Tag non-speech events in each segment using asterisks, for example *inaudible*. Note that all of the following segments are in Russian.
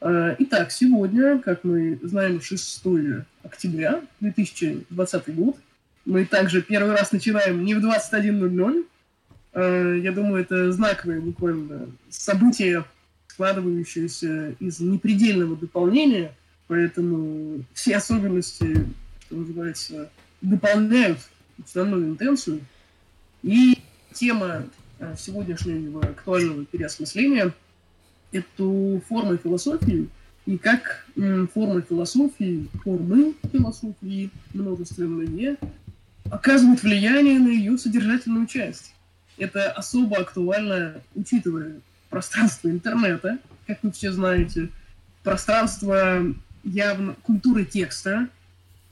Э, итак, сегодня, как мы знаем, 6 октября 2020 год. Мы также первый раз начинаем не в 21.00. Э, я думаю, это знаковое буквально событие, складывающееся из непредельного дополнения, поэтому все особенности, что называется, дополняют основную интенцию. И тема э, сегодняшнего актуального переосмысления – эту форму философии и как форма философии, формы философии множественные, оказывают влияние на ее содержательную часть. Это особо актуально, учитывая пространство интернета, как вы все знаете, пространство явно культуры текста,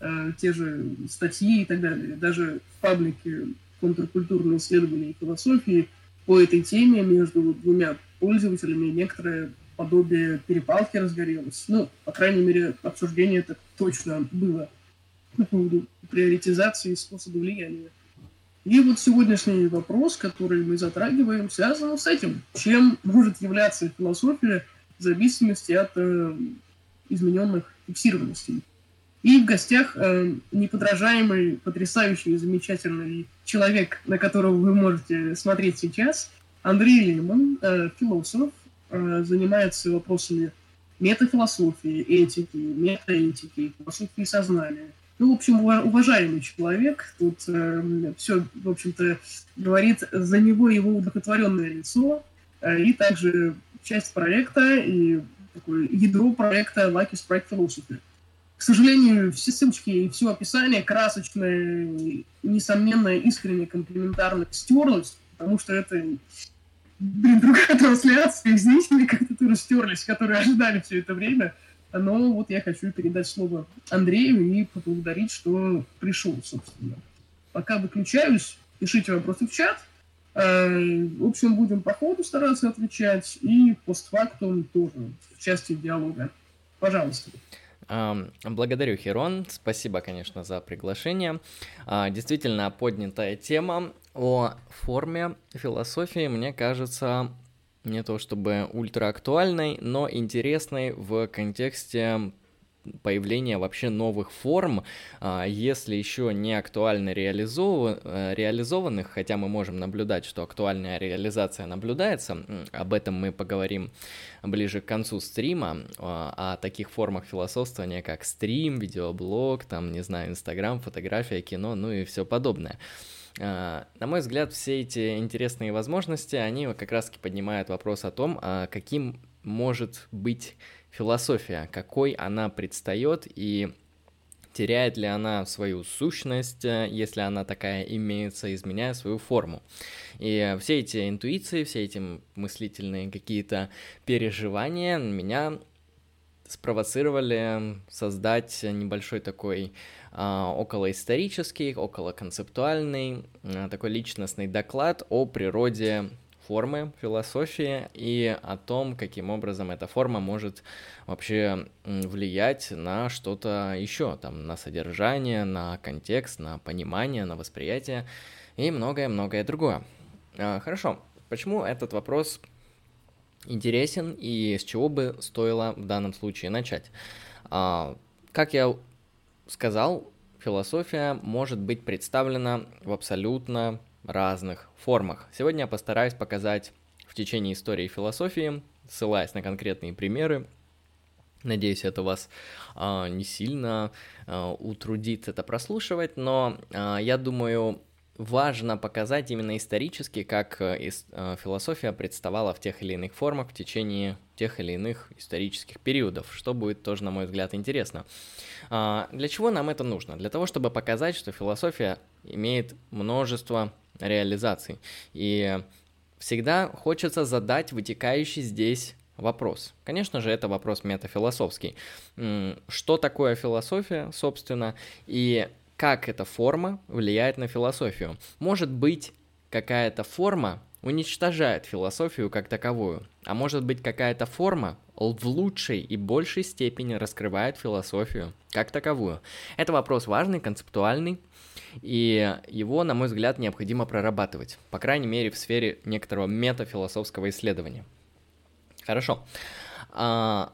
э, те же статьи и так далее. Даже в паблике контркультурные исследования и философии по этой теме между двумя пользователями некоторое подобие перепалки разгорелось. Ну, по крайней мере, обсуждение это точно было по поводу приоритизации способа влияния. И вот сегодняшний вопрос, который мы затрагиваем, связан с этим. Чем может являться философия в зависимости от э, измененных фиксированностей. И в гостях э, неподражаемый, потрясающий, замечательный человек, на которого вы можете смотреть сейчас – Андрей Лиман, э, философ, э, занимается вопросами метафилософии, этики, метаэтики, философии сознания. Ну, в общем, уважаемый человек. Тут э, все, в общем-то, говорит за него его удовлетворенное лицо. Э, и также часть проекта и такое ядро проекта Lucky Sprite Philosophy. К сожалению, все ссылочки и все описание красочное, несомненно, искренне комплементарно стерлось, потому что это блин, другая трансляция, их зрители как-то тоже стерлись, которые ожидали все это время. Но вот я хочу передать слово Андрею и поблагодарить, что пришел, собственно. Пока выключаюсь, пишите вопросы в чат. Э, в общем, будем по ходу стараться отвечать и постфактум тоже в части диалога. Пожалуйста. Благодарю, Херон. Спасибо, конечно, за приглашение. А, действительно, поднятая тема о форме философии, мне кажется, не то чтобы ультра актуальной, но интересной в контексте появления вообще новых форм, а, если еще не актуально реализов... Э, реализованных, хотя мы можем наблюдать, что актуальная реализация наблюдается, об этом мы поговорим ближе к концу стрима, а, о таких формах философствования, как стрим, видеоблог, там, не знаю, инстаграм, фотография, кино, ну и все подобное. А, на мой взгляд, все эти интересные возможности, они как раз-таки поднимают вопрос о том, каким может быть философия, какой она предстает и теряет ли она свою сущность, э, если она такая имеется, изменяя свою форму. И все эти интуиции, все эти мыслительные какие-то переживания меня спровоцировали создать небольшой такой а, околоисторический, околоконцептуальный, а, такой личностный доклад о природе формы философии и о том, каким образом эта форма может вообще влиять на что-то еще, там, на содержание, на контекст, на понимание, на восприятие и многое-многое другое. А, хорошо, почему этот вопрос интересен и с чего бы стоило в данном случае начать? А, как я сказал, философия может быть представлена в абсолютно разных формах. Сегодня я постараюсь показать в течение истории философии, ссылаясь на конкретные примеры. Надеюсь, это вас э, не сильно э, утрудит это прослушивать, но э, я думаю, важно показать именно исторически, как э, э, философия представала в тех или иных формах в течение тех или иных исторических периодов, что будет тоже, на мой взгляд, интересно. Для чего нам это нужно? Для того, чтобы показать, что философия имеет множество реализаций. И всегда хочется задать вытекающий здесь вопрос. Конечно же, это вопрос метафилософский. Что такое философия, собственно, и как эта форма влияет на философию? Может быть, какая-то форма уничтожает философию как таковую, а может быть какая-то форма в лучшей и большей степени раскрывает философию как таковую. Это вопрос важный, концептуальный, и его, на мой взгляд, необходимо прорабатывать, по крайней мере, в сфере некоторого метафилософского исследования. Хорошо. А,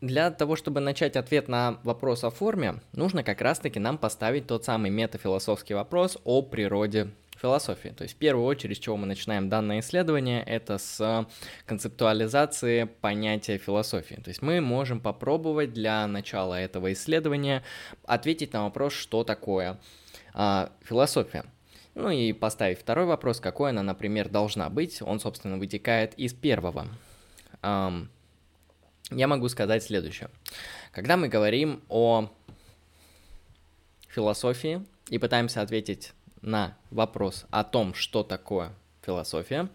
для того, чтобы начать ответ на вопрос о форме, нужно как раз-таки нам поставить тот самый метафилософский вопрос о природе философии. То есть в первую очередь, с чего мы начинаем данное исследование, это с концептуализации понятия философии. То есть мы можем попробовать для начала этого исследования ответить на вопрос, что такое а, философия. Ну и поставить второй вопрос, какой она, например, должна быть. Он, собственно, вытекает из первого. Um, я могу сказать следующее. Когда мы говорим о философии и пытаемся ответить на вопрос о том, что такое философия,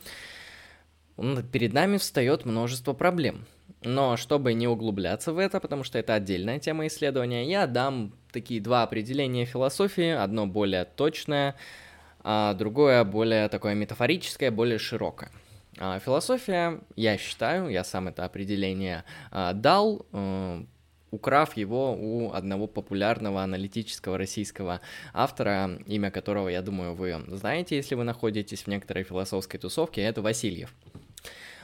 перед нами встает множество проблем. Но чтобы не углубляться в это, потому что это отдельная тема исследования, я дам такие два определения философии. Одно более точное, а другое более такое метафорическое, более широкое. А философия, я считаю, я сам это определение а, дал, украв его у одного популярного аналитического российского автора, имя которого, я думаю, вы знаете, если вы находитесь в некоторой философской тусовке, это Васильев.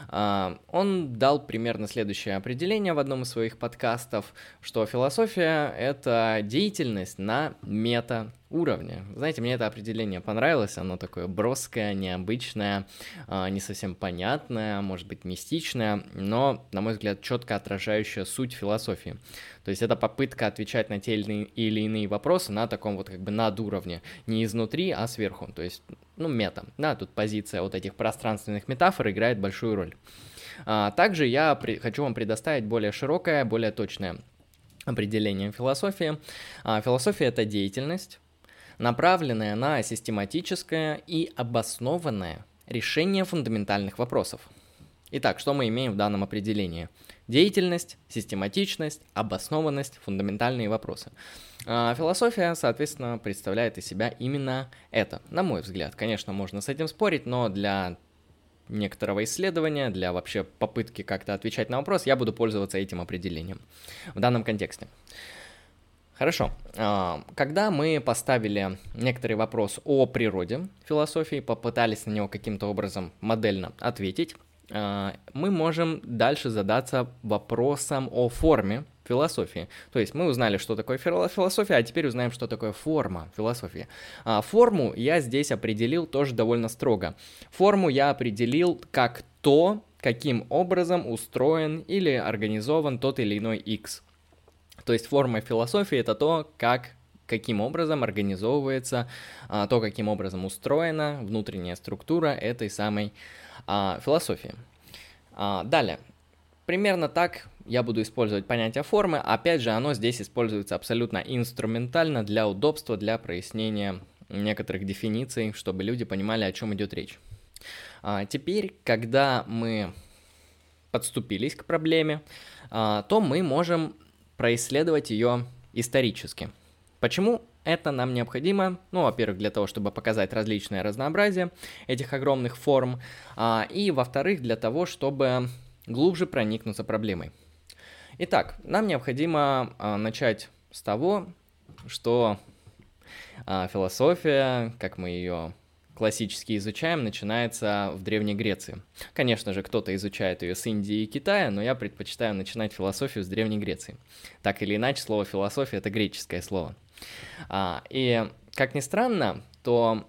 А, он дал примерно следующее определение в одном из своих подкастов, что философия — это деятельность на мета уровня. Знаете, мне это определение понравилось, оно такое броское, необычное, а, не совсем понятное, может быть, мистичное, но, на мой взгляд, четко отражающее суть философии. То есть это попытка отвечать на те или иные вопросы на таком вот как бы над уровне, не изнутри, а сверху, то есть, ну, мета. Да, тут позиция вот этих пространственных метафор играет большую роль. А, также я хочу вам предоставить более широкое, более точное определение философии. А, философия — это деятельность, направленная на систематическое и обоснованное решение фундаментальных вопросов. Итак, что мы имеем в данном определении? Деятельность, систематичность, обоснованность, фундаментальные вопросы. А философия, соответственно, представляет из себя именно это, на мой взгляд. Конечно, можно с этим спорить, но для некоторого исследования, для вообще попытки как-то отвечать на вопрос, я буду пользоваться этим определением в данном контексте. Хорошо. А, когда мы поставили некоторый вопрос о природе философии, попытались на него каким-то образом модельно ответить, а, мы можем дальше задаться вопросом о форме философии. То есть мы узнали, что такое философия, а теперь узнаем, что такое форма философии. А форму я здесь определил тоже довольно строго. Форму я определил как то, каким образом устроен или организован тот или иной X. То есть форма философии это то, как каким образом организовывается, а, то, каким образом устроена внутренняя структура этой самой а, философии. А, далее. Примерно так я буду использовать понятие формы. Опять же, оно здесь используется абсолютно инструментально для удобства, для прояснения некоторых дефиниций, чтобы люди понимали, о чем идет речь. А, теперь, когда мы подступились к проблеме, а, то мы можем происследовать ее исторически. Почему это нам необходимо? Ну, во-первых, для того, чтобы показать различное разнообразие этих огромных форм, а, и, во-вторых, для того, чтобы глубже проникнуться проблемой. Итак, нам необходимо а, начать с того, что а, философия, как мы ее классически изучаем, начинается в Древней Греции. Конечно же, кто-то изучает ее с Индии и Китая, но я предпочитаю начинать философию с Древней Греции. Так или иначе, слово философия это греческое слово. А, и, как ни странно, то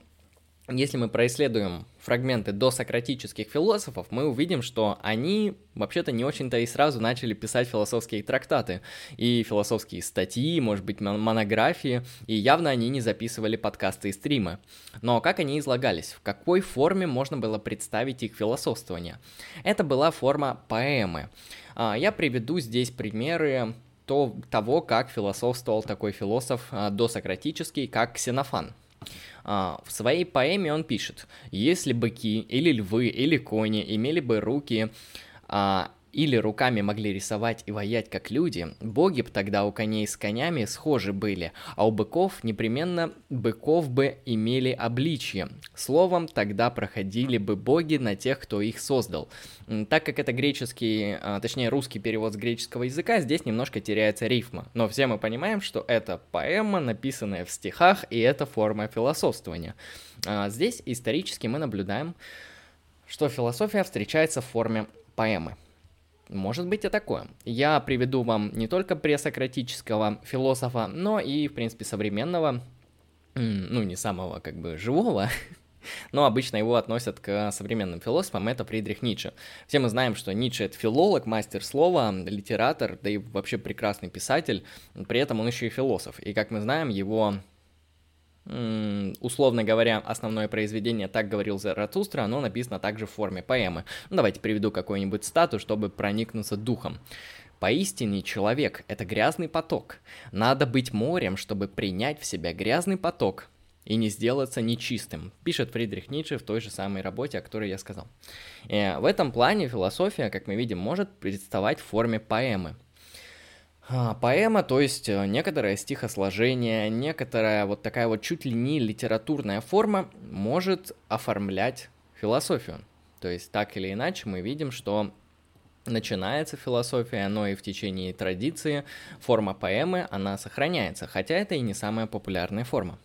если мы происследуем фрагменты досократических философов, мы увидим, что они вообще-то не очень-то и сразу начали писать философские трактаты и философские статьи, может быть, монографии, и явно они не записывали подкасты и стримы. Но как они излагались? В какой форме можно было представить их философствование? Это была форма поэмы. А, я приведу здесь примеры то, того, как философствовал такой философ а, досократический, как Ксенофан. А, в своей поэме он пишет, если быки или львы или кони имели бы руки, а, или руками могли рисовать и воять как люди, боги б тогда у коней с конями схожи были, а у быков непременно быков бы имели обличье. Словом, тогда проходили бы боги на тех, кто их создал. Так как это греческий, а, точнее русский перевод с греческого языка, здесь немножко теряется рифма. Но все мы понимаем, что это поэма, написанная в стихах, и это форма философствования. А, здесь исторически мы наблюдаем, что философия встречается в форме поэмы. Может быть и такое. Я приведу вам не только пресократического философа, но и, в принципе, современного, ну, не самого, как бы, живого, *laughs* но обычно его относят к современным философам, это Фридрих Ницше. Все мы знаем, что Ницше это филолог, мастер слова, литератор, да и вообще прекрасный писатель, при этом он еще и философ. И как мы знаем, его условно говоря, основное произведение «Так говорил Заратустра», оно написано также в форме поэмы. Ну, давайте приведу какую-нибудь стату, чтобы проникнуться духом. Поистине человек — это грязный поток. Надо быть морем, чтобы принять в себя грязный поток и не сделаться нечистым, пишет Фридрих Ницше в той же самой работе, о которой я сказал. И э, в этом плане философия, как мы видим, может представать в форме поэмы. А, поэма, то есть э, некоторое стихосложение, некоторая вот такая вот чуть ли не литературная форма может оформлять философию. То есть так или иначе мы видим, что начинается философия, но и в течение традиции форма поэмы, она сохраняется, хотя это и не самая популярная форма.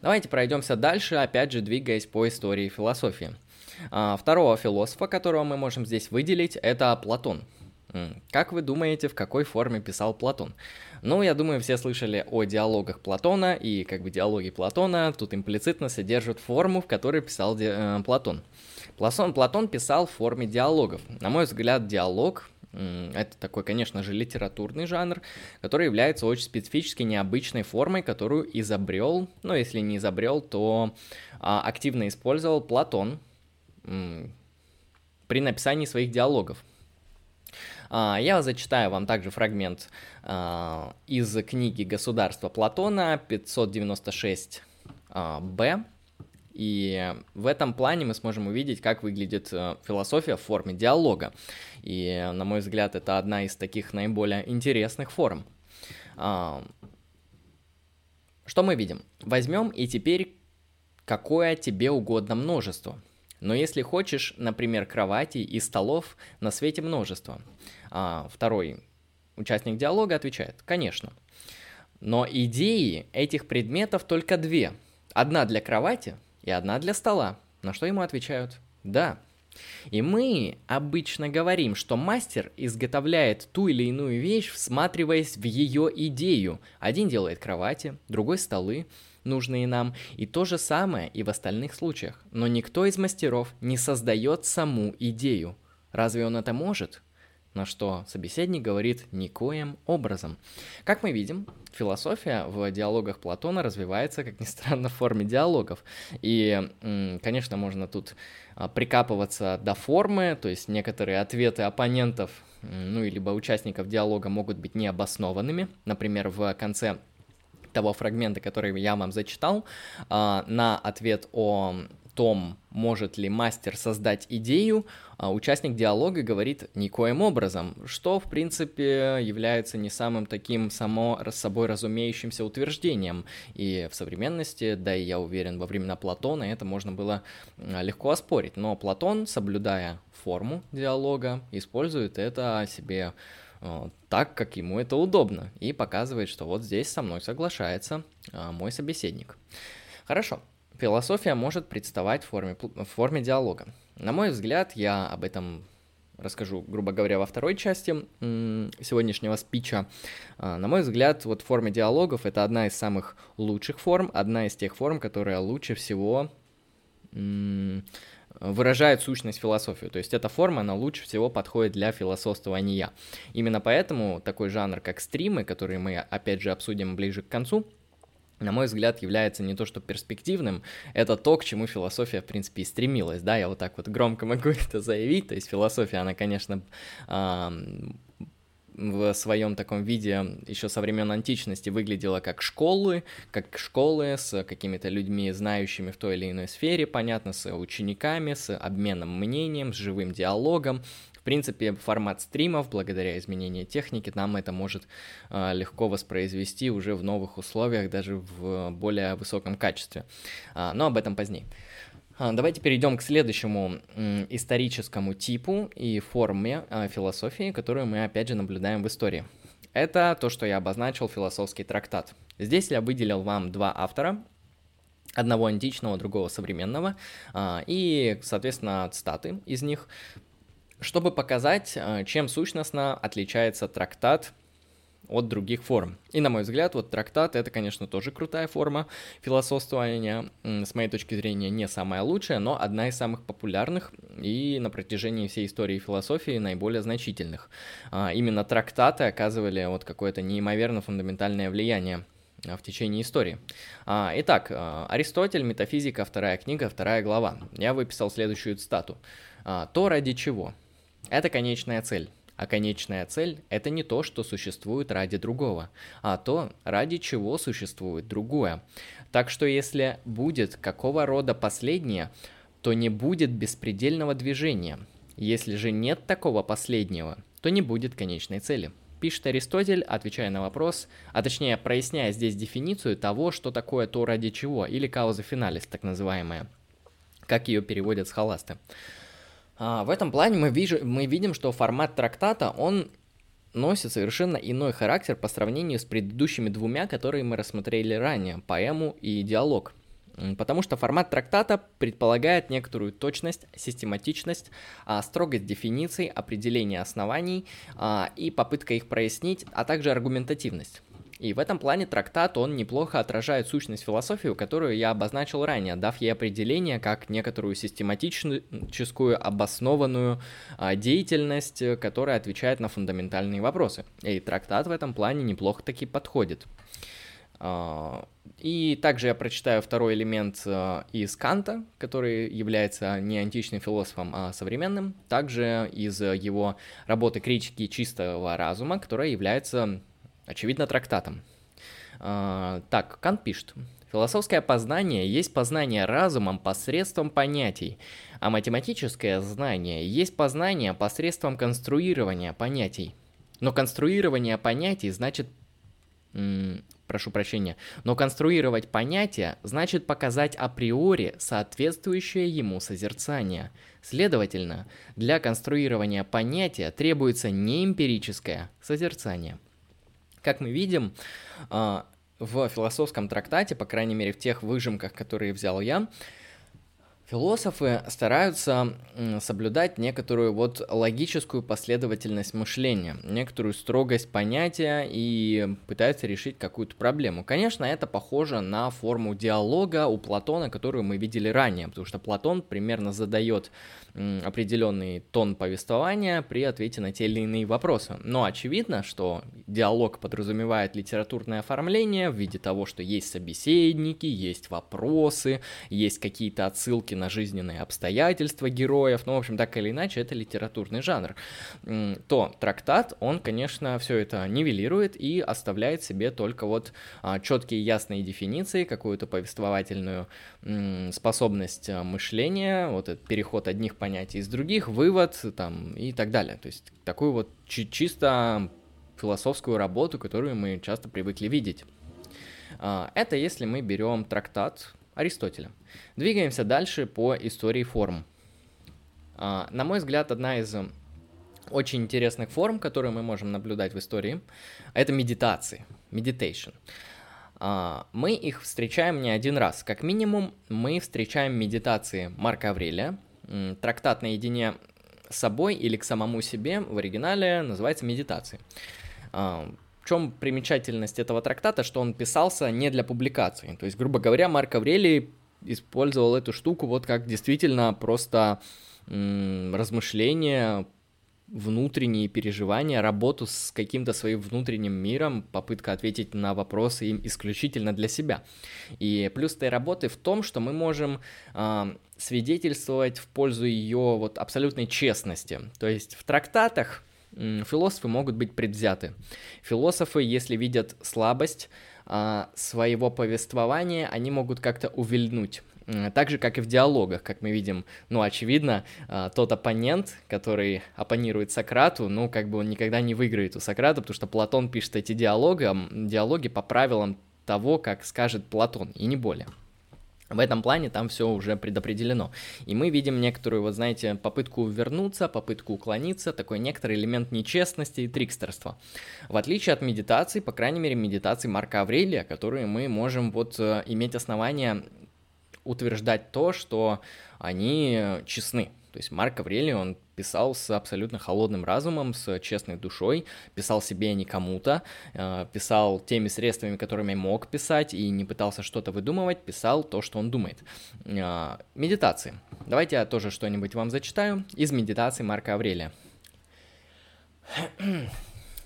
Давайте пройдемся дальше, опять же двигаясь по истории философии. А, второго философа, которого мы можем здесь выделить, это Платон. Как вы думаете, в какой форме писал Платон? Ну, я думаю, все слышали о диалогах Платона, и как бы диалоги Платона тут имплицитно содержат форму, в которой писал ди- э, Платон. Платон. Платон писал в форме диалогов. На мой взгляд, диалог это такой, конечно же, литературный жанр, который является очень специфически необычной формой, которую изобрел, ну, если не изобрел, то а, активно использовал Платон при написании своих диалогов. А, я зачитаю вам также фрагмент а, из книги «Государство Платона» 596 а. И в этом плане мы сможем увидеть, как выглядит э, философия в форме диалога. И, на мой взгляд, это одна из таких наиболее интересных форм. Что мы видим? Возьмем и теперь какое тебе угодно множество. Но если хочешь, например, кроватей и столов на свете множество. А второй участник диалога отвечает, конечно. Но идеи этих предметов только две. Одна для кровати и одна для стола. На что ему отвечают, да. И мы обычно говорим, что мастер изготовляет ту или иную вещь, всматриваясь в ее идею. Один делает кровати, другой столы, нужные нам, и то же самое и в остальных случаях. Но никто из мастеров не создает саму идею. Разве он это может? На что собеседник говорит никоим образом. Как мы видим, философия в диалогах Платона развивается, как ни странно, в форме диалогов. И, конечно, можно тут а, прикапываться до формы, то есть некоторые ответы оппонентов, ну, либо участников диалога могут быть необоснованными. Например, в конце того фрагмента, который я вам зачитал, а, на ответ о том, может ли мастер создать идею, а, участник диалога говорит никоим образом, что, в принципе, является не самым таким само собой разумеющимся утверждением. И в современности, да и я уверен, во времена Платона это можно было а, легко оспорить. Но Платон, соблюдая форму диалога, использует это себе так, как ему это удобно, и показывает, что вот здесь со мной соглашается мой собеседник. Хорошо, Философия может представать в форме, в форме диалога. На мой взгляд, я об этом расскажу, грубо говоря, во второй части сегодняшнего спича. А, на мой взгляд, вот форма диалогов это одна из самых лучших форм, одна из тех форм, которая лучше всего выражает сущность философии. То есть эта форма, она лучше всего подходит для философствования. Именно поэтому такой жанр, как стримы, который мы, опять же, обсудим ближе к концу, на мой взгляд, является не то что перспективным, это то, к чему философия, в принципе, и стремилась, да, я вот так вот громко могу *laughs* это заявить, то есть философия, она, конечно, в своем таком виде еще со времен античности выглядела как школы, как школы с какими-то людьми, знающими в той или иной сфере, понятно, с учениками, с обменом мнением, с живым диалогом, принципе, формат стримов, благодаря изменению техники, нам это может э, легко воспроизвести уже в новых условиях, даже в более высоком качестве. А, но об этом позднее. А, давайте перейдем к следующему историческому типу и форме э, философии, которую мы опять же наблюдаем в истории. Это то, что я обозначил философский трактат. Здесь я выделил вам два автора, одного античного, другого современного, и, соответственно, цитаты из них. чтобы показать, чем сущностно отличается трактат от других форм. И, на мой взгляд, вот трактат — это, конечно, тоже крутая форма философствования. С моей точки зрения, не самая лучшая, но одна из самых популярных и на протяжении всей истории философии наиболее значительных. А, именно трактаты оказывали вот какое-то неимоверно фундаментальное влияние а, в течение истории. А, итак, Аристотель, метафизика, вторая книга, вторая глава. Я выписал следующую цитату. «То ради чего?» Это конечная цель. А конечная цель – это не то, что существует ради другого, а то, ради чего существует другое. Так что если будет какого рода последнее, то не будет беспредельного движения. Если же нет такого последнего, то не будет конечной цели. Пишет Аристотель, отвечая на вопрос, а точнее проясняя здесь дефиницию того, что такое то ради чего, или кауза финалис, так называемая, как ее переводят с холасты. А, в этом плане мы, вижу, мы видим, что формат трактата, он носит совершенно иной характер по сравнению с предыдущими двумя, которые мы рассмотрели ранее, поэму и диалог. Потому что формат трактата предполагает некоторую точность, систематичность, а, строгость дефиниций, определение оснований а, и попытка их прояснить, а также аргументативность. И в этом плане трактат, он неплохо отражает сущность философии, которую я обозначил ранее, дав ей определение как некоторую систематическую, обоснованную а, деятельность, которая отвечает на фундаментальные вопросы. И трактат в этом плане неплохо таки подходит. А, и также я прочитаю второй элемент а, из Канта, который является не античным философом, а современным, также из его работы критики чистого разума, которая является очевидно, трактатом. А, так, Кант пишет. Философское познание есть познание разумом посредством понятий, а математическое знание есть познание посредством конструирования понятий. Но конструирование понятий значит... прошу прощения. Но конструировать понятие значит показать априори соответствующее ему созерцание. Следовательно, для конструирования понятия требуется не эмпирическое созерцание – как мы видим, а, в философском трактате, по крайней мере в тех выжимках, которые взял я, Философы стараются соблюдать некоторую вот логическую последовательность мышления, некоторую строгость понятия и пытаются решить какую-то проблему. Конечно, это похоже на форму диалога у Платона, которую мы видели ранее, потому что Платон примерно задает определенный тон повествования при ответе на те или иные вопросы. Но очевидно, что диалог подразумевает литературное оформление в виде того, что есть собеседники, есть вопросы, есть какие-то отсылки на жизненные обстоятельства героев, ну, в общем, так или иначе, это литературный жанр. То трактат, он, конечно, все это нивелирует и оставляет себе только вот а, четкие ясные дефиниции, какую-то повествовательную способность а, мышления, вот этот переход одних понятий из других, вывод там и так далее. То есть такую вот чи- чисто философскую работу, которую мы часто привыкли видеть. А, это если мы берем трактат Аристотеля. Двигаемся дальше по истории форм. А, на мой взгляд, одна из очень интересных форм, которые мы можем наблюдать в истории, это медитации, meditation. А, мы их встречаем не один раз. Как минимум, мы встречаем медитации Марка Аврелия, трактат наедине с собой или к самому себе в оригинале называется медитации. А, в чем примечательность этого трактата, что он писался не для публикации. То есть, грубо говоря, Марк Аврелий использовал эту штуку вот как действительно просто размышление, внутренние переживания, работу с каким-то своим внутренним миром, попытка ответить на вопросы им исключительно для себя. И плюс этой работы в том, что мы можем э, свидетельствовать в пользу ее вот абсолютной честности. То есть в трактатах э, философы могут быть предвзяты. Философы, если видят слабость э, своего повествования, они могут как-то увильнуть так же, как и в диалогах, как мы видим, ну, очевидно, а, тот оппонент, который оппонирует Сократу, ну, как бы он никогда не выиграет у Сократа, потому что Платон пишет эти диалоги, диалоги по правилам того, как скажет Платон, и не более. В этом плане там все уже предопределено. И мы видим некоторую, вот знаете, попытку вернуться, попытку уклониться, такой некоторый элемент нечестности и трикстерства. В отличие от медитации, по крайней мере, медитации Марка Аврелия, которые мы можем вот э, иметь основания утверждать то, что они честны. То есть Марк Аврелий, он писал с абсолютно холодным разумом, с честной душой, писал себе, а не кому-то, э, писал теми средствами, которыми мог писать, и не пытался что-то выдумывать, писал то, что он думает. Э, медитации. Давайте я тоже что-нибудь вам зачитаю из медитации Марка Аврелия. *clears throat*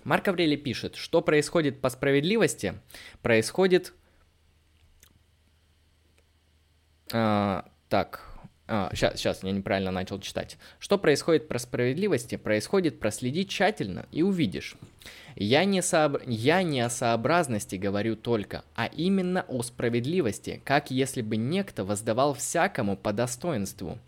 Марк Аврелий пишет, что происходит по справедливости, происходит... А, так, а, сейчас, сейчас, я неправильно начал читать. Что происходит про справедливости, происходит проследи тщательно и увидишь. Я не, сооб... я не о сообразности говорю только, а именно о справедливости, как если бы некто воздавал всякому по достоинству.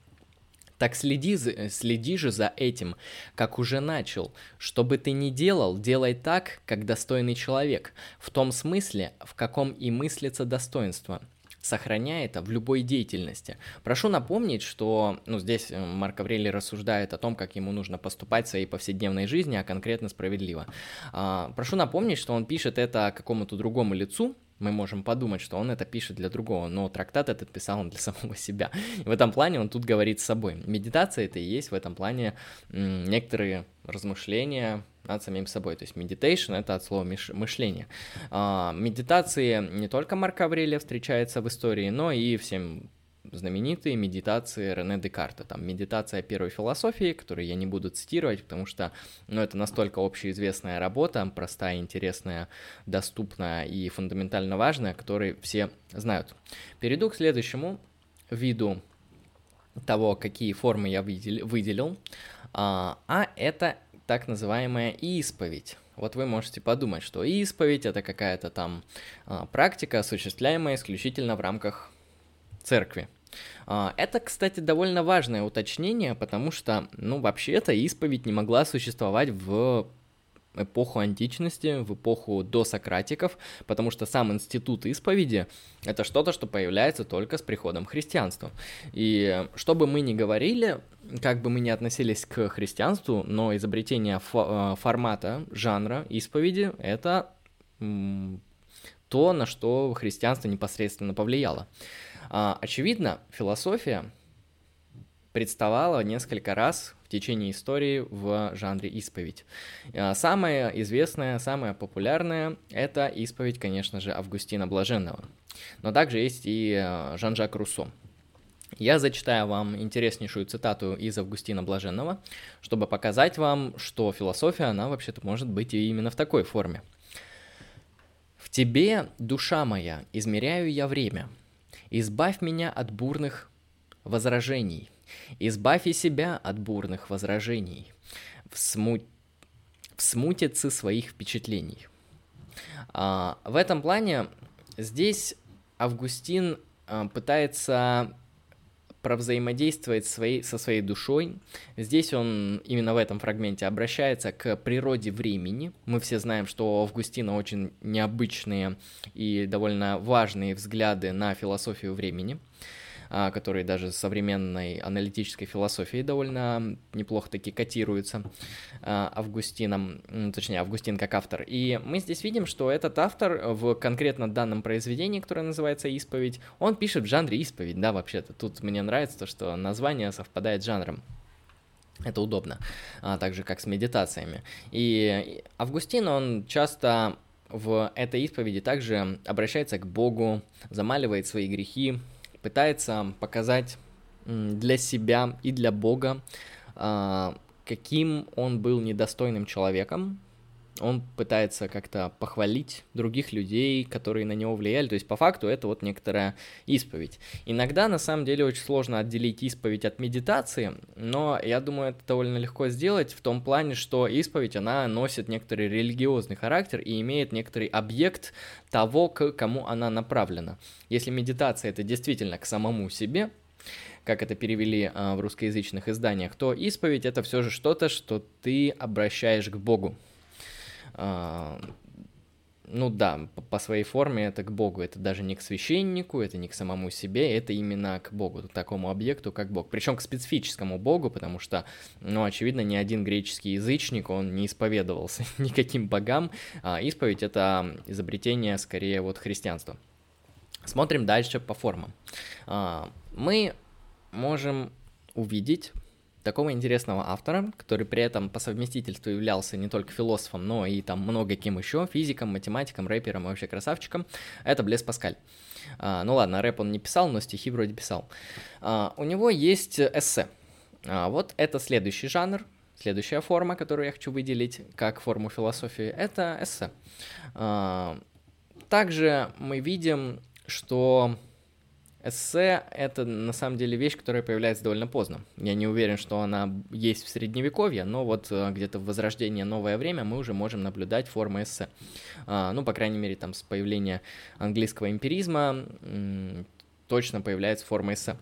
Так следи, следи же за этим, как уже начал. Что бы ты ни делал, делай так, как достойный человек, в том смысле, в каком и мыслится достоинство сохраняя это в любой деятельности. Прошу напомнить, что ну, здесь э, Марк Аврелий рассуждает о том, как ему нужно поступать в своей повседневной жизни, а конкретно справедливо. А, прошу напомнить, что он пишет это какому-то другому лицу, мы можем подумать, что он это пишет для другого, но трактат этот писал он для *laughs* самого себя. В этом плане он тут говорит с собой. Медитация это и есть в этом плане некоторые размышления над самим собой. То есть meditation это от слова мышление. А, медитации не только Марка Аврелия встречается в истории, но и всем знаменитые медитации Рене Декарта, там медитация первой философии, которую я не буду цитировать, потому что, ну, это настолько общеизвестная работа, простая, интересная, доступная и фундаментально важная, которую все знают. Перейду к следующему виду того, какие формы я выделил, а, а это так называемая исповедь. Вот вы можете подумать, что исповедь это какая-то там а, практика, осуществляемая исключительно в рамках церкви. А, это, кстати, довольно важное уточнение, потому что, ну, вообще-то исповедь не могла существовать в эпоху античности, в эпоху до Сократиков, потому что сам институт исповеди — это что-то, что появляется только с приходом христианства. И что бы мы ни говорили, как бы мы ни относились к христианству, но изобретение фо- э, формата, жанра исповеди — это то, на что христианство непосредственно повлияло. А, очевидно, философия представала несколько раз течение истории в жанре исповедь. А, самая известная, самая популярная – это исповедь, конечно же, Августина Блаженного. Но также есть и а, Жан-Жак Руссо. Я зачитаю вам интереснейшую цитату из Августина Блаженного, чтобы показать вам, что философия, она вообще-то может быть и именно в такой форме. «В тебе, душа моя, измеряю я время, Избавь меня от бурных возражений. Избавь и себя от бурных возражений. В, сму... в смутице своих впечатлений. А, в этом плане здесь Августин а, пытается провзаимодействовать своей, со своей душой. Здесь он именно в этом фрагменте обращается к природе времени. Мы все знаем, что у Августина очень необычные и довольно важные взгляды на философию времени. А, которые даже современной аналитической философией довольно неплохо таки котируются а, Августином, точнее, Августин как автор. И мы здесь видим, что этот автор в конкретно данном произведении, которое называется «Исповедь», он пишет в жанре исповедь, да, вообще-то. Тут мне нравится то, что название совпадает с жанром. Это удобно, а, так же как с медитациями. И Августин, он часто в этой исповеди также обращается к Богу, замаливает свои грехи, пытается показать для себя и для Бога, а, каким он был недостойным человеком. Он пытается как-то похвалить других людей, которые на него влияли. То есть, по факту, это вот некоторая исповедь. Иногда, на самом деле, очень сложно отделить исповедь от медитации, но я думаю, это довольно легко сделать в том плане, что исповедь, она носит некоторый религиозный характер и имеет некоторый объект того, к кому она направлена. Если медитация это действительно к самому себе, как это перевели а, в русскоязычных изданиях, то исповедь это все же что-то, что ты обращаешь к Богу. А, ну да, по своей форме это к Богу, это даже не к священнику, это не к самому себе, это именно к Богу, к такому объекту, как Бог. Причем к специфическому Богу, потому что, ну, очевидно, ни один греческий язычник, он не исповедовался *laughs* никаким богам, а исповедь — это изобретение, скорее, вот христианства. Смотрим дальше по формам. А, мы можем увидеть такого интересного автора, который при этом по совместительству являлся не только философом, но и там много кем еще, физиком, математиком, рэпером и вообще красавчиком, это Блес Паскаль. А, ну ладно, рэп он не писал, но стихи вроде писал. А, у него есть эссе. А, вот это следующий жанр, следующая форма, которую я хочу выделить как форму философии, это эссе. А, также мы видим, что Эссе — это на самом деле вещь, которая появляется довольно поздно. Я не уверен, что она есть в Средневековье, но вот э, где-то в Возрождение новое время мы уже можем наблюдать формы эссе. А, ну, по крайней мере, там с появления английского эмпиризма точно появляется форма эссе.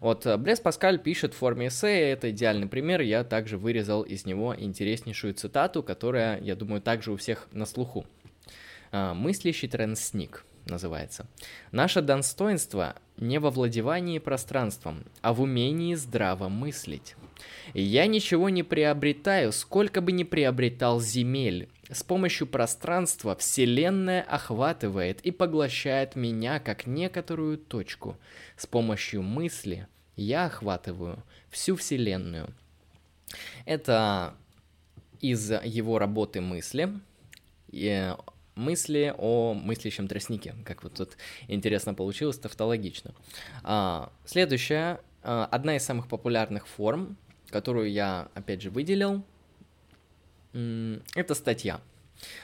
Вот э, Блес Паскаль пишет в форме эссе, это идеальный пример, я также вырезал из него интереснейшую цитату, которая, я думаю, также у всех на слуху. А, «Мыслящий трансник» называется. Наше достоинство не во владевании пространством, а в умении здраво мыслить. Я ничего не приобретаю, сколько бы ни приобретал земель. С помощью пространства Вселенная охватывает и поглощает меня как некоторую точку. С помощью мысли я охватываю всю Вселенную. Это из его работы «Мысли». Мысли о мыслящем тростнике, как вот тут интересно получилось, тавтологично. А, следующая, а, одна из самых популярных форм, которую я, опять же, выделил, это статья.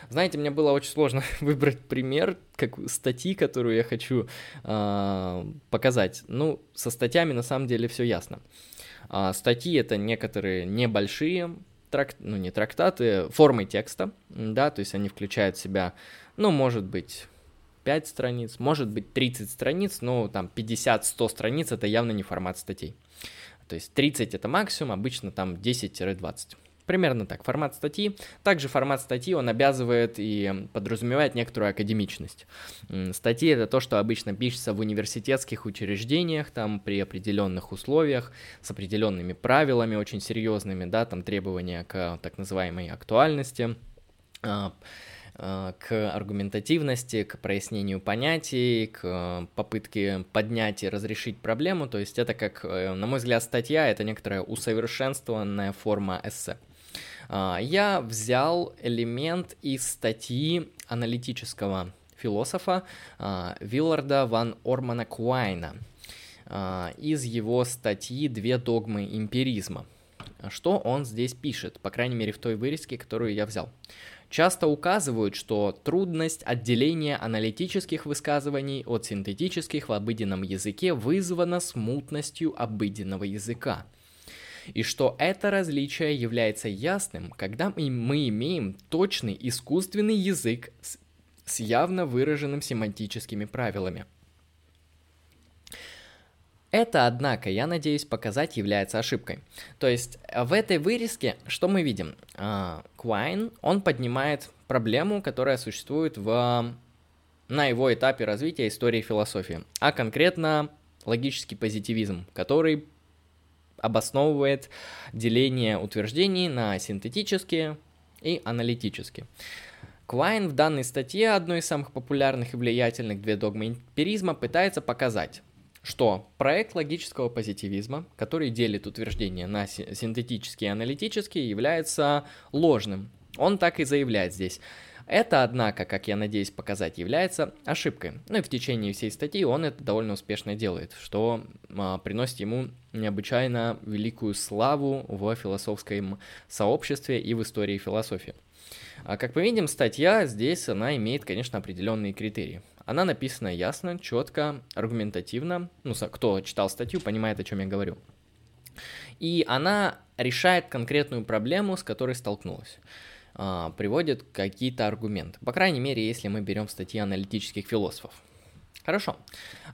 Знаете, мне было очень сложно *laughs* выбрать пример как статьи, которую я хочу э, показать. Ну, со статьями на самом деле все ясно. Э, статьи это некоторые небольшие трак... ну не трактаты, формы текста, да, то есть они включают в себя, ну, может быть, 5 страниц, может быть 30 страниц, но там 50-100 страниц это явно не формат статей. То есть 30 это максимум, обычно там 10-20. Примерно так. Формат статьи. Также формат статьи, он обязывает и подразумевает некоторую академичность. Статьи — это то, что обычно пишется в университетских учреждениях, там при определенных условиях, с определенными правилами очень серьезными, да, там требования к так называемой актуальности, а, а, к аргументативности, к прояснению понятий, к попытке поднять и разрешить проблему. То есть это как, э, на мой взгляд, статья — это некоторая усовершенствованная форма эссе. А, я взял элемент из статьи аналитического философа а, Вилларда ван Ормана Куайна а, из его статьи «Две догмы эмпиризма». Что он здесь пишет, по крайней мере в той вырезке, которую я взял. Часто указывают, что трудность отделения аналитических высказываний от синтетических в обыденном языке вызвана смутностью обыденного языка и что это различие является ясным, когда мы имеем точный искусственный язык с, явно выраженным семантическими правилами. Это, однако, я надеюсь показать, является ошибкой. То есть в этой вырезке что мы видим? А, Квайн, он поднимает проблему, которая существует в, на его этапе развития истории философии, а конкретно логический позитивизм, который обосновывает деление утверждений на синтетические и аналитические. Квайн в данной статье, одной из самых популярных и влиятельных две догмы эмпиризма, пытается показать, что проект логического позитивизма, который делит утверждения на синтетические и аналитические, является ложным. Он так и заявляет здесь. Это, однако, как я надеюсь показать, является ошибкой. Ну и в течение всей статьи он это довольно успешно делает, что а, приносит ему необычайно великую славу в философском сообществе и в истории философии. А как мы видим, статья здесь, она имеет, конечно, определенные критерии. Она написана ясно, четко, аргументативно. Ну, кто читал статью, понимает, о чем я говорю. И она решает конкретную проблему, с которой столкнулась. А, приводит какие-то аргументы. По крайней мере, если мы берем статьи аналитических философов. Хорошо.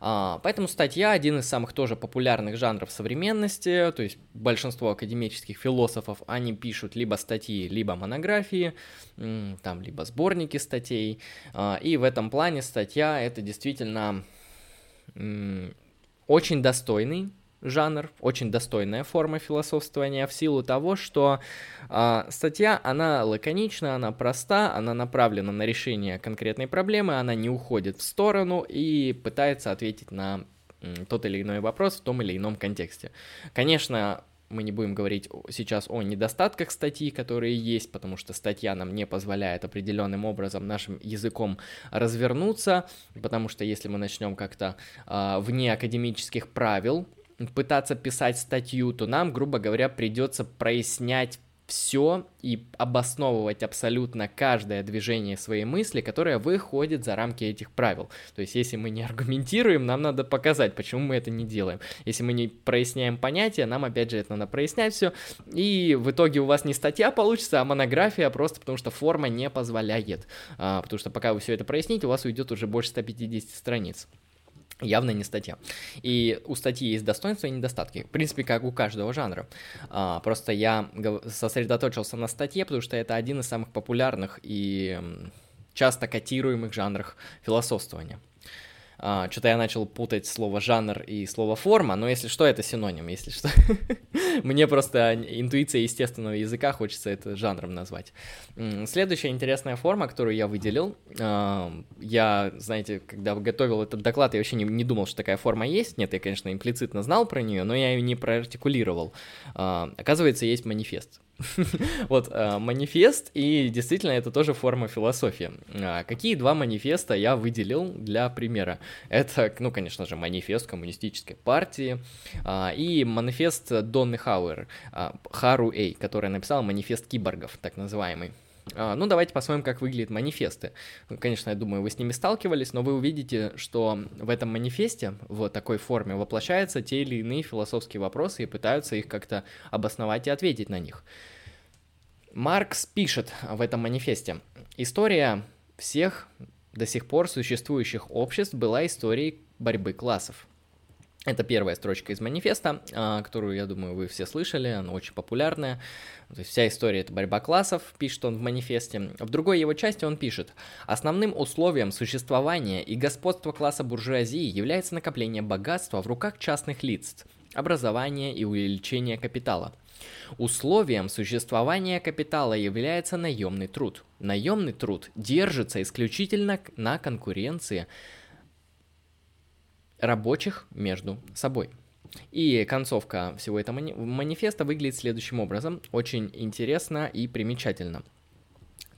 А, поэтому статья один из самых тоже популярных жанров современности, то есть большинство академических философов, они пишут либо статьи, либо монографии, там, либо сборники статей, а, и в этом плане статья это действительно очень достойный жанр, очень достойная форма философствования в силу того, что э, статья, она лаконична, она проста, она направлена на решение конкретной проблемы, она не уходит в сторону и пытается ответить на тот или иной вопрос в том или ином контексте. Конечно, мы не будем говорить сейчас о недостатках статьи, которые есть, потому что статья нам не позволяет определенным образом нашим языком развернуться, потому что если мы начнем как-то э, вне академических правил пытаться писать статью, то нам, грубо говоря, придется прояснять все и обосновывать абсолютно каждое движение своей мысли, которое выходит за рамки этих правил. То есть, если мы не аргументируем, нам надо показать, почему мы это не делаем. Если мы не проясняем понятия, нам опять же это надо прояснять все. И в итоге у вас не статья получится, а монография, просто потому что форма не позволяет. А, потому что пока вы все это проясните, у вас уйдет уже больше 150 страниц. Явно не статья. И у статьи есть достоинства и недостатки. В принципе, как у каждого жанра. А, просто я сосредоточился на статье, потому что это один из самых популярных и часто котируемых жанров философствования. А, что-то я начал путать слово жанр и слово форма, но если что, это синоним, если что. *laughs* Мне просто интуиция естественного языка хочется это жанром назвать. Следующая интересная форма, которую я выделил, а, я, знаете, когда готовил этот доклад, я вообще не, не думал, что такая форма есть. Нет, я, конечно, имплицитно знал про нее, но я ее не проартикулировал. А, оказывается, есть манифест. *laughs* вот, э, манифест, и действительно это тоже форма философии. А, какие два манифеста я выделил для примера? Это, ну, конечно же, манифест коммунистической партии а, и манифест Донны Хауэр, а, Хару Эй, которая написала манифест киборгов, так называемый. Ну, давайте посмотрим, как выглядят манифесты. Ну, конечно, я думаю, вы с ними сталкивались, но вы увидите, что в этом манифесте в такой форме воплощаются те или иные философские вопросы и пытаются их как-то обосновать и ответить на них. Маркс пишет в этом манифесте, история всех до сих пор существующих обществ была историей борьбы классов. Это первая строчка из манифеста, а, которую, я думаю, вы все слышали, она очень популярная. То есть вся история — это борьба классов, пишет он в манифесте. В другой его части он пишет, «Основным условием существования и господства класса буржуазии является накопление богатства в руках частных лиц, образование и увеличение капитала. Условием существования капитала является наемный труд. Наемный труд держится исключительно на конкуренции рабочих между собой. И концовка всего этого манифеста выглядит следующим образом. Очень интересно и примечательно.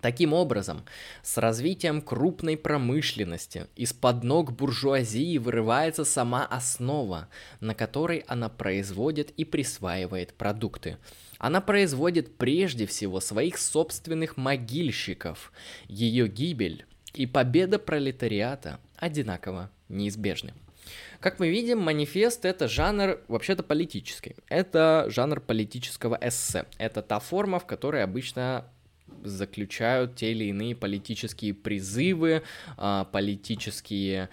Таким образом, с развитием крупной промышленности из-под ног буржуазии вырывается сама основа, на которой она производит и присваивает продукты. Она производит прежде всего своих собственных могильщиков. Ее гибель и победа пролетариата одинаково неизбежны. Как мы видим, манифест это жанр вообще-то политический. Это жанр политического эссе. Это та форма, в которой обычно заключают те или иные политические призывы, а, политические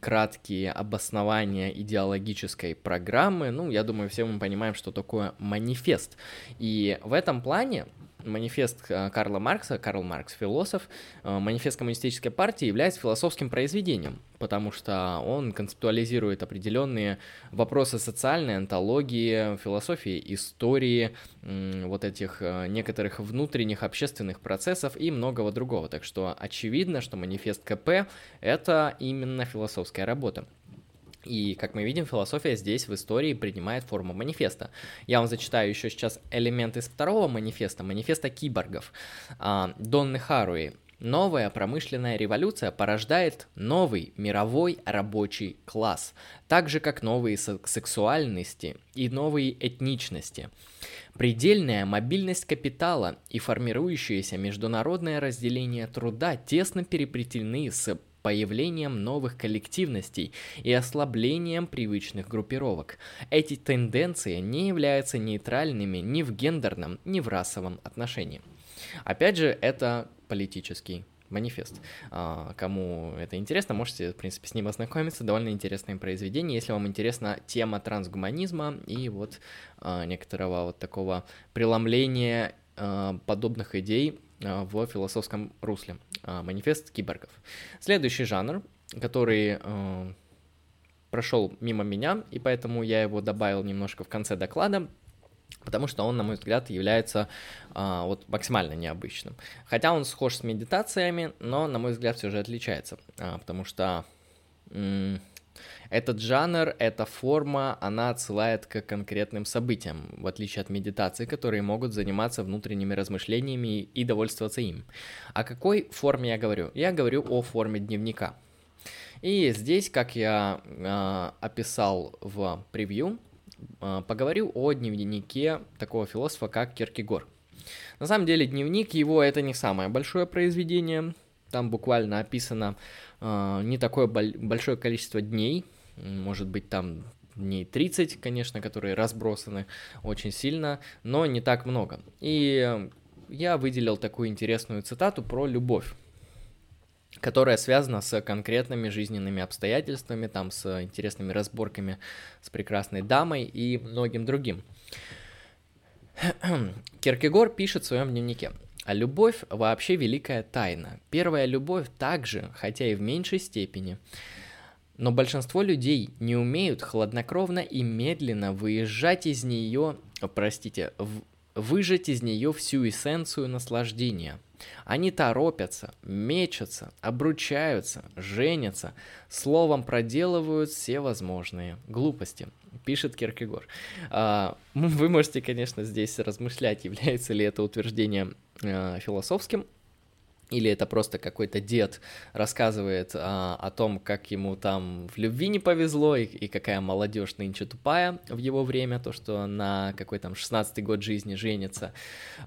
краткие обоснования идеологической программы. Ну, я думаю, все мы понимаем, что такое манифест. И в этом плане манифест э, Карла Маркса, Карл Маркс философ, э, манифест коммунистической партии является философским произведением, потому что он концептуализирует определенные вопросы социальной антологии, философии, истории, вот этих э, некоторых внутренних общественных процессов и многого другого. Так что очевидно, что манифест КП — это именно философская работа. И, как мы видим, философия здесь в истории принимает форму манифеста. Я вам зачитаю еще сейчас элемент из второго манифеста, манифеста киборгов. А, Донны Харуи. Новая промышленная революция порождает новый мировой рабочий класс, так же как новые сексуальности и новые этничности. Предельная мобильность капитала и формирующееся международное разделение труда тесно переплетены с появлением новых коллективностей и ослаблением привычных группировок. Эти тенденции не являются нейтральными ни в гендерном, ни в расовом отношении. Опять же, это политический манифест. А, кому это интересно, можете, в принципе, с ним ознакомиться. Довольно интересное произведение, если вам интересна тема трансгуманизма и вот а, некоторого вот такого преломления а, подобных идей в философском русле. А, манифест киборгов. Следующий жанр, который а, прошел мимо меня, и поэтому я его добавил немножко в конце доклада, потому что он, на мой взгляд, является а, вот максимально необычным. Хотя он схож с медитациями, но, на мой взгляд, все же отличается, а, потому что Этот жанр, эта форма, она отсылает к конкретным событиям, в отличие от медитации, которые могут заниматься внутренними размышлениями и довольствоваться им. О какой форме я говорю? Я говорю о форме дневника. И здесь, как я э, описал в превью, э, поговорю о дневнике такого философа, как Киркегор. На самом деле, дневник его это не самое большое произведение. Там буквально описано э, не такое большое количество дней, может быть, там дней 30, конечно, которые разбросаны очень сильно, но не так много. И я выделил такую интересную цитату про любовь которая связана с конкретными жизненными обстоятельствами, там, с интересными разборками с прекрасной дамой и многим другим. *clears throat* Киркегор пишет в своем дневнике. А любовь вообще великая тайна. Первая любовь также, хотя и в меньшей степени, но большинство людей не умеют хладнокровно и медленно выезжать из нее, простите, в, выжать из нее всю эссенцию наслаждения. Они торопятся, мечутся, обручаются, женятся, словом проделывают все возможные глупости, пишет Киркегор. А, *laughs* вы можете, конечно, здесь размышлять, является ли это утверждение а, философским, или это просто какой-то дед рассказывает а, о том, как ему там в любви не повезло, и, и какая молодежь нынче тупая в его время, то, что на какой там 16-й год жизни женится.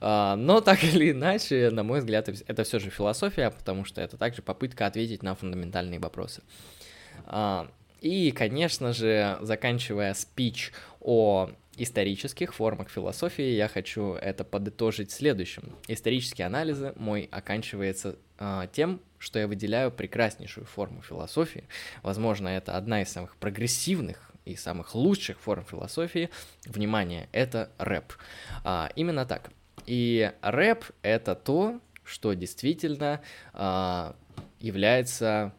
А, но так *laughs* или иначе, на мой взгляд, это все же философия, потому что это также попытка ответить на фундаментальные вопросы. А, и, конечно же, заканчивая спич о исторических формах философии я хочу это подытожить следующим. Исторические анализы мой оканчивается э, тем, что я выделяю прекраснейшую форму философии. Возможно, это одна из самых прогрессивных и самых лучших форм философии. Внимание, это рэп. А, именно так. И рэп это то, что действительно а, является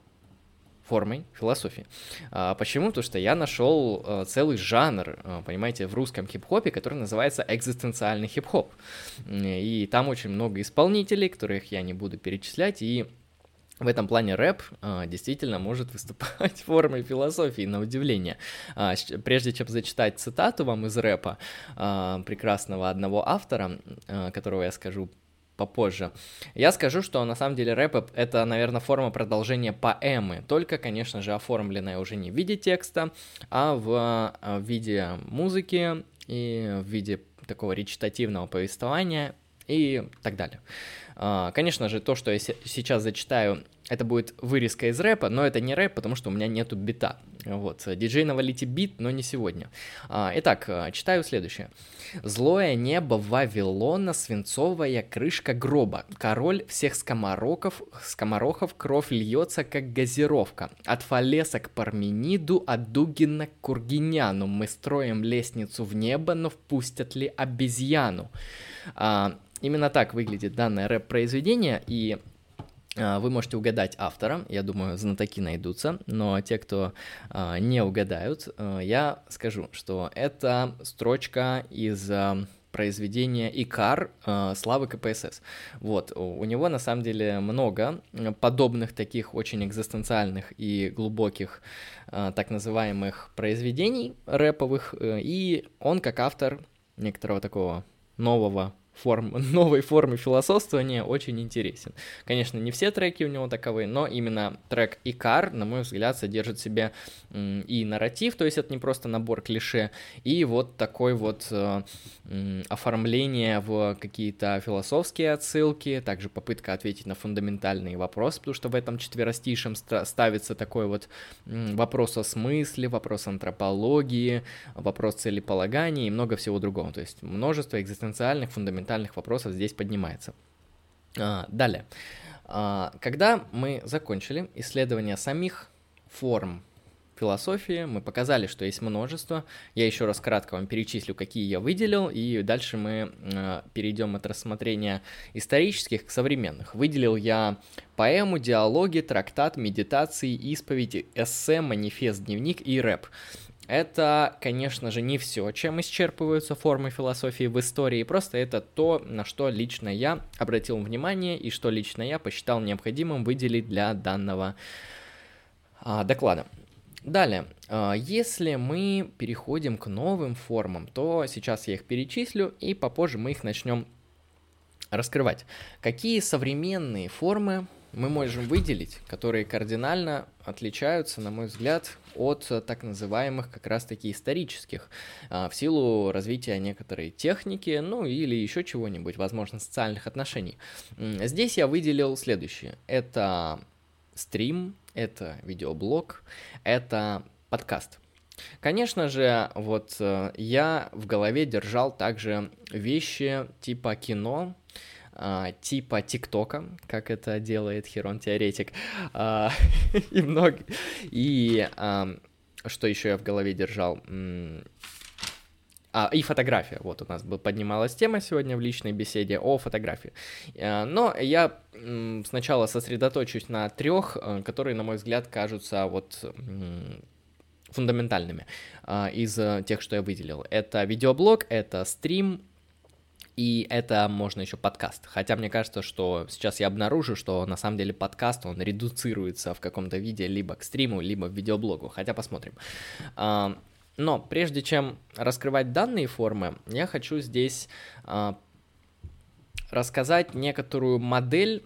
формой философии. А, почему? Потому что я нашел а, целый жанр, а, понимаете, в русском хип-хопе, который называется экзистенциальный хип-хоп. И там очень много исполнителей, которых я не буду перечислять, и в этом плане рэп а, действительно может выступать *laughs* формой философии, на удивление. А, прежде чем зачитать цитату вам из рэпа а, прекрасного одного автора, а, которого я скажу попозже. Я скажу, что на самом деле рэп это, наверное, форма продолжения поэмы, только, конечно же, оформленная уже не в виде текста, а в, а, виде музыки и в виде такого речитативного повествования и так далее. А, конечно же, то, что я сейчас зачитаю, это будет вырезка из рэпа, но это не рэп, потому что у меня нету бита. Вот, диджей навалите бит, но не сегодня. А, итак, читаю следующее. Злое небо Вавилона, свинцовая крышка гроба. Король всех скомороков, скоморохов кровь льется, как газировка. От Фалеса к Пармениду, от Дугина к Кургиняну. Мы строим лестницу в небо, но впустят ли обезьяну? А, именно так выглядит данное рэп-произведение, и вы можете угадать автора, я думаю, знатоки найдутся, но те, кто а, не угадают, а, я скажу, что это строчка из а, произведения Икар э, Славы КПСС. Вот, у него на самом деле много подобных таких очень экзистенциальных и глубоких э, так называемых произведений рэповых, э, и он как автор некоторого такого нового форм, *laughs* новой формы философствования очень интересен. Конечно, не все треки у него таковы, но именно трек Икар, на мой взгляд, содержит в себе и нарратив, то есть это не просто набор клише, и вот такой вот э, оформление в какие-то философские отсылки, также попытка ответить на фундаментальные вопросы, потому что в этом четверостишем ставится такой вот вопрос о смысле, вопрос антропологии, вопрос целеполагания и много всего другого, то есть множество экзистенциальных фундаментальных фундаментальных вопросов здесь поднимается. А, далее. А, когда мы закончили исследование самих форм философии, мы показали, что есть множество. Я еще раз кратко вам перечислю, какие я выделил, и дальше мы э, перейдем от рассмотрения исторических к современных. Выделил я поэму, диалоги, трактат, медитации, исповеди, эссе, манифест, дневник и рэп. Это, конечно же, не все, чем исчерпываются формы философии в истории, просто это то, на что лично я обратил внимание и что лично я посчитал необходимым выделить для данного а, доклада. Далее, если мы переходим к новым формам, то сейчас я их перечислю, и попозже мы их начнем раскрывать. Какие современные формы мы можем выделить, которые кардинально отличаются, на мой взгляд, от так называемых как раз-таки исторических, а, в силу развития некоторой техники, ну или еще чего-нибудь, возможно, социальных отношений. Здесь я выделил следующее. Это стрим, это видеоблог, это подкаст. Конечно же, вот э, я в голове держал также вещи типа кино, типа ТикТока, как это делает Херон Теоретик, а, *laughs* и много. И а, что еще я в голове держал? А, и фотография. Вот у нас поднималась тема сегодня в личной беседе о фотографии. Но я сначала сосредоточусь на трех, которые, на мой взгляд, кажутся вот фундаментальными из тех, что я выделил. Это видеоблог, это стрим, и это можно еще подкаст. Хотя мне кажется, что сейчас я обнаружу, что на самом деле подкаст, он редуцируется в каком-то виде либо к стриму, либо в видеоблогу. Хотя посмотрим. А, но прежде чем раскрывать данные формы, я хочу здесь а, рассказать некоторую модель,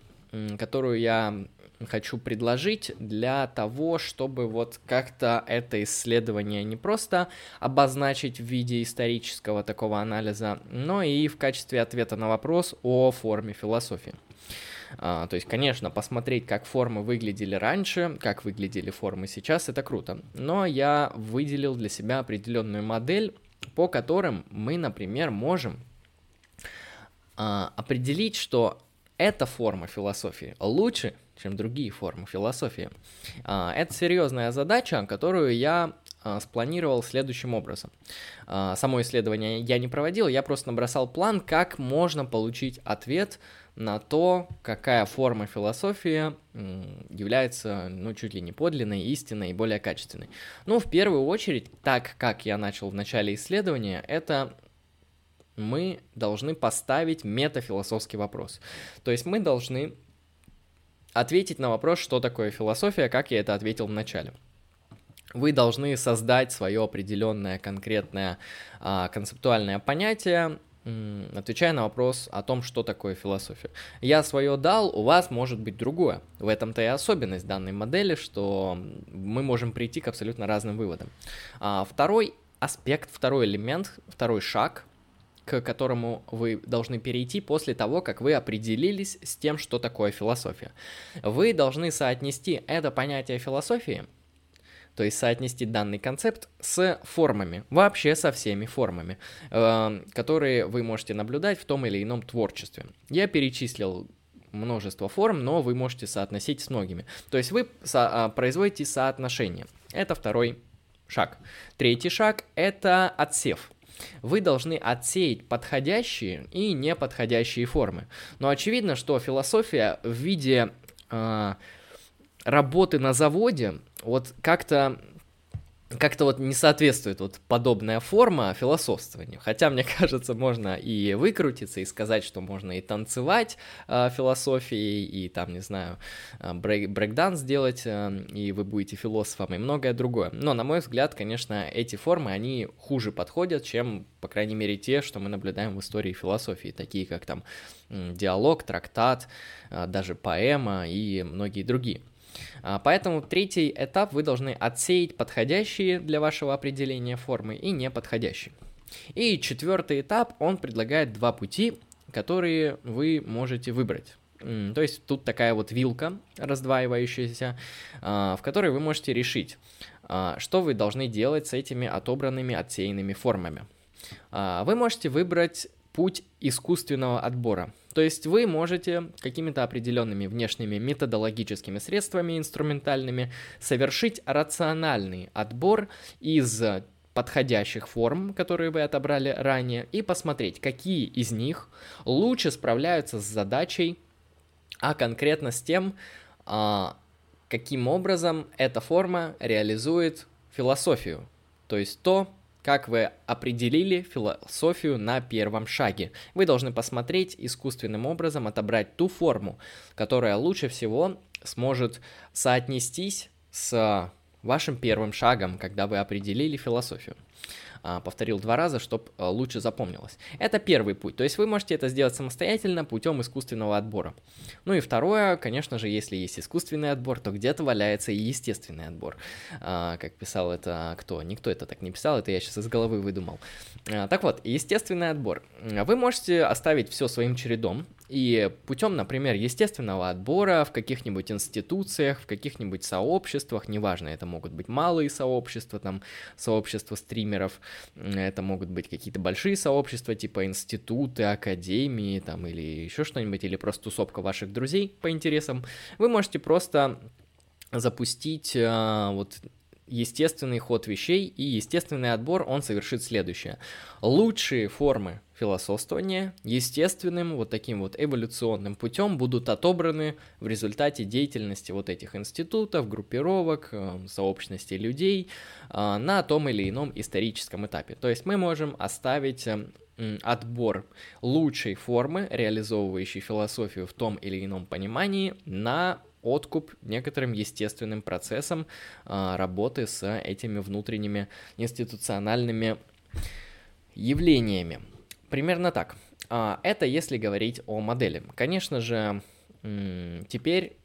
которую я хочу предложить для того, чтобы вот как-то это исследование не просто обозначить в виде исторического такого анализа, но и в качестве ответа на вопрос о форме философии. А, то есть, конечно, посмотреть, как формы выглядели раньше, как выглядели формы сейчас, это круто. Но я выделил для себя определенную модель, по которым мы, например, можем а, определить, что эта форма философии лучше, чем другие формы философии. А, это серьезная задача, которую я а, спланировал следующим образом. А, само исследование я не проводил, я просто набросал план, как можно получить ответ на то, какая форма философии является, ну, чуть ли не подлинной, истинной и более качественной. Ну, в первую очередь, так как я начал в начале исследования, это мы должны поставить метафилософский вопрос. То есть мы должны ответить на вопрос, что такое философия, как я это ответил в начале. Вы должны создать свое определенное конкретное а, концептуальное понятие, отвечая на вопрос о том, что такое философия. Я свое дал, у вас может быть другое. В этом-то и особенность данной модели, что мы можем прийти к абсолютно разным выводам. А, второй аспект, второй элемент, второй шаг к которому вы должны перейти после того, как вы определились с тем, что такое философия. Вы должны соотнести это понятие философии, то есть соотнести данный концепт с формами, вообще со всеми формами, э, которые вы можете наблюдать в том или ином творчестве. Я перечислил множество форм, но вы можете соотносить с многими. То есть вы со- а, производите соотношение. Это второй шаг. Третий шаг – это отсев вы должны отсеять подходящие и неподходящие формы. Но очевидно, что философия в виде э, работы на заводе вот как-то как-то вот не соответствует вот подобная форма философствованию. Хотя, мне *laughs* кажется, можно и выкрутиться, и сказать, что можно и танцевать э, философией, и там, не знаю, э, брейк, брейкдан сделать, э, и вы будете философом, и многое другое. Но, на мой взгляд, конечно, эти формы, они хуже подходят, чем, по крайней мере, те, что мы наблюдаем в истории философии, такие как там диалог, трактат, э, даже поэма и многие другие. А, поэтому третий этап вы должны отсеять подходящие для вашего определения формы и неподходящие. И четвертый этап, он предлагает два пути, которые вы можете выбрать. То есть тут такая вот вилка раздваивающаяся, а, в которой вы можете решить, а, что вы должны делать с этими отобранными отсеянными формами. Вы можете выбрать путь искусственного отбора. То есть вы можете какими-то определенными внешними методологическими средствами инструментальными совершить рациональный отбор из подходящих форм, которые вы отобрали ранее, и посмотреть, какие из них лучше справляются с задачей, а конкретно с тем, а, каким образом эта форма реализует философию, то есть то, как вы определили философию на первом шаге. Вы должны посмотреть искусственным образом, отобрать ту форму, которая лучше всего сможет соотнестись с вашим первым шагом, когда вы определили философию. А, повторил два раза, чтобы а, лучше запомнилось. Это первый путь, то есть вы можете это сделать самостоятельно путем искусственного отбора. Ну и второе, конечно же, если есть искусственный отбор, то где-то валяется и естественный отбор. А, как писал это кто? Никто это так не писал, это я сейчас из головы выдумал. Так вот, естественный отбор. Вы можете оставить все своим чередом, и путем, например, естественного отбора в каких-нибудь институциях, в каких-нибудь сообществах, неважно, это могут быть малые сообщества, там, сообщества стримеров, это могут быть какие-то большие сообщества, типа институты, академии, там, или еще что-нибудь, или просто тусовка ваших друзей по интересам, вы можете просто запустить а, вот естественный ход вещей, и естественный отбор он совершит следующее. Лучшие формы философствования естественным вот таким вот эволюционным путем будут отобраны в результате деятельности вот этих институтов, группировок, э, сообщностей людей э, на том или ином историческом этапе. То есть мы можем оставить э, отбор лучшей формы, реализовывающей философию в том или ином понимании, на откуп некоторым естественным процессом работы с этими внутренними институциональными явлениями. Примерно так. А, это если говорить о модели. Конечно же, теперь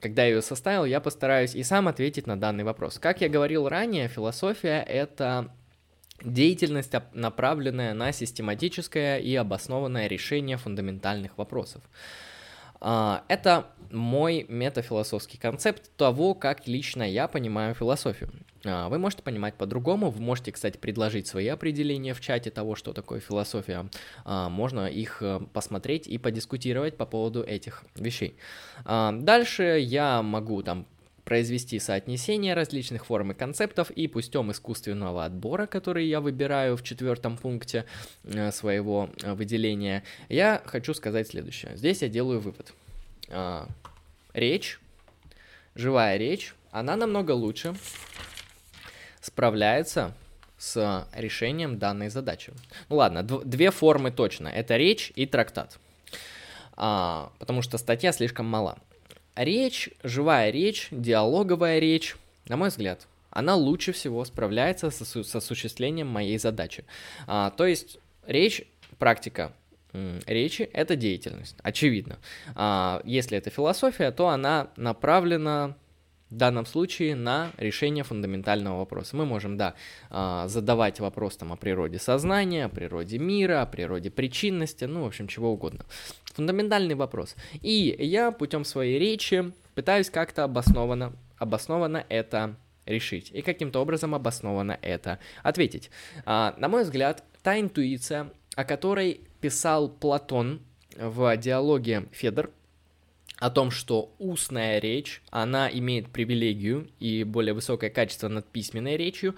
когда я ее составил, я постараюсь и сам ответить на данный вопрос. Как я говорил ранее, философия — это деятельность, направленная на систематическое и обоснованное решение фундаментальных вопросов. А, это мой метафилософский концепт того, как лично я понимаю философию. А, вы можете понимать по-другому, вы можете, кстати, предложить свои определения в чате того, что такое философия. А, можно их э, посмотреть и подискутировать по поводу этих вещей. Дальше я могу там произвести соотнесение различных форм и концептов и путем искусственного отбора, который я выбираю в четвертом пункте э, своего э, выделения, я хочу сказать следующее. Здесь я делаю вывод. А, речь, живая речь, она намного лучше справляется с решением данной задачи. Ну ладно, две формы точно. Это речь и трактат. А, потому что статья слишком мала. Речь, живая речь, диалоговая речь, на мой взгляд, она лучше всего справляется с, с осуществлением моей задачи. А, то есть речь, практика речи — это деятельность, очевидно. А, если это философия, то она направлена в данном случае на решение фундаментального вопроса. Мы можем, да, а, задавать вопрос там о природе сознания, о природе мира, о природе причинности, ну, в общем, чего угодно. Фундаментальный вопрос. И я путем своей речи пытаюсь как-то обоснованно, обоснованно это решить. И каким-то образом обоснованно это ответить. А, на мой взгляд, та интуиция, о которой писал Платон в диалоге Федор, о том, что устная речь, она имеет привилегию и более высокое качество над письменной речью,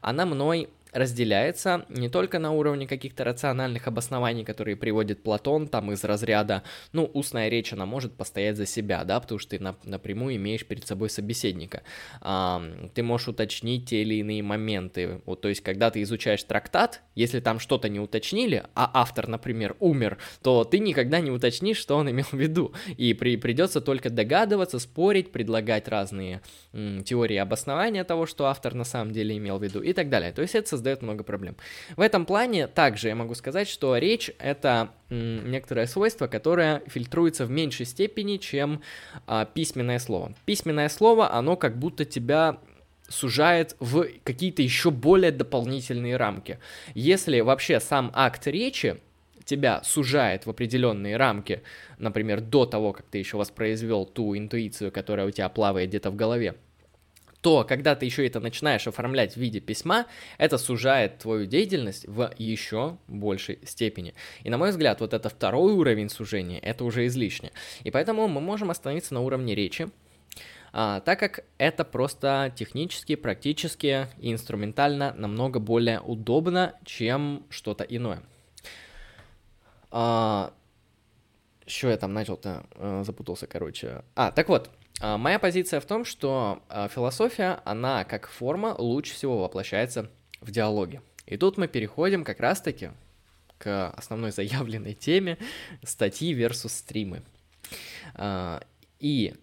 она мной разделяется не только на уровне каких-то рациональных обоснований, которые приводит Платон, там из разряда, ну, устная речь, она может постоять за себя, да, потому что ты на, напрямую имеешь перед собой собеседника. А, ты можешь уточнить те или иные моменты. Вот, то есть, когда ты изучаешь трактат, если там что-то не уточнили, а автор, например, умер, то ты никогда не уточнишь, что он имел в виду. И при, придется только догадываться, спорить, предлагать разные м, теории обоснования того, что автор на самом деле имел в виду и так далее. То есть, это создает много проблем. В этом плане также я могу сказать, что речь — это некоторое свойство, которое фильтруется в меньшей степени, чем а, письменное слово. Письменное слово, оно как будто тебя сужает в какие-то еще более дополнительные рамки. Если вообще сам акт речи тебя сужает в определенные рамки, например, до того, как ты еще воспроизвел ту интуицию, которая у тебя плавает где-то в голове, то когда ты еще это начинаешь оформлять в виде письма, это сужает твою деятельность в еще большей степени. И на мой взгляд, вот это второй уровень сужения, это уже излишне. И поэтому мы можем остановиться на уровне речи, а, так как это просто технически, практически и инструментально намного более удобно, чем что-то иное. А, что я там начал-то? А, запутался, короче. А, так вот, моя позиция в том, что а, философия, она как форма лучше всего воплощается в диалоге. И тут мы переходим как раз-таки к основной заявленной теме статьи versus стримы. А, и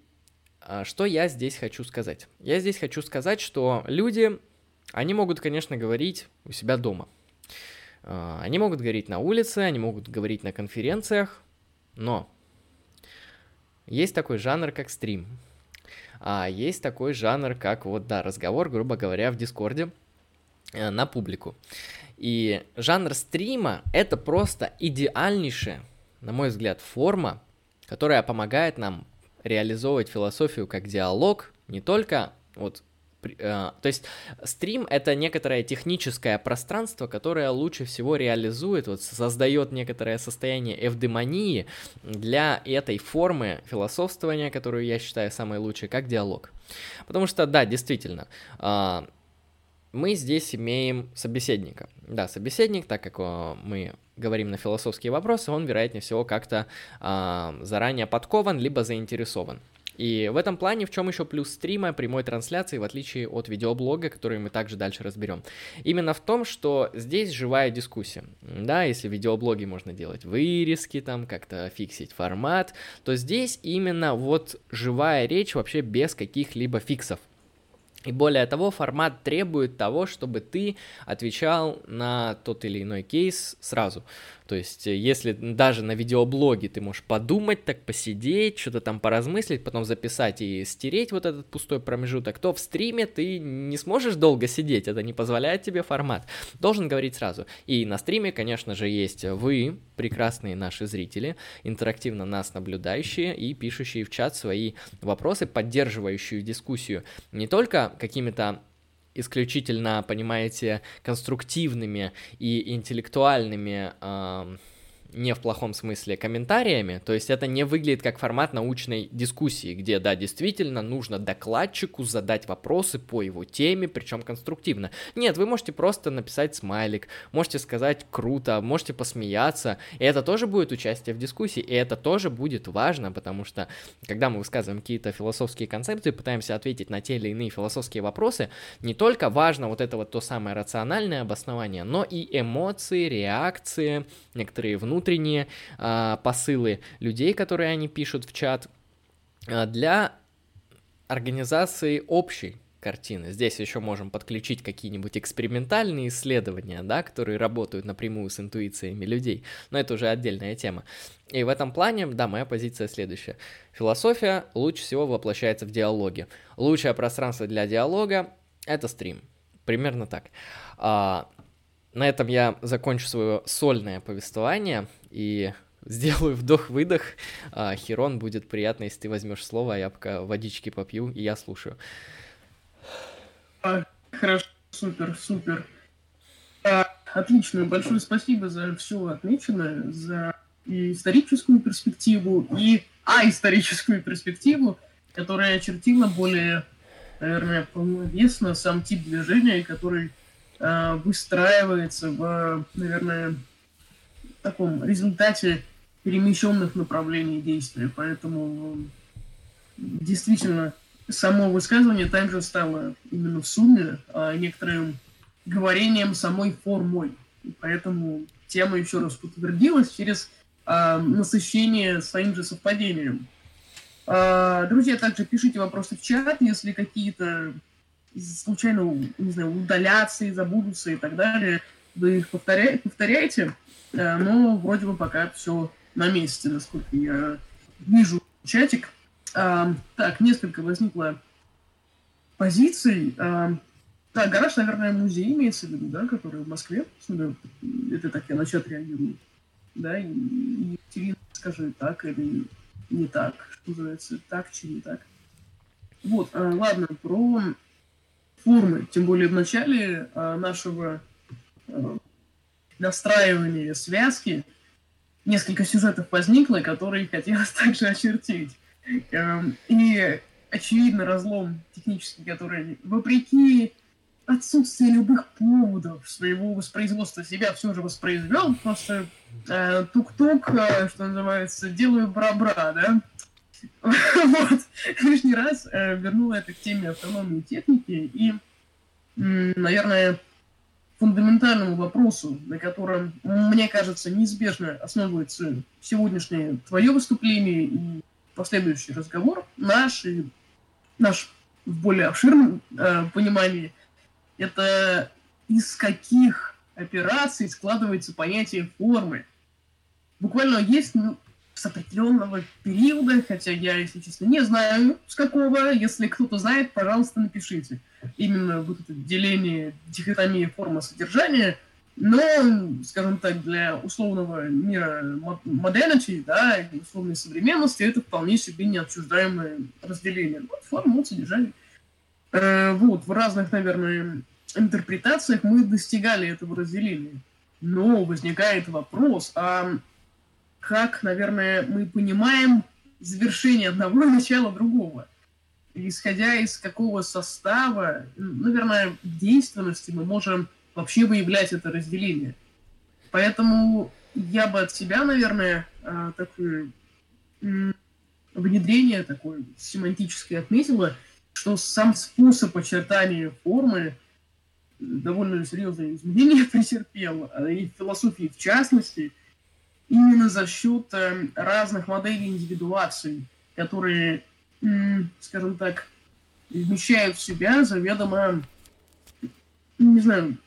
а, что я здесь хочу сказать? Я здесь хочу сказать, что люди, они могут, конечно, говорить у себя дома. А, они могут говорить на улице, они могут говорить на конференциях, но есть такой жанр, как стрим. А есть такой жанр, как вот, да, разговор, грубо говоря, в Дискорде э, на публику. И жанр стрима — это просто идеальнейшая, на мой взгляд, форма, которая помогает нам реализовывать философию как диалог не только вот то есть стрим это некоторое техническое пространство, которое лучше всего реализует, вот создает некоторое состояние эвдемонии для этой формы философствования, которую я считаю самой лучшей, как диалог. Потому что, да, действительно, а, мы здесь имеем собеседника. Да, собеседник, так как мы говорим на философские вопросы, он, вероятнее всего, как-то э, заранее подкован, либо заинтересован. И в этом плане в чем еще плюс стрима, прямой трансляции, в отличие от видеоблога, который мы также дальше разберем? Именно в том, что здесь живая дискуссия. Да, если в видеоблоге можно делать вырезки, там как-то фиксить формат, то здесь именно вот живая речь вообще без каких-либо фиксов. И более того, формат требует того, чтобы ты отвечал на тот или иной кейс сразу. То есть, э, если даже на видеоблоге ты можешь подумать, так посидеть, что-то там поразмыслить, потом записать и стереть вот этот пустой промежуток, то в стриме ты не сможешь долго сидеть, это не позволяет тебе формат. Должен говорить сразу. И на стриме, конечно же, есть вы, прекрасные наши зрители, интерактивно нас наблюдающие и пишущие в чат свои вопросы, поддерживающие дискуссию не только какими-то исключительно, понимаете, конструктивными и интеллектуальными не в плохом смысле, комментариями, то есть это не выглядит как формат научной дискуссии, где, да, действительно нужно докладчику задать вопросы по его теме, причем конструктивно. Нет, вы можете просто написать смайлик, можете сказать круто, можете посмеяться, и это тоже будет участие в дискуссии, и это тоже будет важно, потому что, когда мы высказываем какие-то философские концепции, пытаемся ответить на те или иные философские вопросы, не только важно вот это вот то самое рациональное обоснование, но и эмоции, реакции, некоторые внутренние внутренние э, посылы людей, которые они пишут в чат, э, для организации общей картины. Здесь еще можем подключить какие-нибудь экспериментальные исследования, да, которые работают напрямую с интуициями людей, но это уже отдельная тема. И в этом плане, да, моя позиция следующая. Философия лучше всего воплощается в диалоге. Лучшее пространство для диалога — это стрим. Примерно так. На этом я закончу свое сольное повествование и сделаю вдох-выдох. А, Херон, будет приятно, если ты возьмешь слово, а я пока водички попью, и я слушаю. Хорошо, супер, супер. А, отлично, большое спасибо за все отмеченное, за историческую перспективу, и а историческую перспективу, которая очертила более, наверное, полновесно сам тип движения, который выстраивается в, наверное, таком результате перемещенных направлений действия. Поэтому действительно само высказывание также стало именно в сумме а некоторым говорением самой формой. И поэтому тема еще раз подтвердилась через а, насыщение своим же совпадением. А, друзья, также пишите вопросы в чат, если какие-то случайно, не знаю, удалятся и забудутся и так далее, вы их повторяете, повторяете, э, но вроде бы пока все на месте, насколько я вижу чатик. А, так, несколько возникло позиций. А, так, гараж, наверное, музей имеется в виду, да, который в Москве. Это так я на чат реагирую. Да, Екатерина, скажи, так или не так, что называется, так, чи не так. Вот, ладно, про формы, тем более в начале э, нашего э, настраивания связки несколько сюжетов возникло, которые хотелось *laughs* также очертить. Э, и очевидно разлом технический, который вопреки отсутствию любых поводов своего воспроизводства себя все же воспроизвел, просто э, тук-тук, э, что называется, делаю бра-бра, да? *laughs* Вот. Лишний раз э, вернула это к теме автономии техники и, наверное, фундаментальному вопросу, на котором, мне кажется, неизбежно основывается сегодняшнее твое выступление и последующий разговор, наш и наш в более обширном э, понимании, это из каких операций складывается понятие формы. Буквально есть ну, с определенного периода, хотя я, если честно, не знаю, с какого. Если кто-то знает, пожалуйста, напишите. Именно вот это деление дихотомии форма содержания. Но, скажем так, для условного мира модернити, да, и условной современности, это вполне себе необсуждаемое разделение. Вот форма, вот содержание. Э, вот, в разных, наверное, интерпретациях мы достигали этого разделения. Но возникает вопрос, а как, наверное, мы понимаем завершение одного и начало другого. Исходя из какого состава, наверное, действенности мы можем вообще выявлять это разделение. Поэтому я бы от себя, наверное, а, такое внедрение такое семантическое отметила, что сам способ очертания формы довольно серьезные изменения *laughs* претерпел, а и в философии в частности – именно за счет э, разных моделей индивидуации, которые, скажем так, вмещают в себя заведомо, не знаю,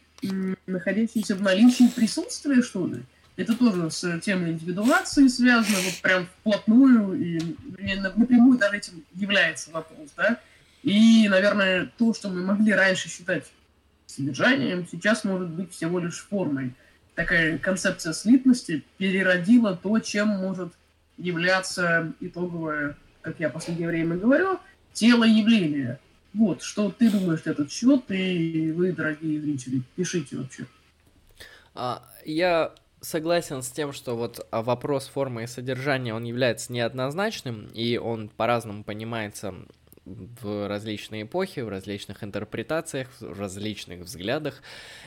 находящиеся в наличии присутствия, что ли. Это тоже с темой индивидуации связано, вот прям вплотную, и напрямую даже этим является вопрос, да. И, наверное, то, что мы могли раньше считать содержанием, сейчас может быть всего лишь формой такая концепция слитности переродила то, чем может являться итоговое, как я в последнее время говорю, тело явления. Вот, что ты думаешь на этот счет, и вы, дорогие зрители, пишите вообще. А, я согласен с тем, что вот а, вопрос формы и содержания, он является неоднозначным, и он по-разному понимается в различные эпохи, в различных интерпретациях, в различных взглядах.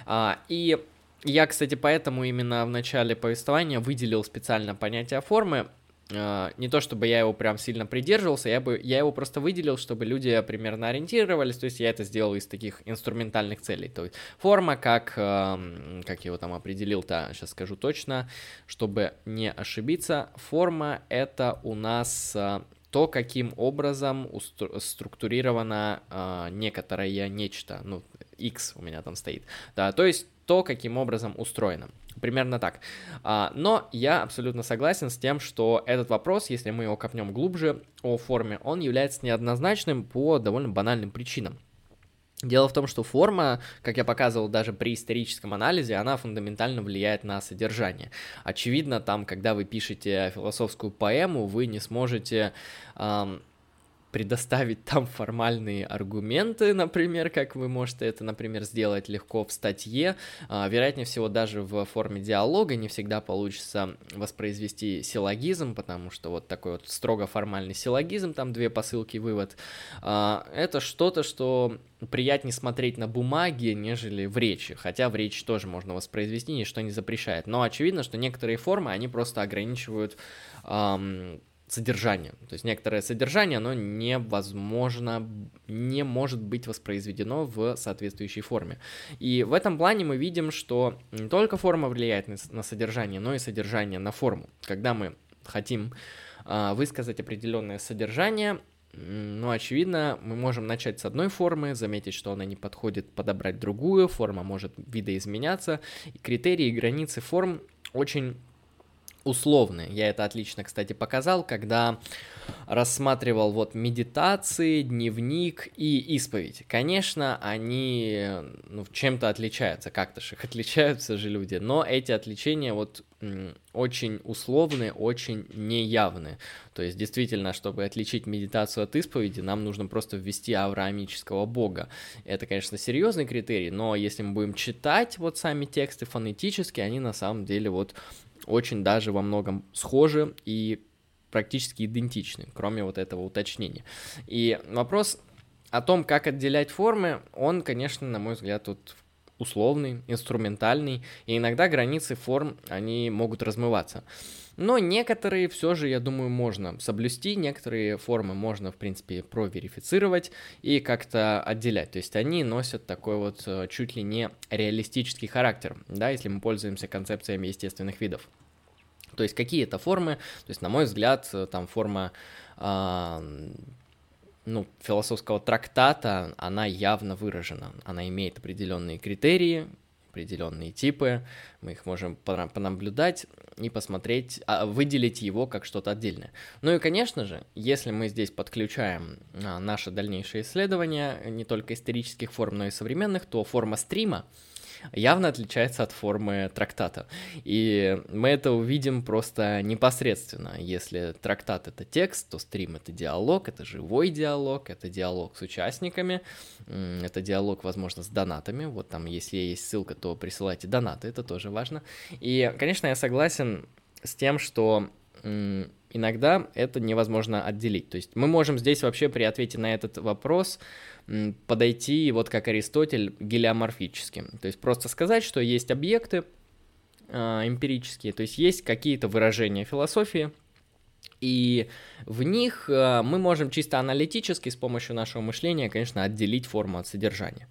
А, и я, кстати, поэтому именно в начале повествования выделил специально понятие формы. А, не то чтобы я его прям сильно придерживался, я, бы, я его просто выделил, чтобы люди примерно ориентировались, то есть я это сделал из таких инструментальных целей. То есть форма, как, как я его там определил-то, сейчас скажу точно, чтобы не ошибиться. Форма это у нас а, то, каким образом структурировано э, некоторое нечто, ну, X у меня там стоит, да, то есть то, каким образом устроено. Примерно так. А, но я абсолютно согласен с тем, что этот вопрос, если мы его копнем глубже о форме, он является неоднозначным по довольно банальным причинам. Дело в том, что форма, как я показывал даже при историческом анализе, она фундаментально влияет на содержание. Очевидно, там, когда вы пишете философскую поэму, вы не сможете эм, предоставить там формальные аргументы, например, как вы можете это, например, сделать легко в статье. А, вероятнее всего, даже в форме диалога не всегда получится воспроизвести силлогизм, потому что вот такой вот строго формальный силлогизм, там две посылки, вывод, а, это что-то, что приятнее смотреть на бумаге, нежели в речи, хотя в речи тоже можно воспроизвести, ничто не запрещает. Но очевидно, что некоторые формы, они просто ограничивают содержание. То есть некоторое содержание, оно невозможно, не может быть воспроизведено в соответствующей форме. И в этом плане мы видим, что не только форма влияет на, содержание, но и содержание на форму. Когда мы хотим э, высказать определенное содержание, ну, очевидно, мы можем начать с одной формы, заметить, что она не подходит, подобрать другую, форма может видоизменяться, и критерии и границы форм очень условные. Я это отлично, кстати, показал, когда рассматривал вот медитации, дневник и исповедь. Конечно, они ну, чем-то отличаются, как-то же их отличаются же люди, но эти отличения вот очень условные, очень неявные. То есть, действительно, чтобы отличить медитацию от исповеди, нам нужно просто ввести авраамического бога. Это, конечно, серьезный критерий, но если мы будем читать вот сами тексты фонетически, они на самом деле вот очень даже во многом схожи и практически идентичны, кроме вот этого уточнения. И вопрос о том, как отделять формы, он, конечно, на мой взгляд, тут условный, инструментальный, и иногда границы форм, они могут размываться. Но некоторые все же, я думаю, можно соблюсти, некоторые формы можно, в принципе, проверифицировать и как-то отделять. То есть они носят такой вот э, чуть ли не реалистический характер, да, если мы пользуемся концепциями естественных видов. То есть какие это формы, то есть, на мой взгляд, э, там форма ну, философского трактата, она явно выражена. Она имеет определенные критерии, определенные типы, мы их можем понаблюдать и посмотреть, а, выделить его как что-то отдельное. Ну и, конечно же, если мы здесь подключаем а, наше дальнейшее исследование не только исторических форм, но и современных, то форма стрима — явно отличается от формы трактата. И мы это увидим просто непосредственно. Если трактат — это текст, то стрим — это диалог, это живой диалог, это диалог с участниками, это диалог, возможно, с донатами. Вот там, если есть ссылка, то присылайте донаты, это тоже важно. И, конечно, я согласен с тем, что иногда это невозможно отделить. То есть мы можем здесь вообще при ответе на этот вопрос подойти, вот как Аристотель, гелиоморфически. То есть просто сказать, что есть объекты э, эмпирические, то есть есть какие-то выражения философии, и в них э, мы можем чисто аналитически с помощью нашего мышления, конечно, отделить форму от содержания.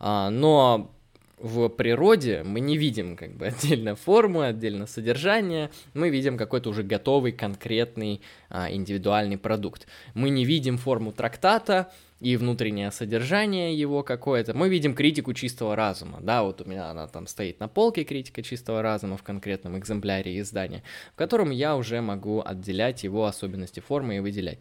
Э, но в природе мы не видим как бы отдельно форму, отдельно содержание, мы видим какой-то уже готовый, конкретный, а, индивидуальный продукт. Мы не видим форму трактата, и внутреннее содержание его какое-то. Мы видим критику чистого разума, да, вот у меня она там стоит на полке, критика чистого разума в конкретном экземпляре издания, в котором я уже могу отделять его особенности формы и выделять.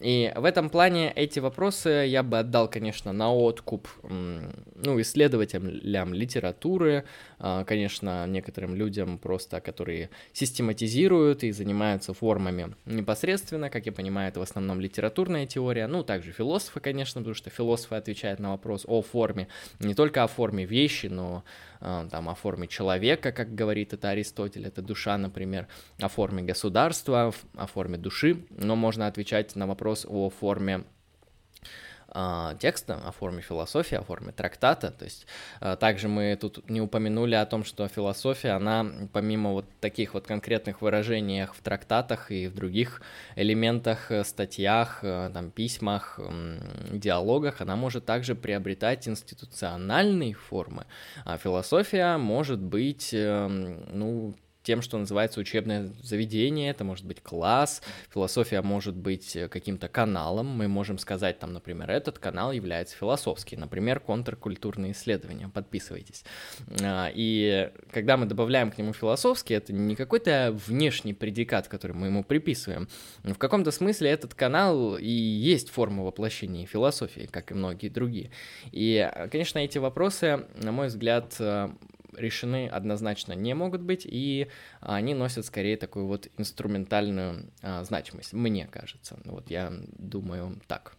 И в этом плане эти вопросы я бы отдал, конечно, на откуп, ну, исследователям литературы, а, конечно, некоторым людям просто, которые систематизируют и занимаются формами непосредственно, как я понимаю, это в основном литературная теория, ну, также философы, конечно, конечно, потому что философы отвечают на вопрос о форме, не только о форме вещи, но э, там о форме человека, как говорит это Аристотель, это душа, например, о форме государства, о форме души, но можно отвечать на вопрос о форме текста, о форме философии, о форме трактата. То есть а, также мы тут не упомянули о том, что философия, она помимо вот таких вот конкретных выражениях в трактатах и в других элементах, э, статьях, э, там, письмах, диалогах, она может также приобретать институциональные формы. А философия может быть, эм, ну, тем, что называется учебное заведение, это может быть класс, философия может быть э, каким-то каналом, мы можем сказать там, например, этот канал является философский, например, контркультурные исследования, подписывайтесь. А, и когда мы добавляем к нему философский, это не какой-то внешний предикат, который мы ему приписываем, в каком-то смысле этот канал и есть форма воплощения философии, как и многие другие. И, конечно, эти вопросы, на мой взгляд, э, решены однозначно не могут быть, и они носят скорее такую вот инструментальную а, значимость, мне кажется. Вот я думаю так.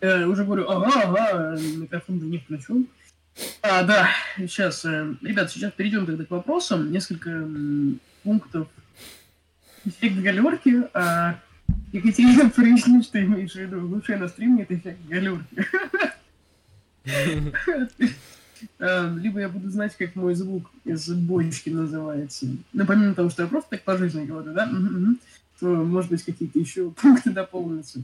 Я уже говорю, ага, ага, микрофон не включен. А, да, сейчас, э, ребят, сейчас перейдем тогда к вопросам. Несколько пунктов. Эффект галерки. А, Екатерина, *laughs* проясни, что имеешь в виду. Лучше на стриме это эффект галерки. *laughs* Эм, либо я буду знать, как мой звук из бочки называется. Ну, помимо того, что я просто так по жизни говорю, да, то, может быть, какие-то еще пункты дополнятся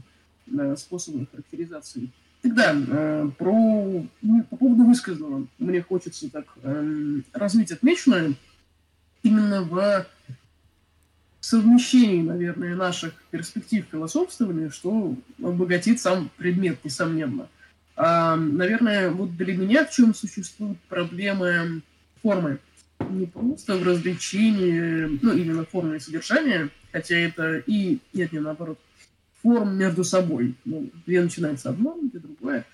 способы характеризации. Тогда э, про, ну, по поводу высказанного. Мне хочется так э, развить отмеченное именно в совмещении, наверное, наших перспектив философствования, что обогатит сам предмет, несомненно. Наверное, вот для меня в чем существуют проблемы формы. Не просто в развлечении, ну, именно формы и содержания, хотя это и, нет, не наоборот, форм между собой. Ну, где начинается одно, где другое.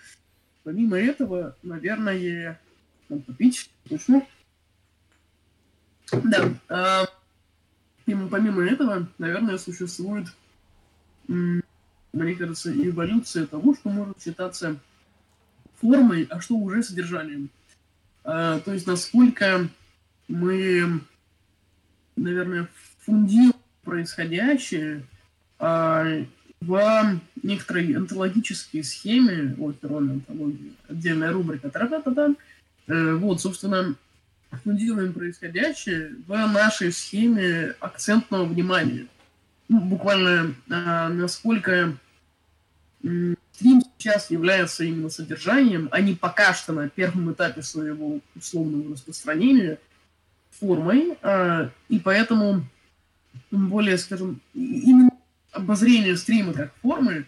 Помимо этого, наверное, там, попить, точно. Да. А, помимо этого, наверное, существует, мне кажется, эволюция того, что может считаться формой, а что уже содержанием. А, то есть насколько мы, наверное, фундируем происходящее а, в некоторой онтологической схеме, ой, перловной онтологии, отдельная рубрика, та та та та э, вот, собственно, фундируем происходящее в нашей схеме акцентного внимания. Ну, буквально а, насколько стрим сейчас является именно содержанием, а не пока что на первом этапе своего условного распространения формой, а, и поэтому более, скажем, именно обозрение стрима как формы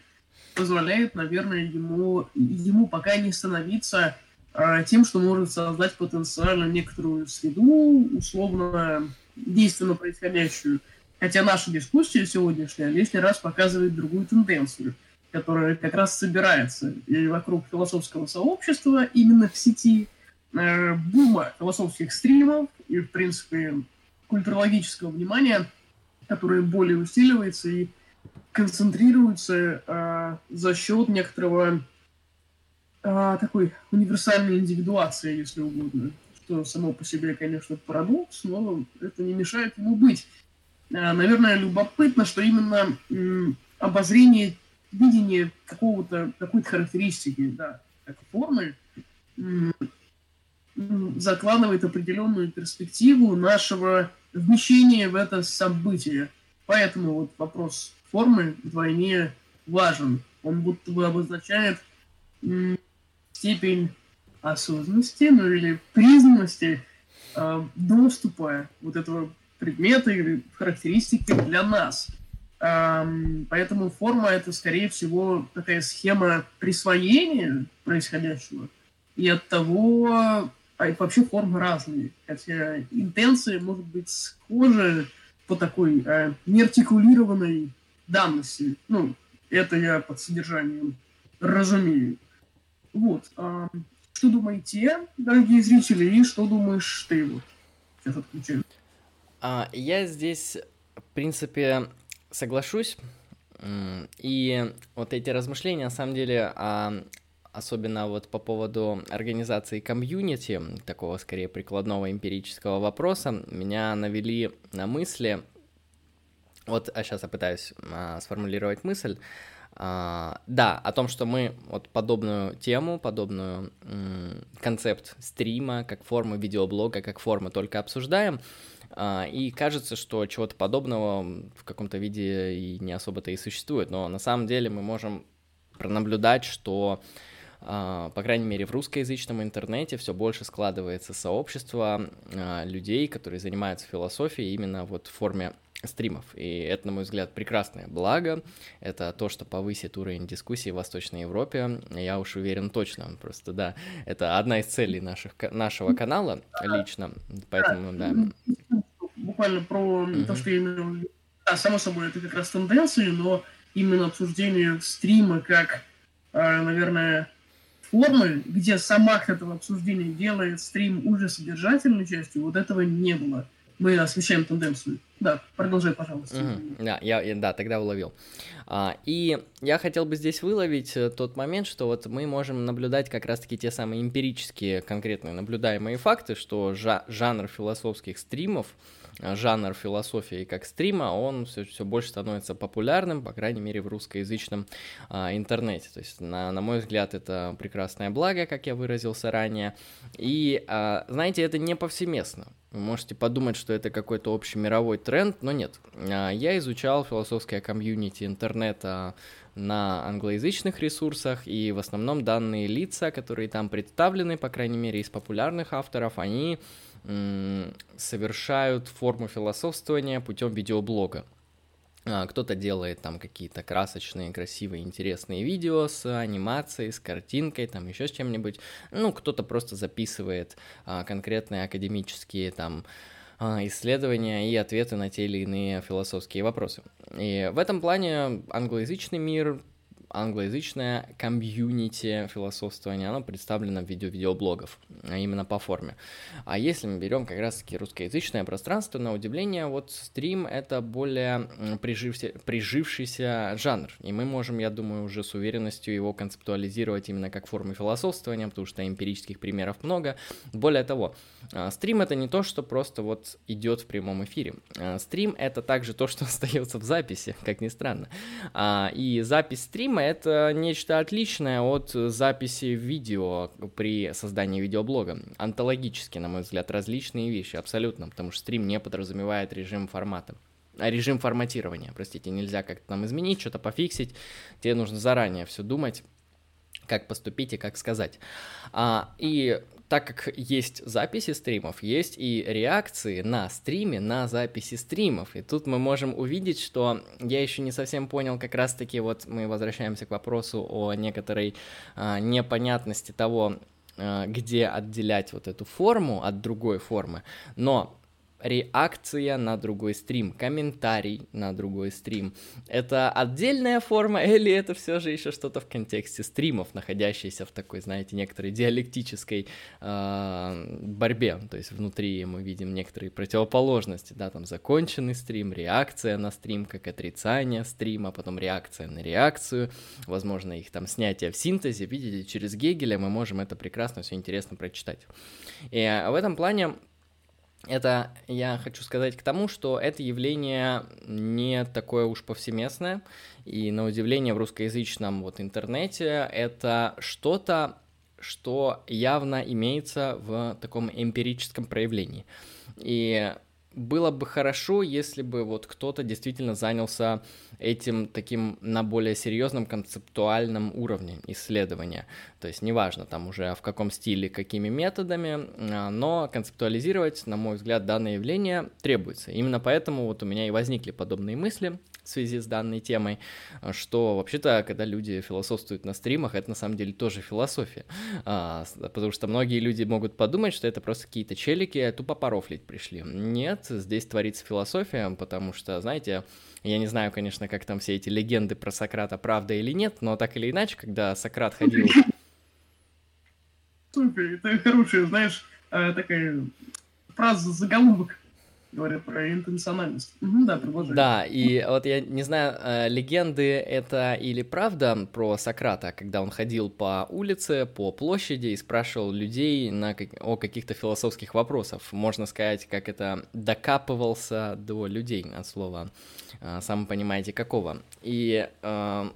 позволяет, наверное, ему, ему пока не становиться а, тем, что может создать потенциально некоторую среду, условно действенно происходящую. Хотя наша дискуссия сегодняшняя лишний раз показывает другую тенденцию, которая как раз собирается вокруг философского сообщества именно в сети, э, бума философских стримов и, в принципе, культурологического внимания, которое более усиливается и концентрируется э, за счет некоторого э, такой универсальной индивидуации, если угодно, что само по себе, конечно, парадокс, но это не мешает ему быть. Э, наверное, любопытно, что именно э, обозрение, видение какого-то, какой-то характеристики, да, как формы, закладывает определенную перспективу нашего вмещения в это событие. Поэтому вот вопрос формы вдвойне важен. Он будто бы обозначает степень осознанности, ну или признанности э, доступа вот этого предмета или характеристики для нас. Поэтому форма это, скорее всего, такая схема присвоения происходящего. И от того, а вообще формы разные. Хотя интенция может быть схожа по такой э, неартикулированной данности. Ну, это я под содержанием разумею. Вот. А, что думаете, дорогие зрители, и что думаешь ты? Вот. Сейчас отключаю. А, я здесь, в принципе, соглашусь. И вот эти размышления, на самом деле, а, особенно вот по поводу организации комьюнити, такого скорее прикладного эмпирического вопроса, меня навели на мысли, вот а сейчас я пытаюсь а, сформулировать мысль. А, да, о том, что мы вот подобную тему, подобную концепт стрима, как формы видеоблога, как формы только обсуждаем, и кажется, что чего-то подобного в каком-то виде и не особо-то и существует, но на самом деле мы можем пронаблюдать, что а, по крайней мере, в русскоязычном интернете все больше складывается сообщество а, людей, которые занимаются философией именно вот в форме стримов. И это, на мой взгляд, прекрасное благо. Это то, что повысит уровень дискуссии в Восточной Европе. Я уж уверен точно. Просто, да, это одна из целей наших, нашего канала лично. Поэтому, да. Буквально про mm-hmm. то, что я имею Да, само собой, это как раз тенденции, но именно обсуждение стрима как, а, наверное, формы, где сама этого обсуждения делает стрим уже содержательной частью, вот этого не было мы освещаем тенденцию. Да, продолжай, пожалуйста. Угу. Да, я, я, да, тогда уловил. А, и я хотел бы здесь выловить э, тот момент, что вот мы можем наблюдать как раз-таки те самые эмпирические, конкретные наблюдаемые факты, что жа- жанр философских стримов, жанр философии как стрима, он все, все больше становится популярным, по крайней мере, в русскоязычном а, интернете. То есть, на, на мой взгляд, это прекрасное благо, как я выразился ранее. И, а, знаете, это не повсеместно. Вы можете подумать, что это какой-то общий мировой тренд, но нет. А, я изучал философское комьюнити интернета на англоязычных ресурсах, и в основном данные лица, которые там представлены, по крайней мере, из популярных авторов, они совершают форму философствования путем видеоблога. А, кто-то делает там какие-то красочные, красивые, интересные видео с анимацией, с картинкой, там еще с чем-нибудь. Ну, кто-то просто записывает а, конкретные академические там а, исследования и ответы на те или иные философские вопросы. И в этом плане англоязычный мир англоязычное комьюнити философствования, оно представлено в виде видеоблогов, а именно по форме. А если мы берем как раз-таки русскоязычное пространство, на удивление, вот стрим — это более прижився, прижившийся жанр, и мы можем, я думаю, уже с уверенностью его концептуализировать именно как форму философствования, потому что эмпирических примеров много. Более того, а, стрим — это не то, что просто вот идет в прямом эфире. А, стрим — это также то, что *laughs* остается в записи, как ни странно. И запись стрима это нечто отличное от записи видео при создании видеоблога. Антологически, на мой взгляд, различные вещи, абсолютно, потому что стрим не подразумевает режим формата. А режим форматирования, простите, нельзя как-то там изменить, что-то пофиксить, тебе нужно заранее все думать, как поступить и как сказать. А, и так как есть записи стримов, есть и реакции на стриме, на записи стримов. И тут мы можем увидеть, что я еще не совсем понял, как раз-таки вот мы возвращаемся к вопросу о некоторой а, непонятности того, а, где отделять вот эту форму от другой формы. Но реакция на другой стрим, комментарий на другой стрим. Это отдельная форма или это все же еще что-то в контексте стримов, находящейся в такой, знаете, некоторой диалектической э, борьбе. То есть внутри мы видим некоторые противоположности, да, там законченный стрим, реакция на стрим, как отрицание стрима, потом реакция на реакцию, возможно, их там снятие в синтезе. Видите, через Гегеля мы можем это прекрасно все интересно прочитать. И в этом плане это я хочу сказать к тому, что это явление не такое уж повсеместное, и на удивление в русскоязычном вот интернете это что-то, что явно имеется в таком эмпирическом проявлении. И было бы хорошо, если бы вот кто-то действительно занялся этим таким на более серьезном концептуальном уровне исследования. То есть неважно там уже в каком стиле, какими методами, а, но концептуализировать, на мой взгляд, данное явление требуется. Именно поэтому вот у меня и возникли подобные мысли в связи с данной темой, что вообще-то, когда люди философствуют на стримах, это на самом деле тоже философия. А, потому что многие люди могут подумать, что это просто какие-то челики тупо порофлить пришли. Нет, здесь творится философия, потому что, знаете, я не знаю, конечно, как там все эти легенды про Сократа, правда или нет, но так или иначе, когда Сократ ходил... Супер, это хорошая, знаешь, э, такая фраза заголовок говорят про интенциональность. Угу, да, продолжай. Да, и вот я не знаю, э, легенды это или правда про Сократа, когда он ходил по улице, по площади и спрашивал людей на, о каких-то философских вопросах. Можно сказать, как это докапывался до людей от слова, э, сам понимаете, какого. И э,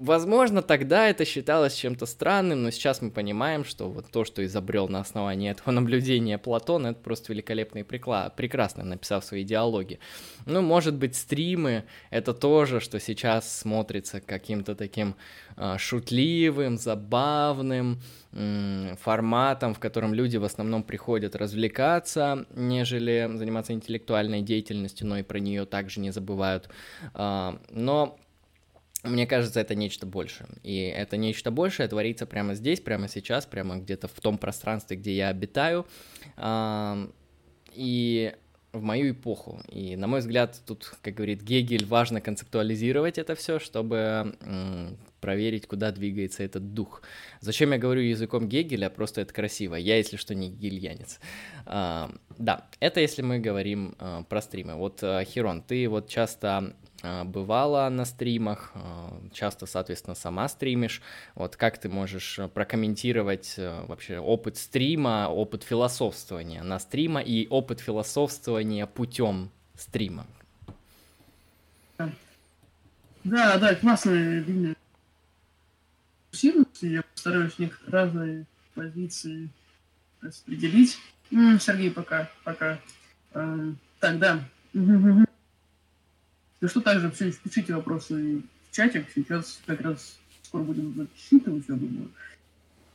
Возможно, тогда это считалось чем-то странным, но сейчас мы понимаем, что вот то, что изобрел на основании этого *laughs* наблюдения Платон, это просто великолепно и прикла- прекрасно написав свои диалоги. Ну, может быть, стримы — это тоже, что сейчас смотрится каким-то таким э, шутливым, забавным э, форматом, в котором люди в основном приходят развлекаться, нежели заниматься интеллектуальной деятельностью, но и про нее также не забывают. Э, но мне кажется, это нечто большее. И это нечто большее творится прямо здесь, прямо сейчас, прямо где-то в том пространстве, где я обитаю. И в мою эпоху. И, на мой взгляд, тут, как говорит Гегель, важно концептуализировать это все, чтобы проверить, куда двигается этот дух. Зачем я говорю языком Гегеля? Просто это красиво. Я, если что, не гегельянец. А, да, это если мы говорим а, про стримы. Вот, а, Хирон, ты вот часто а, бывала на стримах, а, часто, соответственно, сама стримишь. Вот как ты можешь э, прокомментировать э, вообще опыт стрима, опыт философствования на стрима и опыт философствования путем стрима? Да, да, классная линия. Я постараюсь некоторые разные позиции распределить. Сергей, пока, пока. Эм, так, да. Ну что, также все, пишите вопросы в чатик. Сейчас как раз скоро будем зачитывать, я думаю.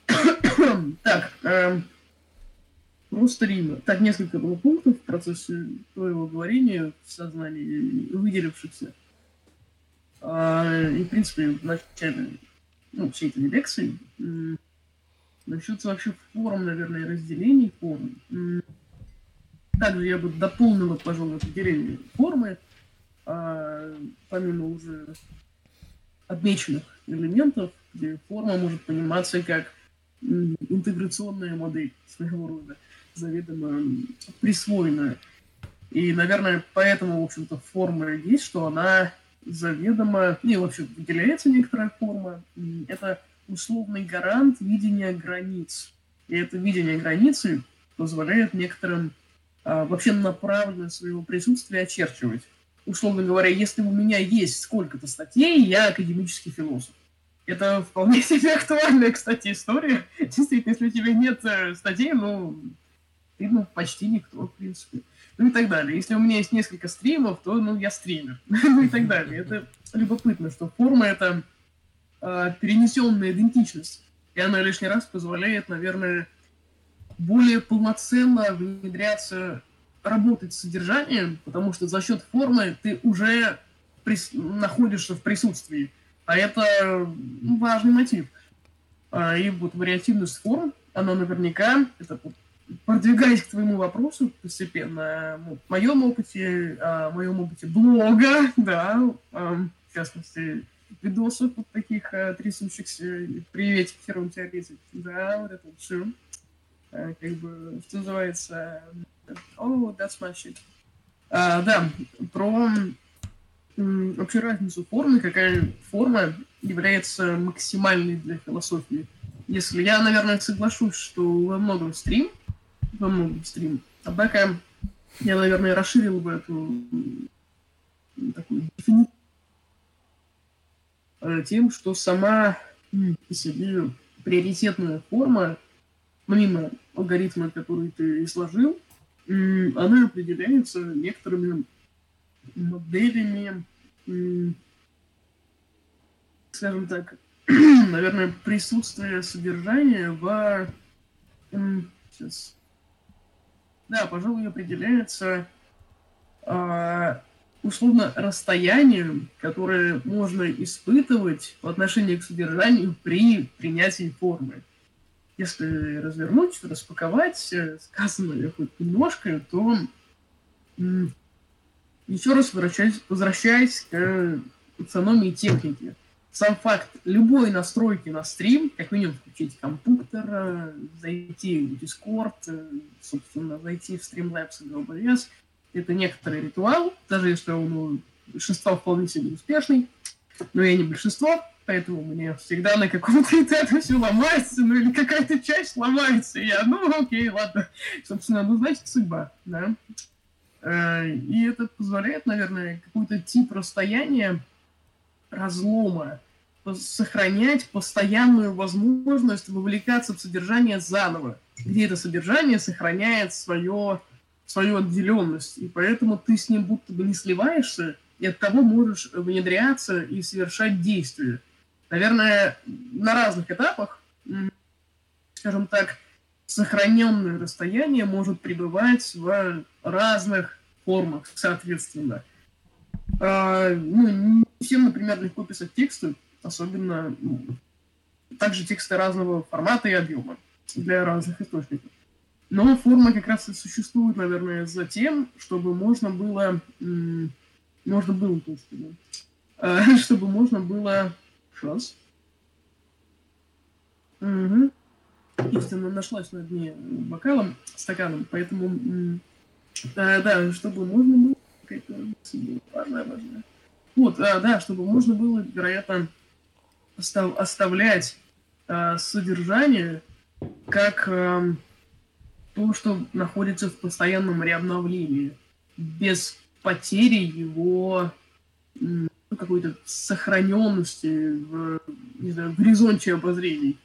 *coughs* так, э, про стрима. Так, несколько было пунктов в процессе твоего говорения в сознании выделившихся. А, и, в принципе, в начале ну, всей этой лекции насчет вообще форм, наверное, разделений форм. Также я бы дополнила, пожалуй, определение формы помимо уже отмеченных элементов, где форма может пониматься как интеграционная модель своего рода, заведомо присвоенная. И, наверное, поэтому, в общем-то, форма есть, что она заведомо, не, вообще выделяется некоторая форма. Это условный гарант видения границ. И это видение границы позволяет некоторым а, вообще направленно своего присутствия очерчивать условно говоря, если у меня есть сколько-то статей, я академический философ. Это вполне *laughs* себе актуальная, кстати, история. Действительно, если у тебя нет э, статей, ну, ты, ну, почти никто, в принципе. Ну и так далее. Если у меня есть несколько стримов, то, ну, я стример. *laughs* ну и так далее. Это любопытно, что форма — это э, перенесенная идентичность. И она лишний раз позволяет, наверное, более полноценно внедряться, работать с содержанием, потому что за счет формы ты уже прис... находишься в присутствии. А это ну, важный мотив. А, и вот вариативность форм, она наверняка, это продвигаясь к твоему вопросу постепенно, ну, в моем опыте, а, в моем опыте блога, *laughs* да, а, в частности, видосов вот таких трясущихся, приветик первым теоретик, да, вот это все, как бы, что называется, oh, that's my shit. А, да, про вообще разницу формы, какая форма является максимальной для философии. Если я, наверное, соглашусь, что во многом стрим, во многом стрим, однако я, наверное, расширил бы эту такую дефиницию э, тем, что сама по себе приоритетная форма, помимо алгоритма, который ты сложил, она определяется некоторыми моделями, скажем так, *clears throat* наверное, присутствие содержания в... Сейчас. Да, пожалуй, определяется а, условно расстоянием, которое можно испытывать по отношению к содержанию при принятии формы. Если развернуть, распаковать э, сказанное хоть немножко, то еще раз возвращаясь, возвращаясь к автономии техники. Сам факт любой настройки на стрим, как минимум включить компьютер, зайти в Discord, собственно, зайти в Streamlabs и OBS, это некоторый ритуал, даже если он у вполне себе успешный, но я не большинство, поэтому мне всегда на каком-то *laughs* этапе все ломается, ну или какая-то часть ломается, и я, ну окей, ладно, собственно, ну значит судьба, да. Э, и это позволяет, наверное, какой-то тип расстояния разлома, сохранять постоянную возможность вовлекаться в содержание заново, где это содержание сохраняет свое, свою отделенность. И поэтому ты с ним будто бы не сливаешься, и от того можешь внедряться и совершать действия. Наверное, на разных этапах, скажем так, сохраненное расстояние может пребывать в разных формах, соответственно. А, ну, не всем, например, легко писать тексты, особенно ну, также тексты разного формата и объема для разных источников. Но форма как раз и существует, наверное, за тем, чтобы можно было... Можно было, то есть, да, *laughs* чтобы можно было... Сейчас. Угу. Истина нашлась на дне бокалом, стаканом, поэтому да, да, чтобы можно было... Какая-то важная, важная. Вот, а, да, чтобы можно было, вероятно, остав, оставлять а, содержание как а, то, что находится в постоянном реобновлении, без потери его какой-то сохраненности в, не знаю, горизонте обозрений.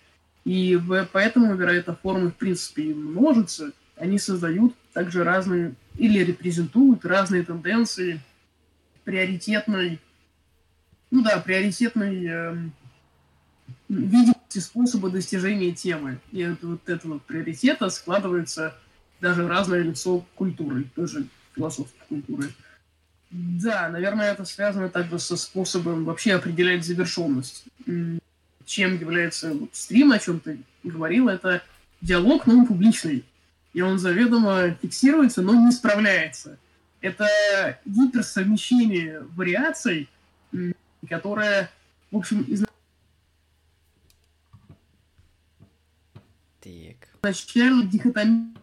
И в, поэтому, вероятно, формы, в принципе, множатся, они создают также разные или репрезентуют разные тенденции приоритетной, ну да, приоритетной э, видимости способа достижения темы. И от вот этого приоритета складывается даже разное лицо культуры, тоже философской культуры. Да, наверное, это связано также со способом вообще определять завершенность. Чем является вот, стрим, о чем ты говорил, это диалог, но он публичный и он заведомо фиксируется, но не справляется. Это гиперсовмещение вариаций, которое, в общем, из... Так. изначально дихотомия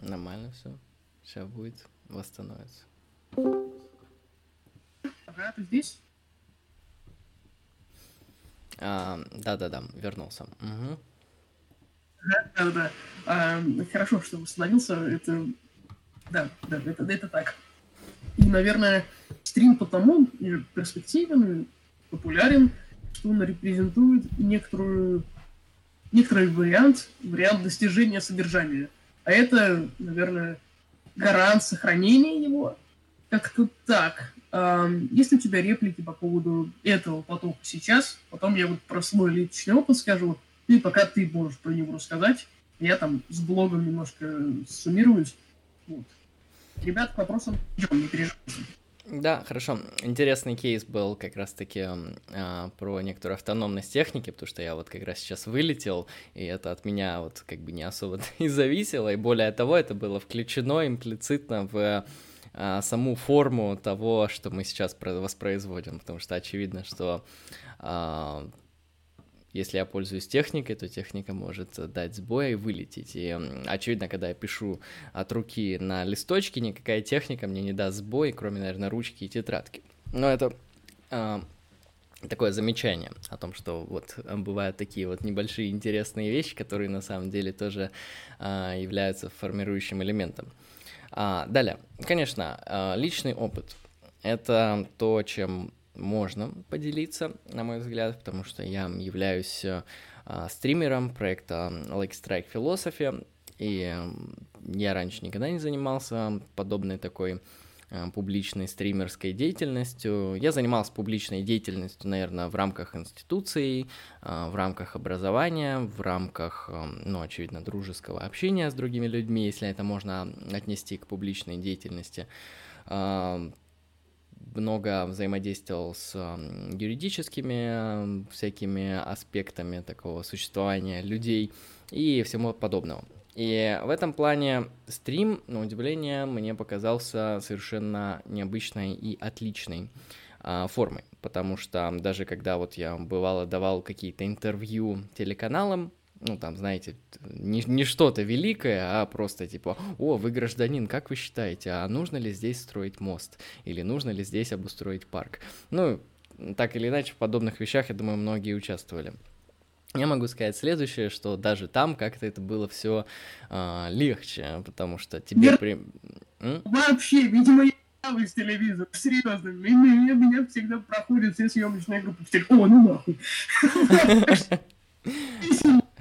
Нормально все. Сейчас будет восстановится. Ага, ты здесь? А, да-да-да, вернулся. Угу. Да-да-да. А, хорошо, что восстановился. Это... Да, да, это, это так. И, наверное, стрим потому перспективен, популярен, что он репрезентует некоторую, некоторый вариант, вариант достижения содержания. А это, наверное, гарант сохранения его Как-то так. Есть ли у тебя реплики по поводу этого потока сейчас? Потом я вот про свой личный опыт скажу. И пока ты можешь про него рассказать, я там с блогом немножко суммируюсь. Вот. Ребят, к вопросам идем, не переживайте. Да, хорошо. Интересный кейс был как раз-таки э, про некоторую автономность техники, потому что я вот как раз сейчас вылетел, и это от меня вот как бы не особо *laughs* и зависело, и более того, это было включено имплицитно в э, саму форму того, что мы сейчас воспроизводим, потому что очевидно, что э, если я пользуюсь техникой, то техника может дать сбой и вылететь. И очевидно, когда я пишу от руки на листочке, никакая техника мне не даст сбой, кроме, наверное, ручки и тетрадки. Но это э, такое замечание о том, что вот бывают такие вот небольшие интересные вещи, которые на самом деле тоже э, являются формирующим элементом. А, далее, конечно, э, личный опыт. Это то, чем можно поделиться, на мой взгляд, потому что я являюсь э, стримером проекта Like Strike Philosophy, и я раньше никогда не занимался подобной такой э, публичной стримерской деятельностью. Я занимался публичной деятельностью, наверное, в рамках институций, э, в рамках образования, в рамках, ну, очевидно, дружеского общения с другими людьми, если это можно отнести к публичной деятельности много взаимодействовал с юридическими всякими аспектами такого существования людей и всему подобного. И в этом плане стрим, на удивление, мне показался совершенно необычной и отличной а, формой, потому что даже когда вот я бывало давал какие-то интервью телеканалам, ну, там, знаете, не, не что-то великое, а просто типа, о, вы гражданин, как вы считаете, а нужно ли здесь строить мост? Или нужно ли здесь обустроить парк? Ну, так или иначе, в подобных вещах, я думаю, многие участвовали. Я могу сказать следующее, что даже там как-то это было все э, а, легче, потому что тебе... При... Вообще, видимо, я с телевизора, серьезно, меня, меня всегда проходят все съемочные группы. О, ну нахуй. *laughs* *laughs*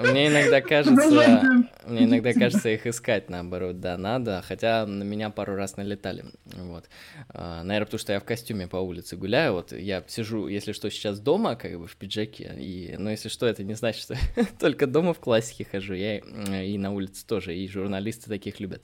Мне иногда кажется, мне иногда кажется их искать, наоборот, да, надо, хотя на меня пару раз налетали, вот. А, наверное, потому что я в костюме по улице гуляю, вот, я сижу, если что, сейчас дома, как бы в пиджаке, и, но если что, это не значит, что *laughs* только дома в классике хожу, я и на улице тоже, и журналисты таких любят.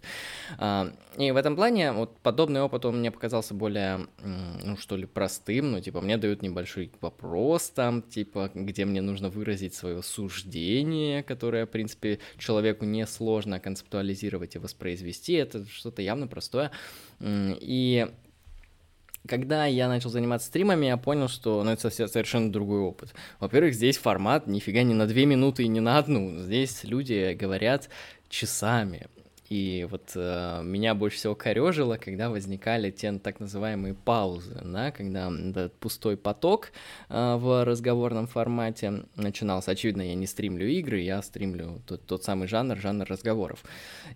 А, и в этом плане, вот, подобный опыт, он мне показался более, ну, что ли, простым, ну, типа, мне дают небольшой вопрос там, типа, где мне нужно выразить свое суждение, которое, в принципе, человеку несложно концептуализировать и воспроизвести, это что-то явно простое. И когда я начал заниматься стримами, я понял, что ну, это совершенно другой опыт. Во-первых, здесь формат нифига не на две минуты и не на одну. Здесь люди говорят часами. И вот э, меня больше всего корежило, когда возникали те так называемые паузы, да, когда этот пустой поток э, в разговорном формате начинался. Очевидно, я не стримлю игры, я стримлю тот, тот самый жанр, жанр разговоров.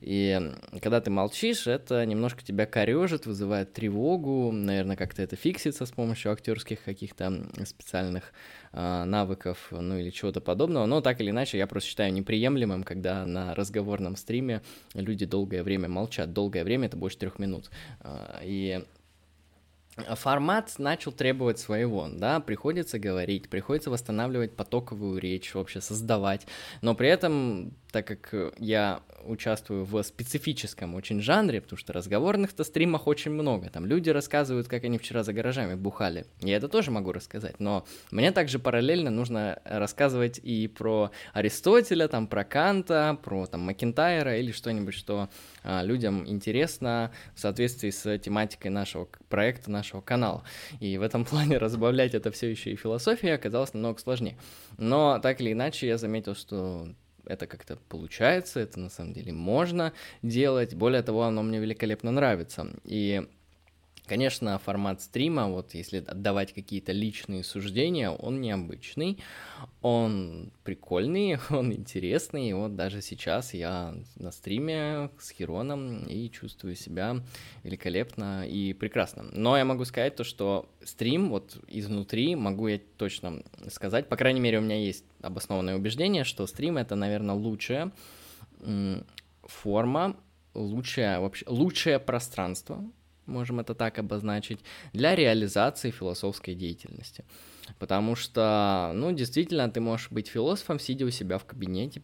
И когда ты молчишь, это немножко тебя корежит, вызывает тревогу, наверное, как-то это фиксится с помощью актерских каких-то специальных навыков, ну или чего-то подобного, но так или иначе я просто считаю неприемлемым, когда на разговорном стриме люди долгое время молчат, долгое время это больше трех минут, э, и формат начал требовать своего, да, приходится говорить, приходится восстанавливать потоковую речь, вообще создавать, но при этом, так как я участвую в специфическом очень жанре, потому что разговорных-то стримах очень много. Там люди рассказывают, как они вчера за гаражами бухали. Я это тоже могу рассказать, но мне также параллельно нужно рассказывать и про Аристотеля, там, про Канта, про там Макентайра или что-нибудь, что а, людям интересно в соответствии с тематикой нашего проекта, нашего канала. И в этом *laughs* плане разбавлять это все еще и философия оказалось намного сложнее. Но так или иначе я заметил, что это как-то получается, это на самом деле можно делать. Более того, оно мне великолепно нравится. И Конечно, формат стрима, вот если отдавать какие-то личные суждения, он необычный, он прикольный, *laughs* он интересный, и вот даже сейчас я на стриме с Хероном и чувствую себя великолепно и прекрасно. Но я могу сказать то, что стрим вот изнутри, могу я точно сказать, по крайней мере у меня есть обоснованное убеждение, что стрим это, наверное, лучшая форма, лучшее, вообще, лучшее пространство, можем это так обозначить, для реализации философской деятельности. Потому что, ну, действительно, ты можешь быть философом, сидя у себя в кабинете,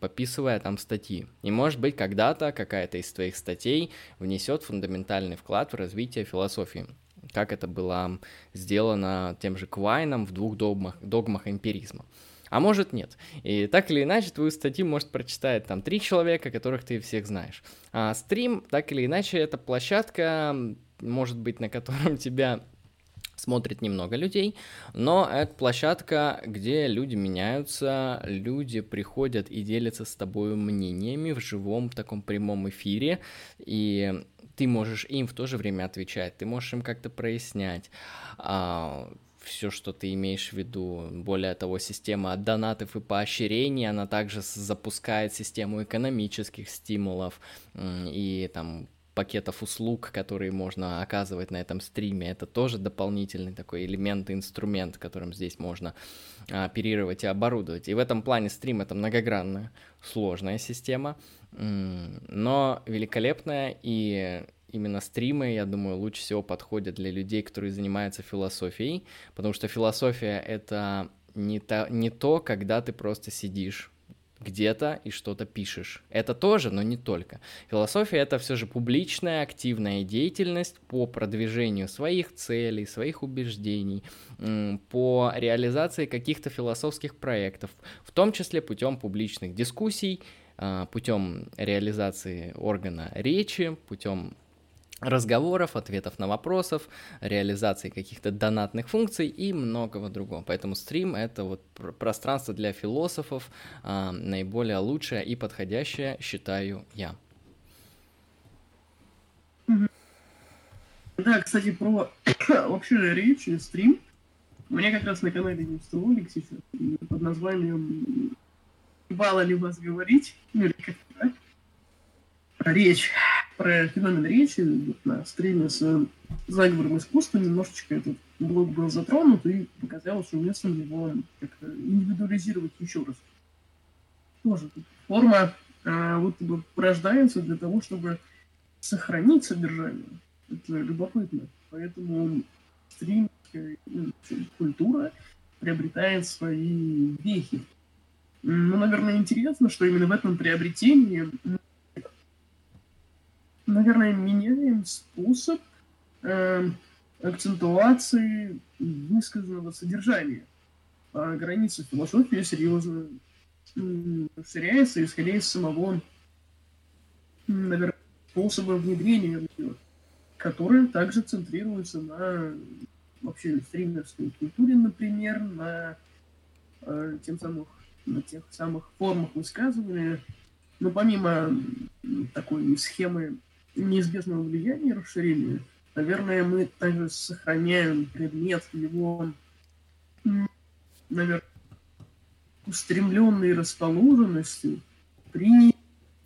пописывая там статьи. И, может быть, когда-то какая-то из твоих статей внесет фундаментальный вклад в развитие философии как это было сделано тем же Квайном в двух догмах, догмах эмпиризма. А может нет. И так или иначе, твою статью может прочитать там три человека, которых ты всех знаешь. А стрим, так или иначе, это площадка, может быть, на котором *laughs* тебя смотрит немного людей, но это площадка, где люди меняются, люди приходят и делятся с тобой мнениями в живом таком прямом эфире, и ты можешь им в то же время отвечать, ты можешь им как-то прояснять а, все, что ты имеешь в виду. Более того, система донатов и поощрений, она также запускает систему экономических стимулов и там пакетов услуг, которые можно оказывать на этом стриме, это тоже дополнительный такой элемент, инструмент, которым здесь можно оперировать и оборудовать. И в этом плане стрим это многогранная, сложная система, но великолепная, и именно стримы, я думаю, лучше всего подходят для людей, которые занимаются философией, потому что философия — это не то, не то, когда ты просто сидишь где-то и что-то пишешь. Это тоже, но не только. Философия — это все же публичная, активная деятельность по продвижению своих целей, своих убеждений, по реализации каких-то философских проектов, в том числе путем публичных дискуссий, а, путем реализации органа речи, путем разговоров, ответов на вопросов, реализации каких-то донатных функций и многого другого. Поэтому стрим — это вот пространство для философов, а, наиболее лучшее и подходящее, считаю я. Да, кстати, про *coughs* вообще речь и стрим. У меня как раз на канале есть ролик сейчас под названием бала ли вас говорить, ну или как да? речь, про феномен речи на стриме с заговором искусства немножечко этот блок был затронут, и показалось уместно его как-то индивидуализировать еще раз. Тоже форма а, вот бы порождается для того, чтобы сохранить содержание. Это любопытно. Поэтому стримская культура приобретает свои вехи. Ну, наверное, интересно, что именно в этом приобретении, наверное, меняем способ э, акцентуации высказанного содержания. А граница философии серьезно расширяется, исходя из самого, наверное, способа внедрения в нее, который также центрируется на вообще стримерской культуре, например, на э, тем самых на тех самых формах высказывания. Но помимо такой схемы неизбежного влияния расширения, наверное, мы также сохраняем предмет его, наверное, устремленной расположенности при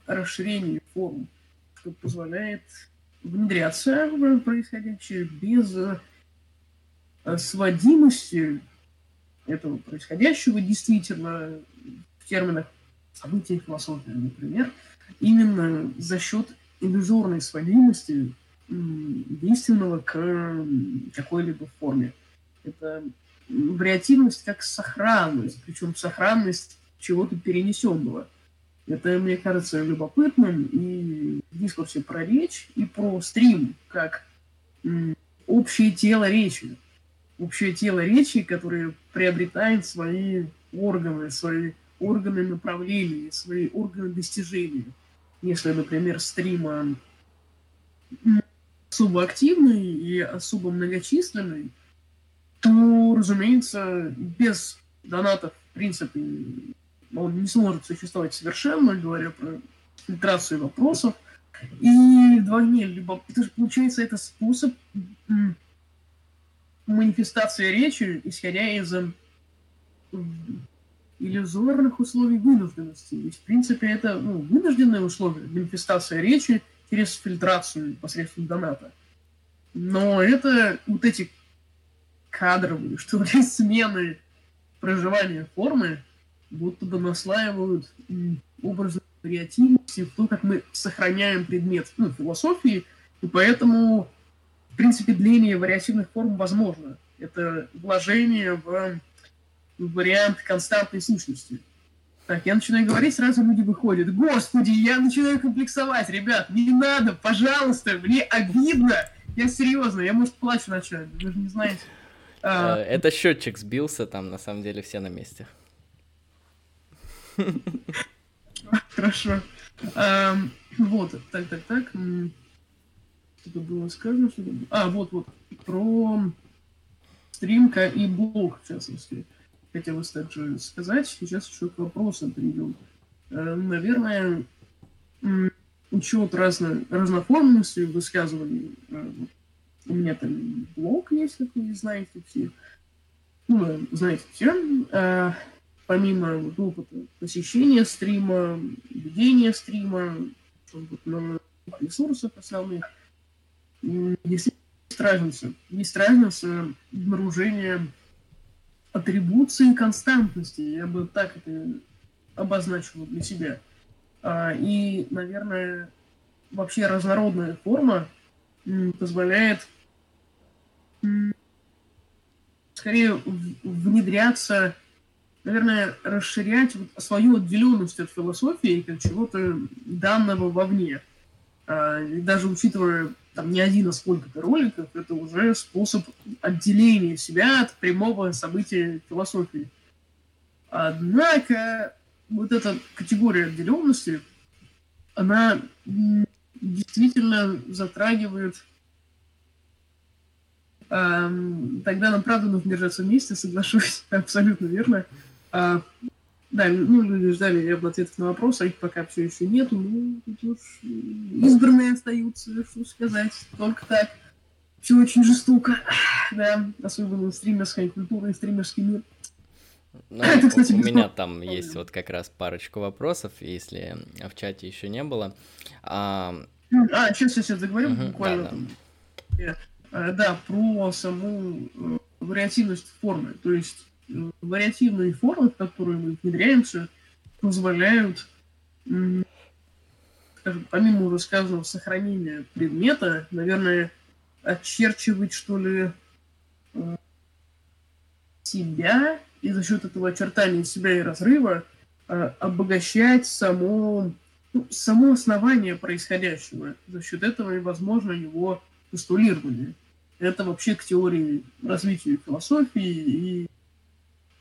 расширении форм, что позволяет внедряться в происходящее без э, сводимости этого происходящего действительно в терминах событий философии, например, именно за счет иллюзорной сводимости действенного к какой-либо форме. Это вариативность как сохранность, причем сохранность чего-то перенесенного. Это, мне кажется, любопытным и в дискурсе про речь и про стрим, как общее тело речи общее тело речи, которое приобретает свои органы, свои органы направления, свои органы достижения. Если, например, стрима особо активный и особо многочисленный, то, разумеется, без донатов, в принципе, он не сможет существовать совершенно, говоря про фильтрацию вопросов. И вдвойне, либо, это же, получается, это способ манифестация речи, исходя из иллюзорных условий вынужденности. Ведь, в принципе, это ну, вынужденные условия, манифестация речи через фильтрацию посредством доната. Но это вот эти кадровые, что ли, *laughs* смены проживания формы, будто бы наслаивают образ вариативности в то, как мы сохраняем предмет ну, философии, И поэтому, в принципе, дление вариативных форм возможно. Это вложение в вариант константной сущности. Так, я начинаю говорить, сразу люди выходят. Господи, я начинаю комплексовать. Ребят, не надо, пожалуйста, мне обидно. Я серьезно, я, может, плачу начать, вы же не знаете. А... Э, это счетчик сбился, там на самом деле все на месте. Хорошо. Вот, так, так, так. Что-то было сказано, что А, вот, вот. Про стримка и блог, в частности хотелось также сказать. Сейчас еще к вопросам перейдем. Э, наверное, учет разно, разноформенности высказываний. Э, у меня там блог есть, как вы знаете все. Ну, знаете все. Э, помимо вот, опыта посещения стрима, ведения стрима, вот, на основных, есть разница. Есть разница обнаружения атрибуции константности, я бы так это обозначил для себя. А, и, наверное, вообще разнородная форма позволяет скорее внедряться, наверное, расширять свою отделенность от философии как чего-то данного вовне. А, и даже учитывая там не один, а сколько-то роликов, это уже способ отделения себя от прямого события философии. Однако вот эта категория отделенности, она действительно затрагивает тогда нам правда нужно держаться вместе, соглашусь, *laughs* абсолютно верно. Да, ну, люди ждали ответов на вопросы, а их пока все еще нету. Ну, тут уж избранные остаются, что сказать, только так. Все очень жестоко, да, особенно стримерская культура и стримерский мир. Ну, Это, кстати, у, меня там есть вот как раз парочку вопросов, если в чате еще не было. А, а сейчас, сейчас, сейчас заговорю угу, буквально. Да, да. да, про саму э, вариативность формы. То есть вариативные формы, в которые мы внедряемся, позволяют, скажем, помимо уже сказанного сохранения предмета, наверное, очерчивать, что ли, э, себя, и за счет этого очертания себя и разрыва э, обогащать само, ну, само основание происходящего. За счет этого и возможно его постулирование. Это вообще к теории развития философии и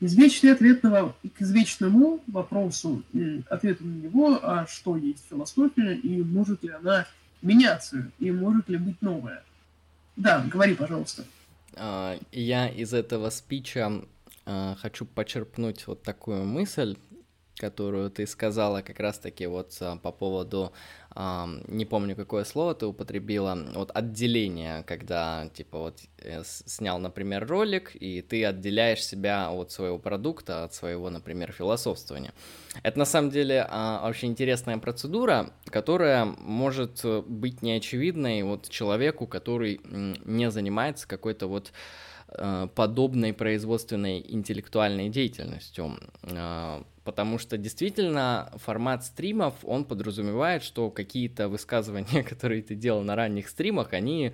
Извечный ответ на, к извечному вопросу и ответу на него, а что есть философия, и может ли она меняться, и может ли быть новая. Да, говори, пожалуйста. А, я из этого спича а, хочу почерпнуть вот такую мысль, которую ты сказала как раз-таки вот а, по поводу не помню, какое слово ты употребила, вот отделение, когда, типа, вот э, снял, например, ролик, и ты отделяешь себя от своего продукта, от своего, например, философствования. Это, на самом деле, а, очень интересная процедура, которая может быть неочевидной вот человеку, который не занимается какой-то вот э, подобной производственной интеллектуальной деятельностью а, потому что действительно формат стримов, он подразумевает, что какие-то высказывания, *laughs* которые ты делал на ранних стримах, они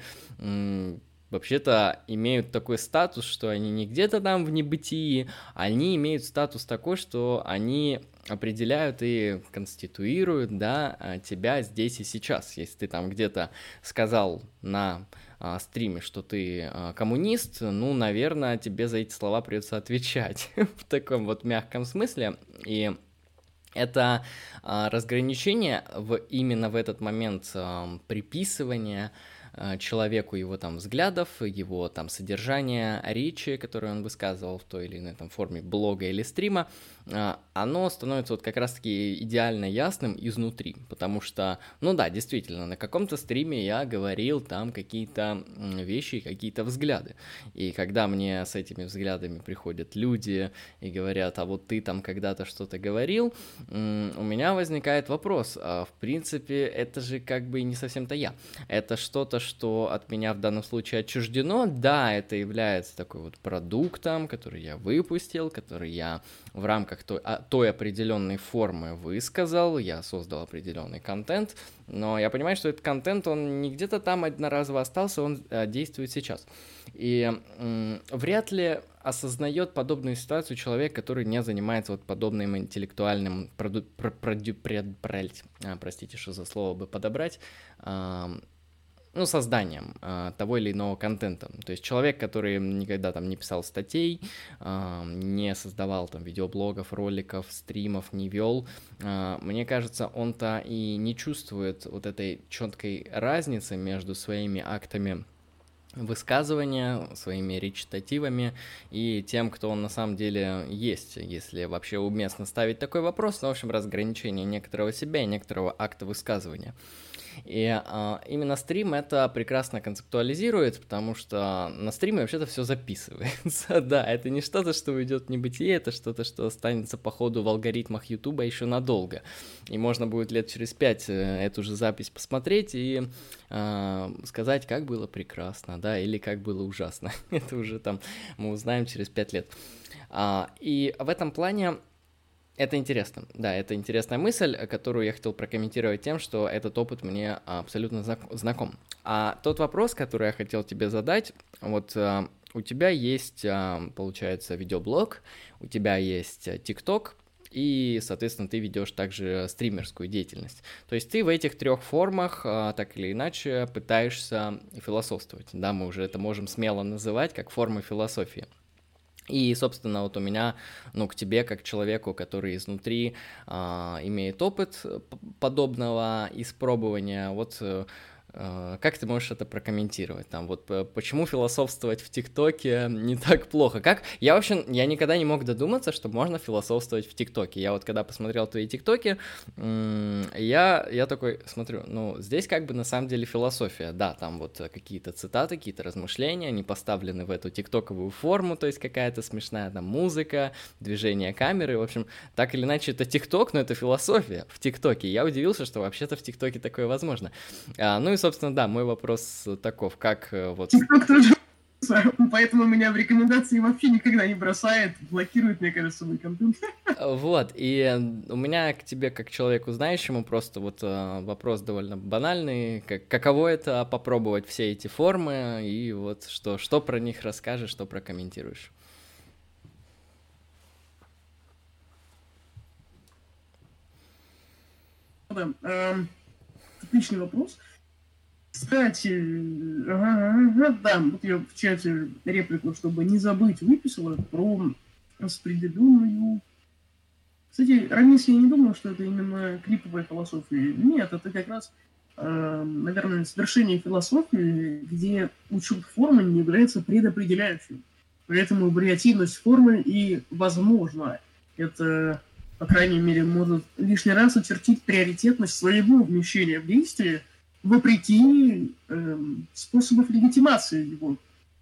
вообще-то имеют такой статус, что они не где-то там в небытии, они имеют статус такой, что они определяют и конституируют, да, тебя здесь и сейчас. Если ты там где-то сказал на а, стриме, что ты а, коммунист, ну, наверное, тебе за эти слова придется отвечать *laughs* в таком вот мягком смысле. И это а, разграничение в, именно в этот момент приписывания человеку его там взглядов, его там содержания речи, которые он высказывал в той или иной там форме блога или стрима, оно становится вот как раз-таки идеально ясным изнутри, потому что, ну да, действительно, на каком-то стриме я говорил там какие-то вещи, какие-то взгляды, и когда мне с этими взглядами приходят люди и говорят, а вот ты там когда-то что-то говорил, у меня возникает вопрос, а в принципе, это же как бы не совсем-то я, это что-то, что от меня в данном случае отчуждено. Да, это является такой вот продуктом, который я выпустил, который я в рамках той, а, той определенной формы высказал, я создал определенный контент, но я понимаю, что этот контент, он не где-то там одноразово остался, он а, действует сейчас. И м, вряд ли осознает подобную ситуацию человек, который не занимается вот подобным интеллектуальным проду, про, проду, пред, пред, а, простите, что за слово бы подобрать, ну, созданием а, того или иного контента. То есть человек, который никогда там не писал статей, а, не создавал там видеоблогов, роликов, стримов, не вел, а, мне кажется, он-то и не чувствует вот этой четкой разницы между своими актами высказывания, своими речитативами и тем, кто он на самом деле есть, если вообще уместно ставить такой вопрос, но, в общем, разграничение некоторого себя и некоторого акта высказывания. И а, именно стрим это прекрасно концептуализирует, потому что на стриме вообще-то все записывается. *laughs* да, это не что-то, что уйдет в небытие, это что-то, что останется по ходу в алгоритмах Ютуба еще надолго. И можно будет лет через пять э, эту же запись посмотреть и а, сказать, как было прекрасно, да, или как было ужасно. *laughs* это уже там мы узнаем через пять лет. А, и в этом плане это интересно, да, это интересная мысль, которую я хотел прокомментировать тем, что этот опыт мне абсолютно знаком. А тот вопрос, который я хотел тебе задать, вот а, у тебя есть, а, получается, видеоблог, у тебя есть ТикТок, и, соответственно, ты ведешь также стримерскую деятельность. То есть ты в этих трех формах, а, так или иначе, пытаешься философствовать. Да, мы уже это можем смело называть как формы философии. И, собственно, вот у меня, ну, к тебе, как человеку, который изнутри э, имеет опыт подобного испробования, вот э, как ты можешь это прокомментировать? Там вот почему философствовать в ТикТоке не так плохо? Как? Я вообще, я никогда не мог додуматься, что можно философствовать в ТикТоке. Я вот когда посмотрел твои ТикТоки, я, я такой смотрю, ну, здесь как бы на самом деле философия. Да, там вот какие-то цитаты, какие-то размышления, они поставлены в эту тиктоковую форму, то есть какая-то смешная там музыка, движение камеры, в общем, так или иначе это ТикТок, но это философия в ТикТоке. Я удивился, что вообще-то в ТикТоке такое возможно. А, ну и собственно, да, мой вопрос таков, как э, вот... TikTok тоже *laughs* Поэтому меня в рекомендации вообще никогда не бросает, блокирует, мне кажется, мой контент. *laughs* Вот, и у меня к тебе, как человеку знающему, просто вот э, вопрос довольно банальный. Как, каково это попробовать все эти формы, и вот что, что про них расскажешь, что прокомментируешь? Да, э, отличный вопрос. Кстати, да, вот я в чате реплику, чтобы не забыть, выписала про распределенную... Кстати, раньше я не думал, что это именно клиповая философия. Нет, это как раз, э, наверное, совершение философии, где учет формы не является предопределяющим. Поэтому вариативность формы и возможно. Это, по крайней мере, может лишний раз очертить приоритетность своего вмещения в действие – вопреки э, способов легитимации его,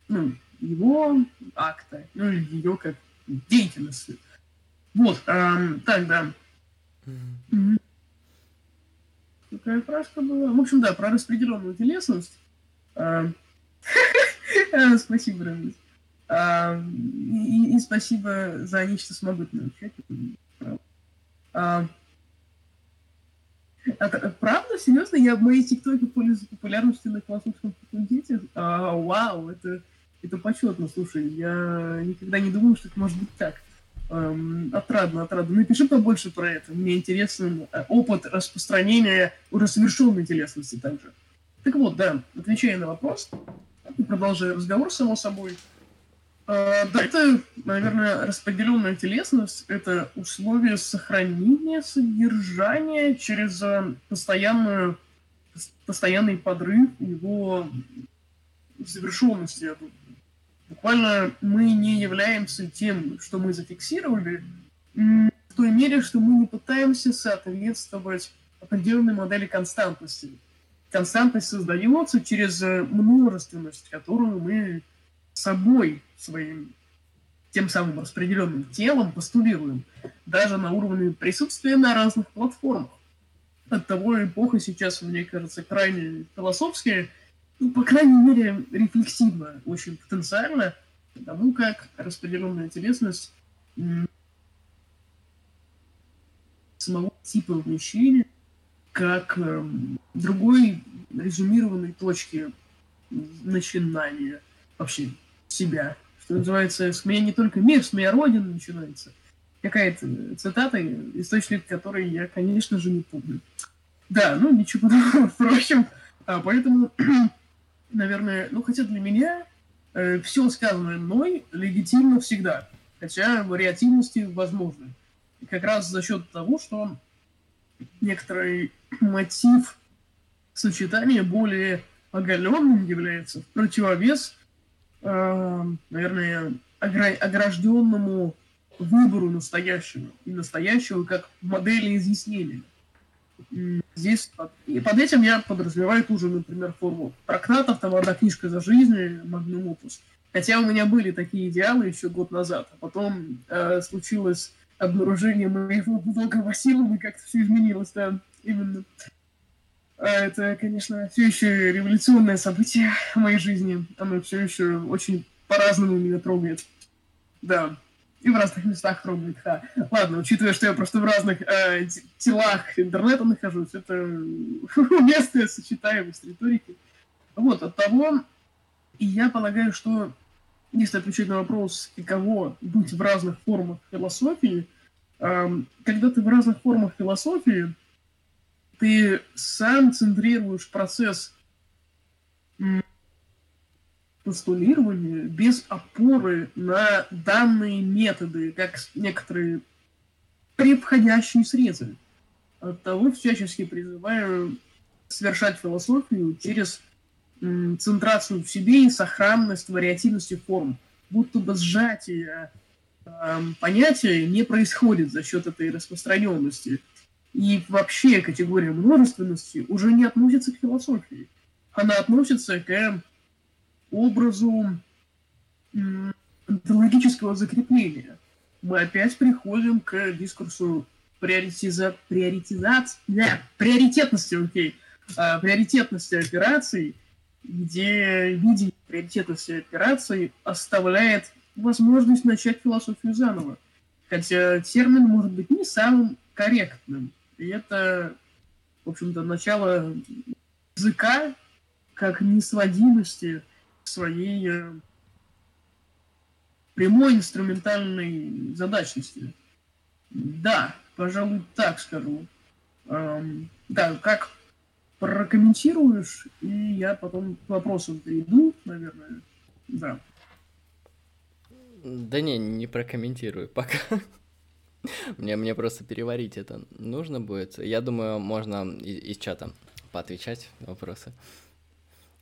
ну, его акта, ну, или ее как деятельности. Вот, э, так, да. Mm-hmm. Какая фразка была? В общем, да, про распределенную телесность. *laughs* Э, спасибо, Рамис. И, спасибо за нечто чате. А, а, правда? Серьезно? Я в моей тиктоке пользуюсь популярностью на философском факультете? А, вау, это, это почетно, слушай. Я никогда не думал, что это может быть так. Эм, отрадно, отрадно. Напиши побольше про это. Мне интересен э, опыт распространения уже совершенной телесности также. Так вот, да, отвечая на вопрос, продолжая разговор, само собой, да, это, наверное, распределенная телесность. Это условие сохранения содержания через а, постоянную, постоянный подрыв его завершенности. Буквально мы не являемся тем, что мы зафиксировали, в той мере, что мы не пытаемся соответствовать определенной модели константности. Константность создается через а, множественность, которую мы собой, своим тем самым распределенным телом постулируем, даже на уровне присутствия на разных платформах. От того эпоха сейчас, мне кажется, крайне философская, ну, по крайней мере, рефлексивно, очень потенциально, потому как распределенная телесность самого типа вмещения как э, другой резюмированной точки начинания вообще себя. Что называется, с меня не только мир, с меня родина начинается. Какая-то цитата, источник которой я, конечно же, не помню. Да, ну ничего подобного, *laughs* впрочем. А, поэтому, *clears throat* наверное, ну хотя для меня э, все сказанное мной легитимно всегда. Хотя вариативности возможны. И как раз за счет того, что некоторый *clears throat* мотив сочетания более оголенным является в противовес, наверное, огра- огражденному выбору настоящего. И настоящего как модели изъяснения. Здесь и под этим я подразумеваю ту же, например, форму Прокнатов, там одна книжка за жизнь, Магнум Опус. Хотя у меня были такие идеалы еще год назад, а потом э, случилось обнаружение моего блога Василова, и как-то все изменилось, да, именно. А это, конечно, все еще революционное событие в моей жизни. Оно все еще очень по-разному меня трогает. Да. И в разных местах трогает, ха. Ладно, учитывая, что я просто в разных э, телах интернета нахожусь, это *laughs* уместная сочетаемость риторики. Вот, от того, и я полагаю, что если отвечать на вопрос, каково быть в разных формах философии, э, когда ты в разных формах философии, ты сам центрируешь процесс постулирования без опоры на данные методы, как некоторые превходящие срезы. От того всячески призываю совершать философию через центрацию в себе и сохранность вариативности форм. Будто бы сжатие э, понятия не происходит за счет этой распространенности. И вообще категория множественности уже не относится к философии. Она относится к образу онтологического закрепления. Мы опять приходим к дискурсу приоритиза... приоритизации, да, приоритетности, окей, а, приоритетности операций, где видение приоритетности операций оставляет возможность начать философию заново. Хотя термин может быть не самым корректным. И это, в общем-то, начало языка как несводимости своей э, прямой инструментальной задачности. Да, пожалуй, так скажу. Эм, да, как прокомментируешь, и я потом к вопросам перейду, наверное. Да. Да не, не прокомментирую пока. Мне, мне просто переварить это нужно будет. Я думаю, можно из, чата поотвечать на вопросы.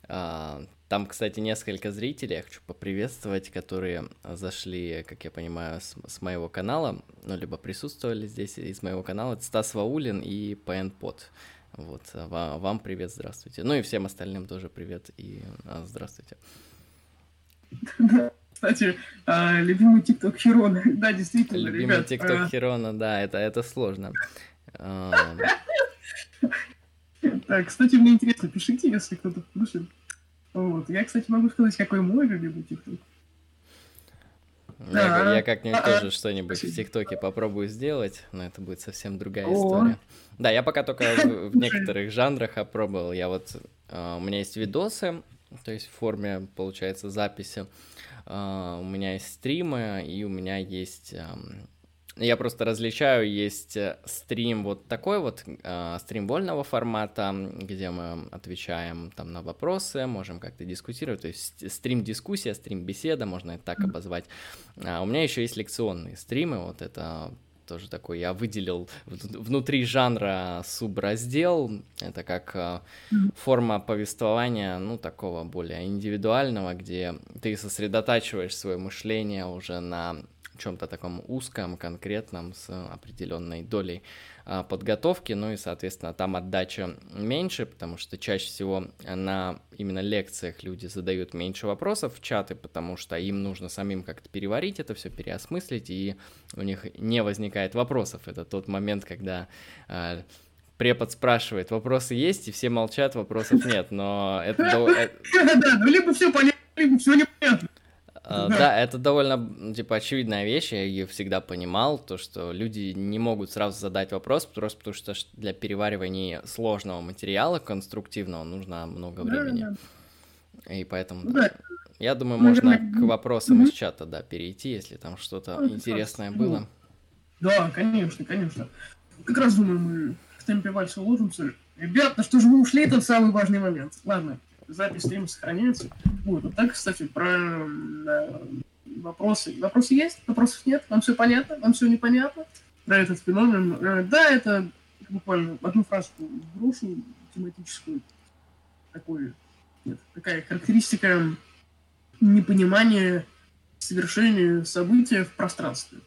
А, там, кстати, несколько зрителей, я хочу поприветствовать, которые зашли, как я понимаю, с, с моего канала, ну, либо присутствовали здесь из моего канала. Это Стас Ваулин и ПН Под. Вот, вам, вам привет, здравствуйте. Ну и всем остальным тоже привет и а, здравствуйте. Кстати, а, любимый ТикТок Херона. *laughs* Да, действительно, Любимый ТикТок а... Херона, да, это, это сложно. Так, кстати, мне интересно, пишите, если кто-то в курсе. Вот. Я, кстати, могу сказать, какой мой любимый ТикТок. Я, я как-нибудь тоже что-нибудь в ТикТоке попробую сделать, но это будет совсем другая история. Да, я пока только в, в некоторых жанрах опробовал. Я вот у меня есть видосы, то есть в форме, получается, записи. Uh, у меня есть стримы, и у меня есть... Я просто различаю, есть э, стрим вот такой вот, uh, стрим вольного формата, где мы отвечаем там на вопросы, можем как-то дискутировать, то есть стрим-дискуссия, стрим-беседа, можно это так обозвать. Uh, у меня еще есть лекционные стримы, вот это тоже такой, я выделил внутри жанра субраздел, это как э, форма повествования, ну, такого более индивидуального, где ты сосредотачиваешь свое мышление уже на чем-то таком узком, конкретном, с определенной долей подготовки, ну и, соответственно, там отдача меньше, потому что чаще всего на именно лекциях люди задают меньше вопросов в чаты, потому что им нужно самим как-то переварить это все, переосмыслить, и у них не возникает вопросов. Это тот момент, когда а, препод спрашивает, вопросы есть, и все молчат, вопросов нет, но это... *laughs* Да, ну либо все понятно, либо все непонятно. А, да, это довольно, типа, очевидная вещь, я ее всегда понимал, то, что люди не могут сразу задать вопрос, просто потому что для переваривания сложного материала конструктивного нужно много времени. И поэтому, ну да. я думаю, можно к вопросам из чата, да, перейти, если там что-то ну, интересное было. Да, конечно, конечно. Как раз думаю, мы в темпе вальса уложимся. Ребят, на что же вы ушли, это самый важный момент. Ладно, запись стрима сохраняется. Вот, вот так, кстати, про да, вопросы. Вопросы есть, вопросов нет, вам все понятно, вам все непонятно про этот феномен. Э, да, это буквально одну фразку брошу тематическую. Такой, нет, такая характеристика непонимания совершения события в пространстве.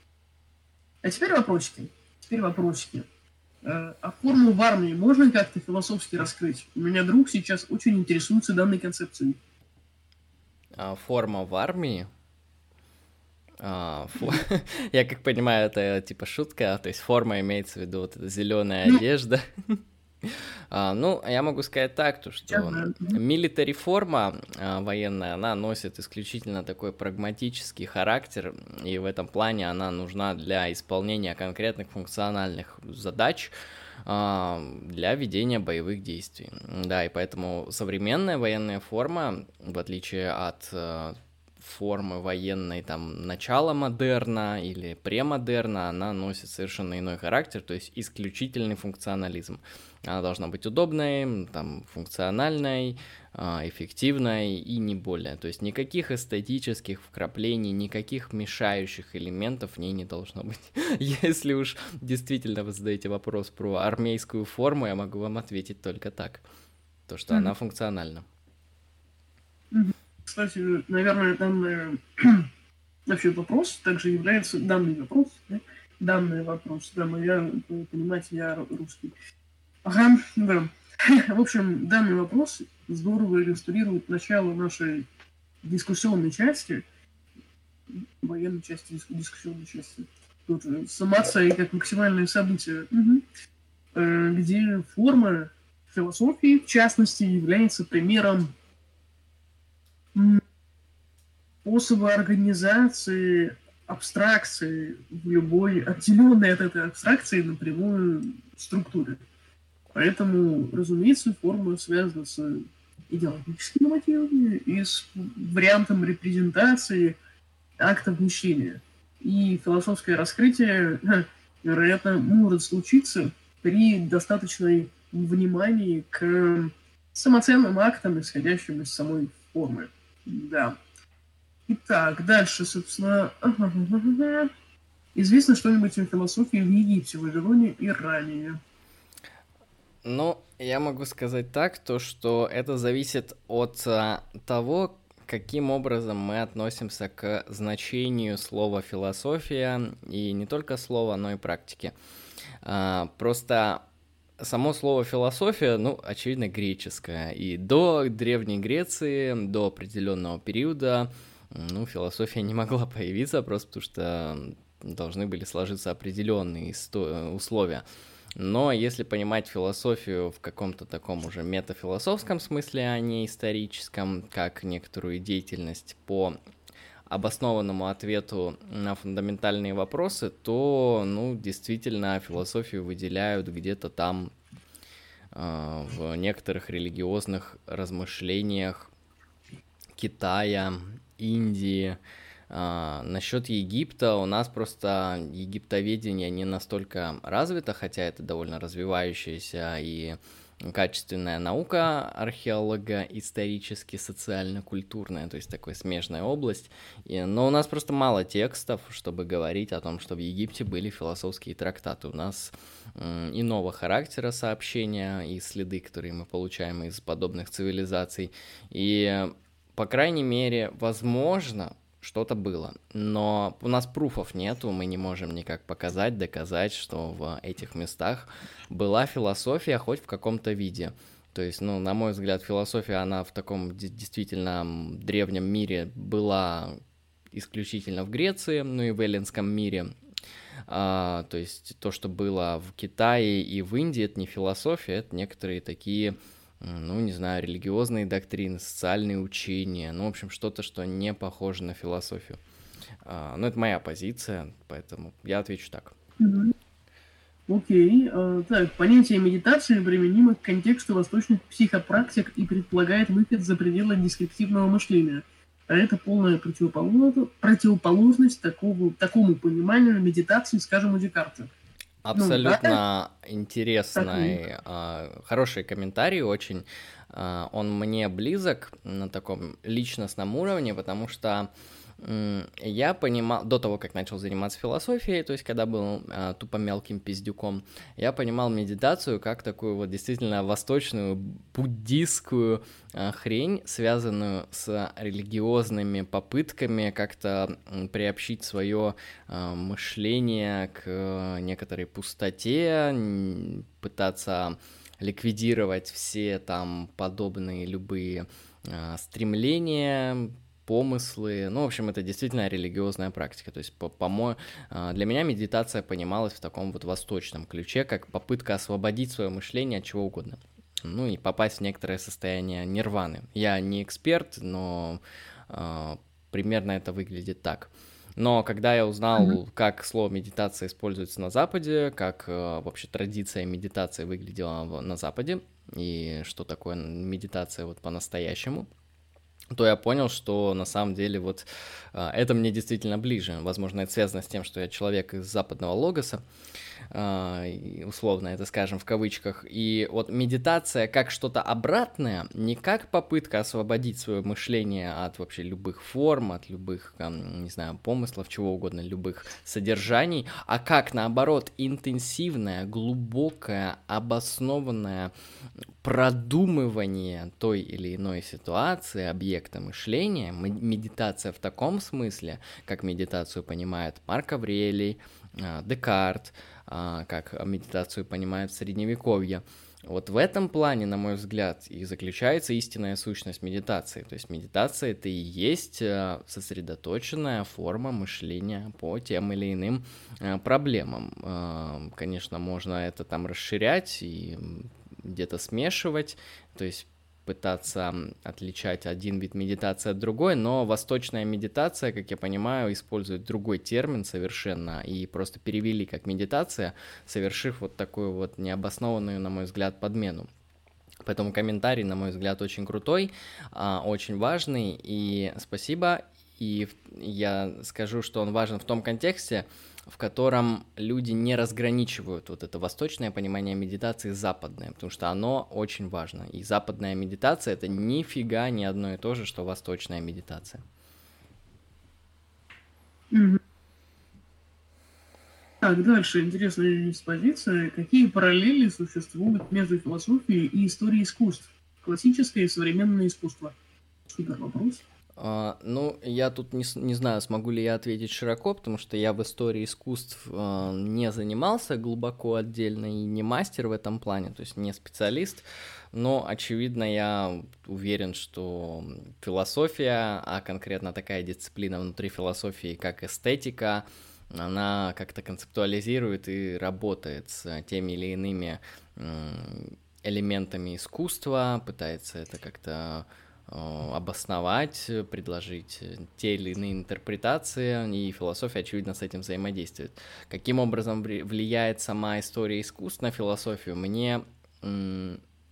А теперь вопросики. Теперь вопросики. Э, а форму в армии можно как-то философски раскрыть? У меня друг сейчас очень интересуется данной концепцией. А, форма в армии? А, фу... *laughs* Я как понимаю, это типа шутка, то есть форма имеется в виду вот эта зеленая ну, одежда. *laughs* А, ну, я могу сказать так, то, что милитари форма а, военная, она носит исключительно такой прагматический характер, и в этом плане она нужна для исполнения конкретных функциональных задач, а, для ведения боевых действий. Да, и поэтому современная военная форма, в отличие от а, формы военной там начала модерна или премодерна, она носит совершенно иной характер, то есть исключительный функционализм. Она должна быть удобной, там, функциональной, а, эффективной и не более. То есть никаких эстетических вкраплений, никаких мешающих элементов в ней не должно быть. *laughs* Если уж действительно вы задаете вопрос про армейскую форму, я могу вам ответить только так. То, что mm-hmm. она функциональна. Кстати, наверное, данный *clears throat* вообще вопрос также является данный вопрос, да? данный вопрос, да, моя, понимаете, я русский. Ага, да. *laughs* В общем, данный вопрос здорово иллюстрирует начало нашей дискуссионной части, военной части, дискуссионной части. Тут самоцель как максимальное событие, угу. где форма философии, в частности, является примером способа организации абстракции в любой отделенной от этой абстракции напрямую структуре. Поэтому, разумеется, формула связана с идеологическими мотивами и с вариантом репрезентации акта вмещения. И философское раскрытие, *laughs* вероятно, может случиться при достаточной внимании к самоценным актам, исходящим из самой формы. Да. Итак, дальше, собственно... *laughs* Известно что-нибудь о философии в Египте, Вавилоне и ранее? Ну, я могу сказать так, то что это зависит от а, того, каким образом мы относимся к значению слова философия, и не только слова, но и практики. А, просто само слово философия, ну, очевидно, греческое. И до Древней Греции, до определенного периода, ну, философия не могла появиться, просто потому что должны были сложиться определенные условия. Но если понимать философию в каком-то таком уже метафилософском смысле, а не историческом, как некоторую деятельность по обоснованному ответу на фундаментальные вопросы, то, ну, действительно, философию выделяют где-то там э, в некоторых религиозных размышлениях Китая, Индии, а, насчет Египта у нас просто египтоведение не настолько развито, хотя это довольно развивающаяся и качественная наука, археолога, исторически, социально-культурная, то есть такая смежная область. И, но у нас просто мало текстов, чтобы говорить о том, что в Египте были философские трактаты. У нас э, иного характера сообщения и следы, которые мы получаем из подобных цивилизаций. И, по крайней мере, возможно, что-то было. Но у нас пруфов нету, мы не можем никак показать, доказать, что в этих местах была философия хоть в каком-то виде. То есть, ну, на мой взгляд, философия, она в таком действительно древнем мире была исключительно в Греции, ну и в эллинском мире. А, то есть то, что было в Китае и в Индии, это не философия, это некоторые такие, ну, не знаю, религиозные доктрины, социальные учения, ну, в общем, что-то, что не похоже на философию. А, ну, это моя позиция, поэтому я отвечу так. Окей. А, так, понятие медитации применимо к контексту восточных психопрактик и предполагает выход за пределы дескриптивного мышления – а это полная противоположность такого, такому пониманию медитации, скажем, у Декарта. Абсолютно ну, да? интересный, э, хороший комментарий, очень. Э, он мне близок на таком личностном уровне, потому что я понимал, до того, как начал заниматься философией, то есть когда был э, тупо мелким пиздюком, я понимал медитацию как такую вот действительно восточную буддийскую э, хрень, связанную с религиозными попытками как-то приобщить свое э, мышление к э, некоторой пустоте, пытаться ликвидировать все там подобные любые э, стремления, помыслы. Ну, в общем, это действительно религиозная практика. То есть, по, по а, для меня медитация понималась в таком вот восточном ключе, как попытка освободить свое мышление от чего угодно. Ну и попасть в некоторое состояние нирваны. Я не эксперт, но э, примерно это выглядит так. Но когда я узнал, mm-hmm. как слово медитация используется на Западе, как э, вообще традиция медитации выглядела на Западе, и что такое медитация вот по-настоящему, то я понял, что на самом деле вот а, это мне действительно ближе. Возможно, это связано с тем, что я человек из западного логоса, условно это скажем в кавычках. И вот медитация как что-то обратное, не как попытка освободить свое мышление от вообще любых форм, от любых, не знаю, помыслов, чего угодно, любых содержаний, а как наоборот интенсивное, глубокое, обоснованное продумывание той или иной ситуации, объекта мышления, медитация в таком смысле, как медитацию понимает Марк Аврелий, а, Декарт, а, как медитацию понимает в Средневековье. Вот в этом плане, на мой взгляд, и заключается истинная сущность медитации. То есть медитация это и есть а, сосредоточенная форма мышления по тем или иным проблемам. Конечно, можно это там расширять и где-то смешивать, то есть пытаться отличать один вид медитации от другой, но восточная медитация, как я понимаю, использует другой термин совершенно, и просто перевели как медитация, совершив вот такую вот необоснованную, на мой взгляд, подмену. Поэтому комментарий, на мой взгляд, очень крутой, а, очень важный, и спасибо. И я скажу, что он важен в том контексте, в котором люди не разграничивают вот это восточное понимание медитации западное, потому что оно очень важно. И западная медитация это нифига не одно и то же, что восточная медитация. Так, дальше интересная экспозиция. Какие параллели существуют между философией и историей искусств? Классическое и современное искусство. Супер вопрос. Uh, ну, я тут не, не знаю, смогу ли я ответить широко, потому что я в истории искусств uh, не занимался глубоко отдельно и не мастер в этом плане, то есть не специалист, но, очевидно, я уверен, что философия, а конкретно такая дисциплина внутри философии, как эстетика, она как-то концептуализирует и работает с теми или иными элементами искусства, пытается это как-то обосновать, предложить те или иные интерпретации, и философия, очевидно, с этим взаимодействует. Каким образом влияет сама история искусств на философию, мне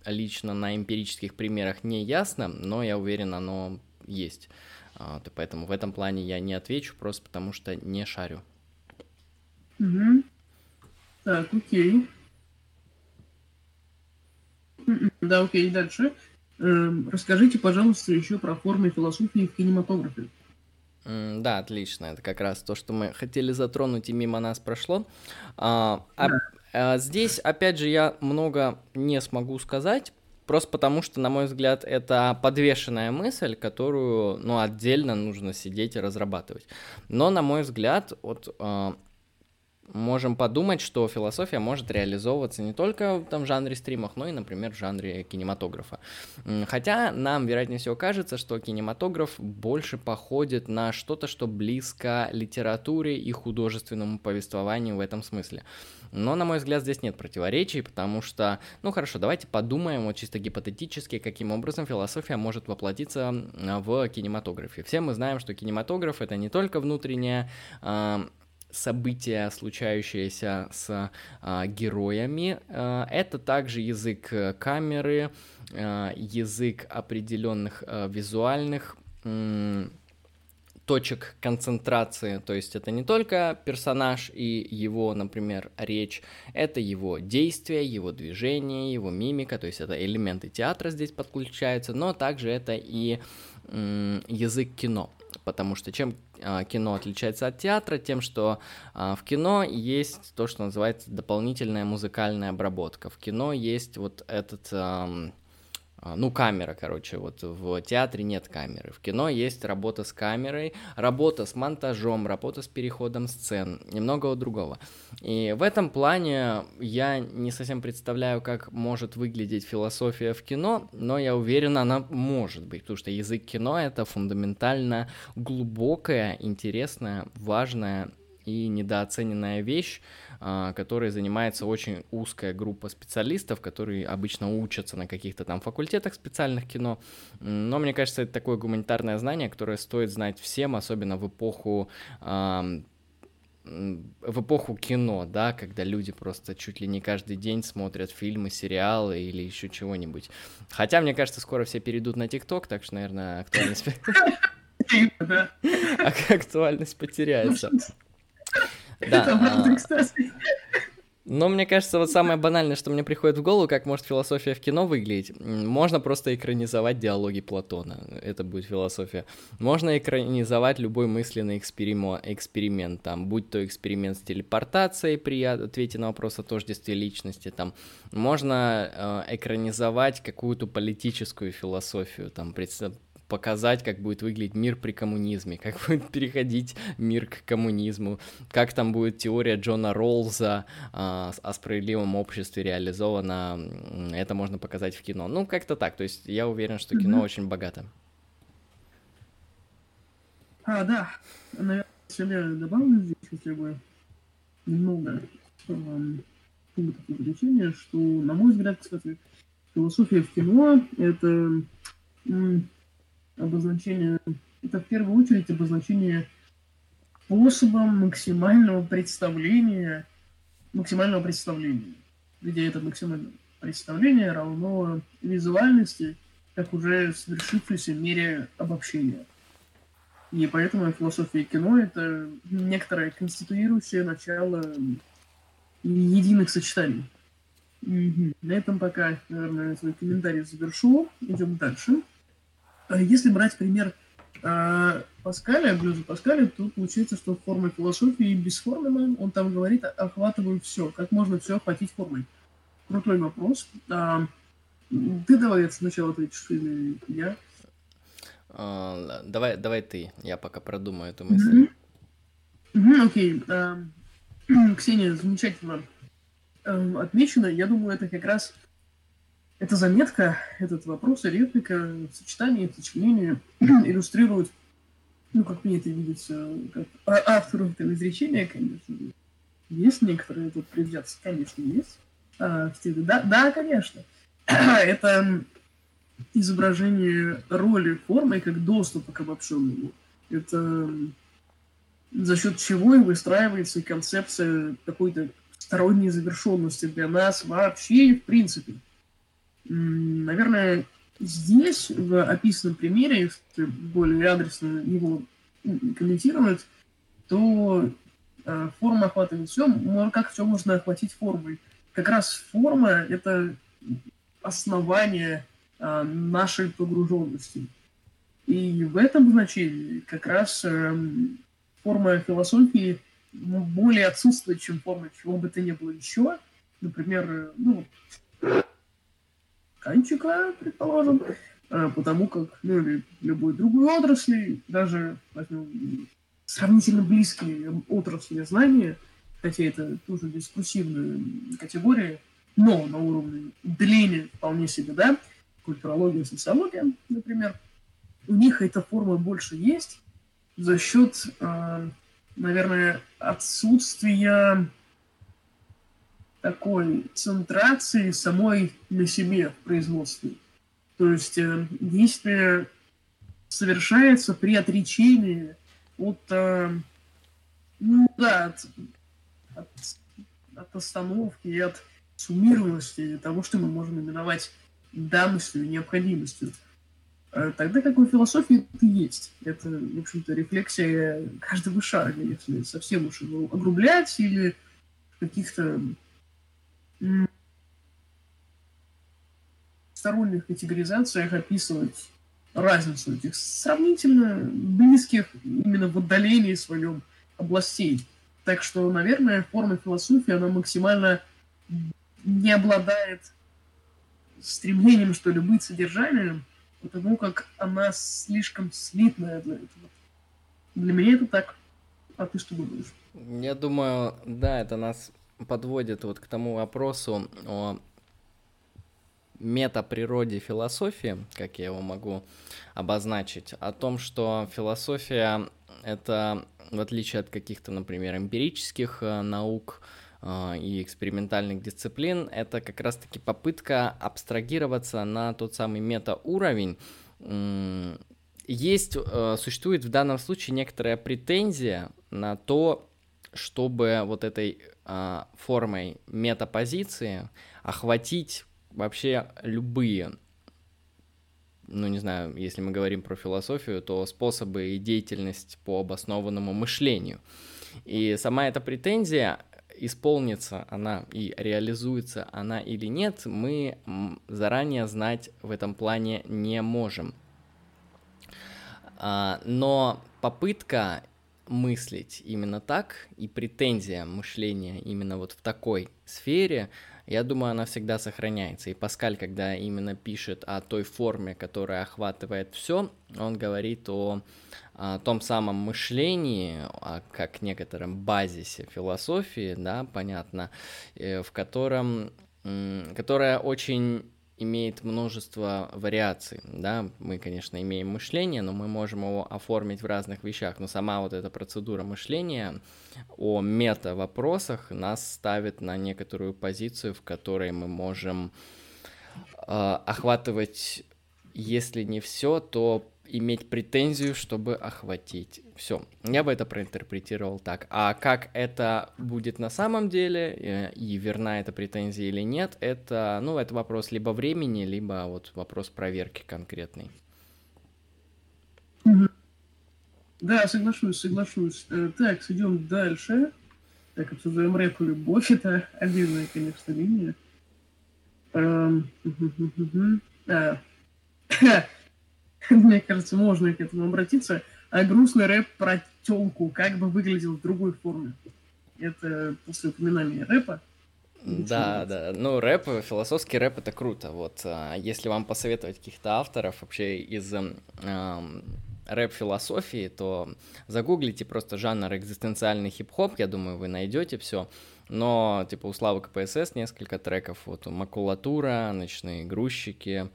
лично на эмпирических примерах не ясно, но я уверен, оно есть. А, поэтому в этом плане я не отвечу, просто потому что не шарю. Угу. Так, окей. М-м, да, окей, дальше. Эм, расскажите, пожалуйста, еще про формы философии в кинематографе. Да, отлично. Это как раз то, что мы хотели затронуть и мимо нас прошло. А, а, а, здесь, опять же, я много не смогу сказать, просто потому что, на мой взгляд, это подвешенная мысль, которую, ну, отдельно нужно сидеть и разрабатывать. Но, на мой взгляд, вот а, можем подумать, что философия может реализовываться не только там, жанре стримах, но и, например, в жанре кинематографа. Хотя нам, вероятнее всего, кажется, что кинематограф больше походит на что-то, что близко литературе и художественному повествованию в этом смысле. Но, на мой взгляд, здесь нет противоречий, потому что, ну хорошо, давайте подумаем вот чисто гипотетически, каким образом философия может воплотиться в кинематографе. Все мы знаем, что кинематограф это не только внутренняя события, случающиеся с а, героями. А, это также язык камеры, а, язык определенных а, визуальных точек концентрации, то есть это не только персонаж и его, например, речь, это его действия, его движение, его мимика, то есть это элементы театра здесь подключаются, но также это и язык кино потому что чем а, кино отличается от театра, тем, что а, в кино есть то, что называется дополнительная музыкальная обработка. В кино есть вот этот ну, камера, короче, вот в театре нет камеры, в кино есть работа с камерой, работа с монтажом, работа с переходом сцен, немного другого. И в этом плане я не совсем представляю, как может выглядеть философия в кино, но я уверен, она может быть, потому что язык кино — это фундаментально глубокая, интересная, важная и недооцененная вещь, а, которой занимается очень узкая группа специалистов, которые обычно учатся на каких-то там факультетах специальных кино. Но мне кажется, это такое гуманитарное знание, которое стоит знать всем, особенно в эпоху в эпоху кино, да, когда люди просто чуть ли не каждый день смотрят фильмы, сериалы или еще чего-нибудь. Хотя, мне кажется, скоро все перейдут на ТикТок, так что, наверное, актуальность... *laughs* Актуальность потеряется. Да. А, но мне кажется, вот самое банальное, что мне приходит в голову, как может философия в кино выглядеть, можно просто экранизовать диалоги Платона, это будет философия. Можно экранизовать любой мысленный эксперимент, эксперимент там, будь то эксперимент с телепортацией при ответе на вопрос о тождестве личности, там, можно э, экранизовать какую-то политическую философию, там, показать, как будет выглядеть мир при коммунизме, *laughs* как будет переходить мир к коммунизму, как там будет теория Джона Роллза а, о справедливом обществе реализована, это можно показать в кино. Ну, как-то так, то есть я уверен, что кино mm-hmm. очень богато. А, да, наверное, я добавлю здесь хотя бы немного эм, пунктов изучения, что, на мой взгляд, кстати, философия в кино — это обозначение, это в первую очередь обозначение способом максимального представления, максимального представления, где это максимальное представление равно визуальности, как уже свершившейся мере обобщения. И поэтому философия кино — это некоторое конституирующее начало единых сочетаний. Угу. На этом пока, наверное, свой комментарий завершу. Идем дальше. А если брать пример э, Паскаля, Блюза Паскаля, то получается, что форма философии бесформенная, он там говорит, охватываю все, как можно все охватить формой. Крутой вопрос. А, ты давай сначала ответишь или я? А, давай, давай ты, я пока продумаю эту мысль. окей. А, *clears throat* Ксения, замечательно а, отмечено. Я думаю, это как раз эта заметка, этот вопрос и реплика в сочетании, в сочинении *clears throat* иллюстрируют, ну, как мне это видится, как автору этого изречения, конечно, есть некоторые тут предвзятости, конечно, есть. А, в стиле, да, да, конечно. *clears throat* это изображение роли формы как доступа к обобщенному. Это за счет чего и выстраивается концепция какой-то сторонней завершенности для нас вообще в принципе. Наверное, здесь, в описанном примере, если более адресно его комментировать, то э, форма охватывает все, но как все можно охватить формой? Как раз форма — это основание э, нашей погруженности. И в этом значении как раз э, форма философии более отсутствует, чем форма чего бы то ни было еще. Например, ну, тканчика, предположим, э, потому как, ну, или любой другой отрасли, даже возьмем сравнительно близкие отрасли знания, хотя это тоже дискуссивная категория, но на уровне длины вполне себе, да, культурология, социология, например, у них эта форма больше есть за счет, э, наверное, отсутствия такой центрации самой на себе в производстве. То есть э, действие совершается при отречении от, э, ну да, от, от, от остановки и от суммированности того, что мы можем именовать данностью необходимостью. Э, тогда как у философии это есть. Это, в общем-то, рефлексия каждого шага, если совсем уж его огрублять или каких-то сторонних категоризациях описывать разницу этих сравнительно близких именно в отдалении своем областей. Так что, наверное, форма философии, она максимально не обладает стремлением, что ли, быть содержанием, потому как она слишком слитная для этого. Для меня это так. А ты что думаешь? Я думаю, да, это нас подводит вот к тому вопросу о метаприроде философии, как я его могу обозначить, о том, что философия это, в отличие от каких-то, например, эмпирических э, наук э, и экспериментальных дисциплин, это как раз-таки попытка абстрагироваться на тот самый метауровень. Есть, э, существует в данном случае некоторая претензия на то, чтобы вот этой э, формой метапозиции охватить вообще любые, ну не знаю, если мы говорим про философию, то способы и деятельность по обоснованному мышлению. И сама эта претензия исполнится она и реализуется она или нет, мы заранее знать в этом плане не можем. А, но попытка мыслить именно так, и претензия мышления именно вот в такой сфере, я думаю, она всегда сохраняется. И Паскаль, когда именно пишет о той форме, которая охватывает все, он говорит о, о том самом мышлении, о, как некотором базисе философии, да, понятно, э, в котором, которая очень имеет множество вариаций, да, мы, конечно, имеем мышление, но мы можем его оформить в разных вещах, но сама вот эта процедура мышления о мета-вопросах нас ставит на некоторую позицию, в которой мы можем э, охватывать, если не все, то иметь претензию, чтобы охватить. Все, я бы это проинтерпретировал так. А как это будет на самом деле, э, и верна эта претензия или нет, это, ну, это вопрос либо времени, либо вот вопрос проверки конкретный. Да, соглашусь, соглашусь. Э, так, идем дальше. Так, обсуждаем рэп и любовь. *laughs* Это отдельная, конечно, линия. Эм, а. *laughs* мне кажется, можно к этому обратиться, грустный рэп про телку как бы выглядел в другой форме. Это после упоминания рэпа. Да, да. Ну, рэп, философский рэп это круто. Вот, а, если вам посоветовать каких-то авторов вообще из э, рэп-философии, то загуглите просто жанр экзистенциальный хип-хоп, я думаю, вы найдете все. Но, типа, у Славы КПСС несколько треков, вот, макулатура, ночные грузчики,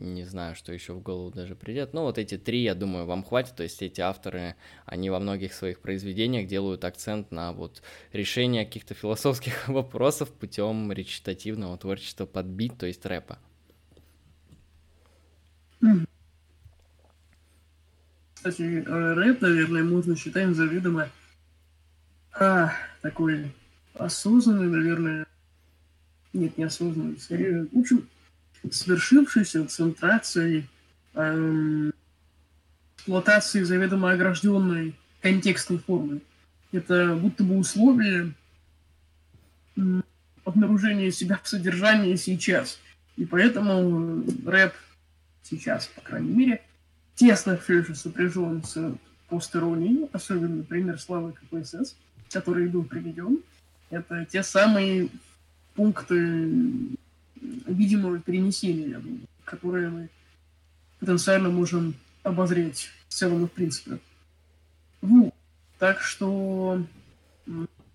не знаю, что еще в голову даже придет. Но вот эти три, я думаю, вам хватит. То есть эти авторы, они во многих своих произведениях делают акцент на вот решение каких-то философских *laughs* вопросов путем речитативного творчества под бит, то есть рэпа. Кстати, э, рэп, наверное, можно считать заведомо а, такой осознанный, наверное, нет, не осознанный, скорее, в общем, свершившейся центрацией, эм, эксплуатацией заведомо огражденной контекстной формы. Это будто бы условие эм, обнаружения себя в содержании сейчас. И поэтому рэп сейчас, по крайней мере, тесно все еще сопряжен с постеронией, особенно, например, славы КПСС, который был приведен. Это те самые пункты видимого перенесения, которое мы потенциально можем обозреть в целом и в принципе. Ну, Так что,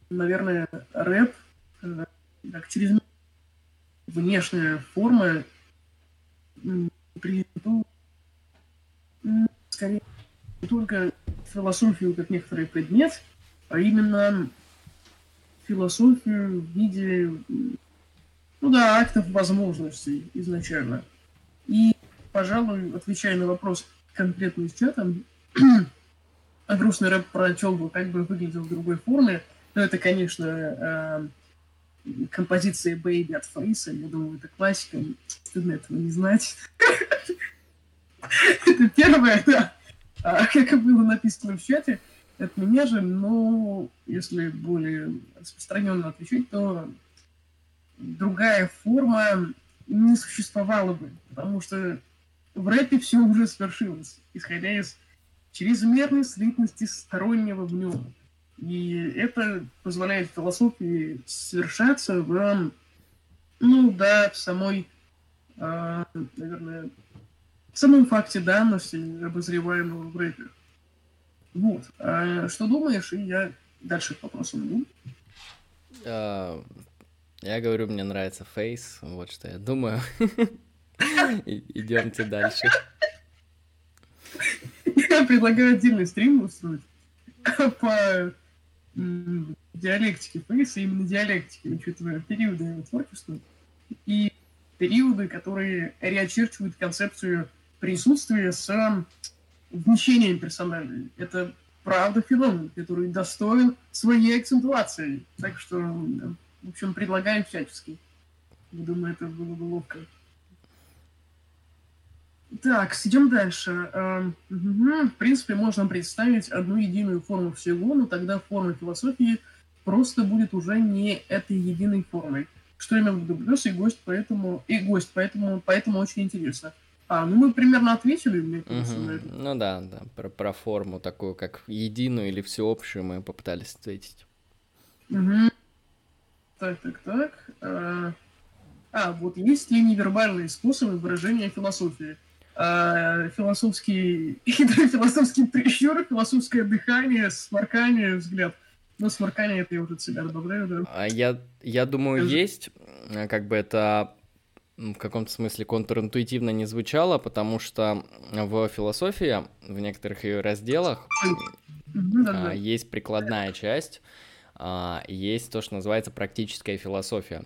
наверное, рэп э, как через внешняя форма презентует скорее не только философию как некоторый предмет, а именно философию в виде, ну да, актов возможностей изначально. И, пожалуй, отвечая на вопрос конкретно из чата, *clears throat* грустный рэп про бы как бы выглядел в другой форме, но это, конечно, э, композиция Baby от Фейса, я думаю, это классика, стыдно этого не знать. *laughs* Это первое, да. А как было написано в чате, от меня же, но если более распространенно отвечать, то другая форма не существовала бы, потому что в рэпе все уже свершилось, исходя из чрезмерной слитности стороннего в нем. И это позволяет философии совершаться в, ну да, в самой, э, наверное, в самом факте данности, обозреваемого в рэпе. Вот. А что думаешь? И я дальше к вопросу иду. Uh, я говорю, мне нравится фейс, вот что я думаю. *laughs* Идемте дальше. Я предлагаю отдельный стрим устроить по диалектике фейса, именно диалектики, учитывая периоды его творчества и периоды, которые реочерчивают концепцию присутствия с внесением персонажей. Это правда феномен, который достоин своей акцентуации. Так что, в общем, предлагаем всячески. Думаю, это было бы ловко. Так, идем дальше. Эм, в принципе, можно представить одну единую форму всего, но тогда форма философии просто будет уже не этой единой формой. Что имел в виду Блюс и гость, поэтому и гость, поэтому, поэтому очень интересно. А, ну мы примерно ответили, мне кажется, угу. на это. Ну да, да, про, про форму такую, как единую или всеобщую мы попытались ответить. Угу. Так, так, так. А, а, вот есть ли невербальные способы выражения философии? э, философский, *laughs* философский прищур, философское дыхание, сморкание, взгляд. Но сморкание это я уже от себя добавляю, да. А я, я думаю, Скажи. есть. Э, как бы это в каком-то смысле контринтуитивно не звучало, потому что в философии, в некоторых ее разделах, а, есть прикладная часть, а, есть то, что называется практическая философия.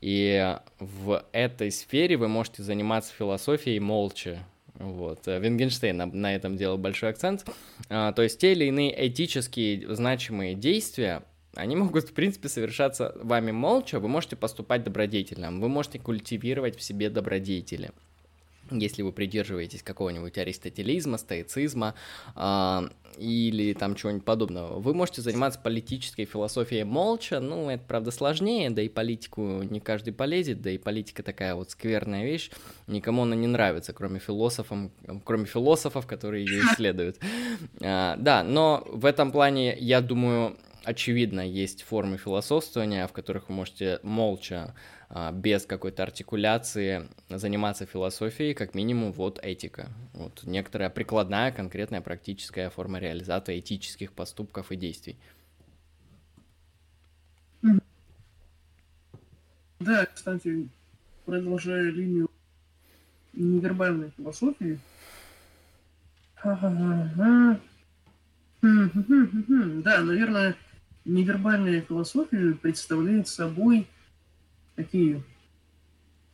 И в этой сфере вы можете заниматься философией молча. Вот. Вингенштейн на, на этом делал большой акцент. А, то есть те или иные этические значимые действия, они могут, в принципе, совершаться вами молча, вы можете поступать добродетельно, вы можете культивировать в себе добродетели если вы придерживаетесь какого-нибудь аристотелизма, стоицизма э, или там чего-нибудь подобного, вы можете заниматься политической философией молча, ну, это, правда, сложнее, да и политику не каждый полезет, да и политика такая вот скверная вещь, никому она не нравится, кроме философов, кроме философов, которые ее *laughs* исследуют. А, да, но в этом плане, я думаю, очевидно, есть формы философствования, в которых вы можете молча без какой-то артикуляции заниматься философией, как минимум вот этика. Вот некоторая прикладная, конкретная, практическая форма реализации этических поступков и действий. Да, кстати, продолжая линию невербальной философии, да, наверное, невербальная философия представляет собой такие...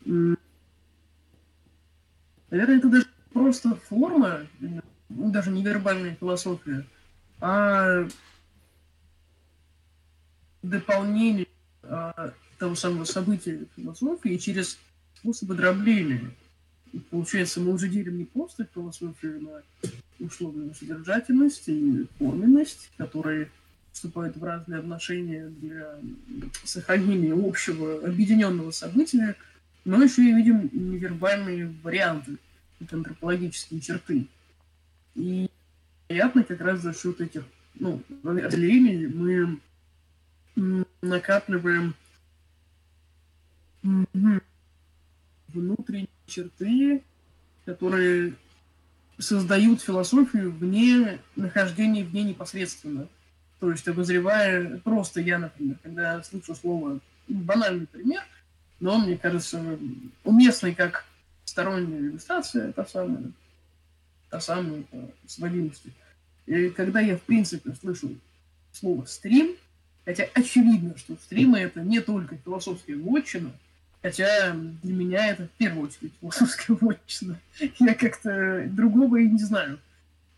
Наверное, это даже просто форма, ну, даже не вербальная философия, а дополнение а, того самого события философии через способы дробления. И получается, мы уже делим не просто философию на условную содержательность и форменность, которые вступают в разные отношения для сохранения общего объединенного события, но еще и видим невербальные варианты, это антропологические черты. И вероятно, как раз за счет этих ну, разделений мы накапливаем внутренние черты, которые создают философию вне нахождения в ней непосредственно. То есть обозревая, просто я, например, когда слышу слово, банальный пример, но он, мне кажется, уместный как сторонняя иллюстрация, та самая, та самая по сводимости. И когда я, в принципе, слышу слово «стрим», хотя очевидно, что стримы — это не только философская вотчина, хотя для меня это в первую очередь философская *laughs* вотчина. Я как-то другого и не знаю.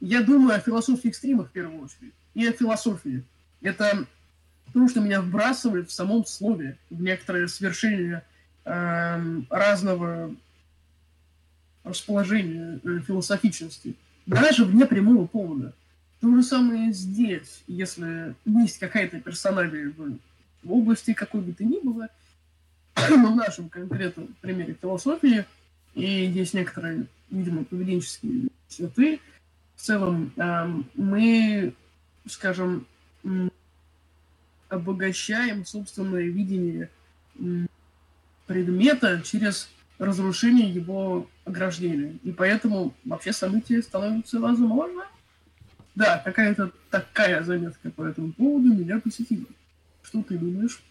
Я думаю о философских стримах в первую очередь и о философии. Это то, что меня вбрасывает в самом слове, в некоторое свершение э, разного расположения э, философичности, даже вне прямого повода. То же самое здесь, если есть какая-то персоналия в, в области какой бы то ни было, *coughs* но в нашем конкретном примере философии, и есть некоторые, видимо, поведенческие черты, в целом э, мы, скажем, обогащаем собственное видение предмета через разрушение его ограждения. И поэтому вообще события становятся возможны. Да, какая-то такая заметка по этому поводу меня посетила. Что ты думаешь?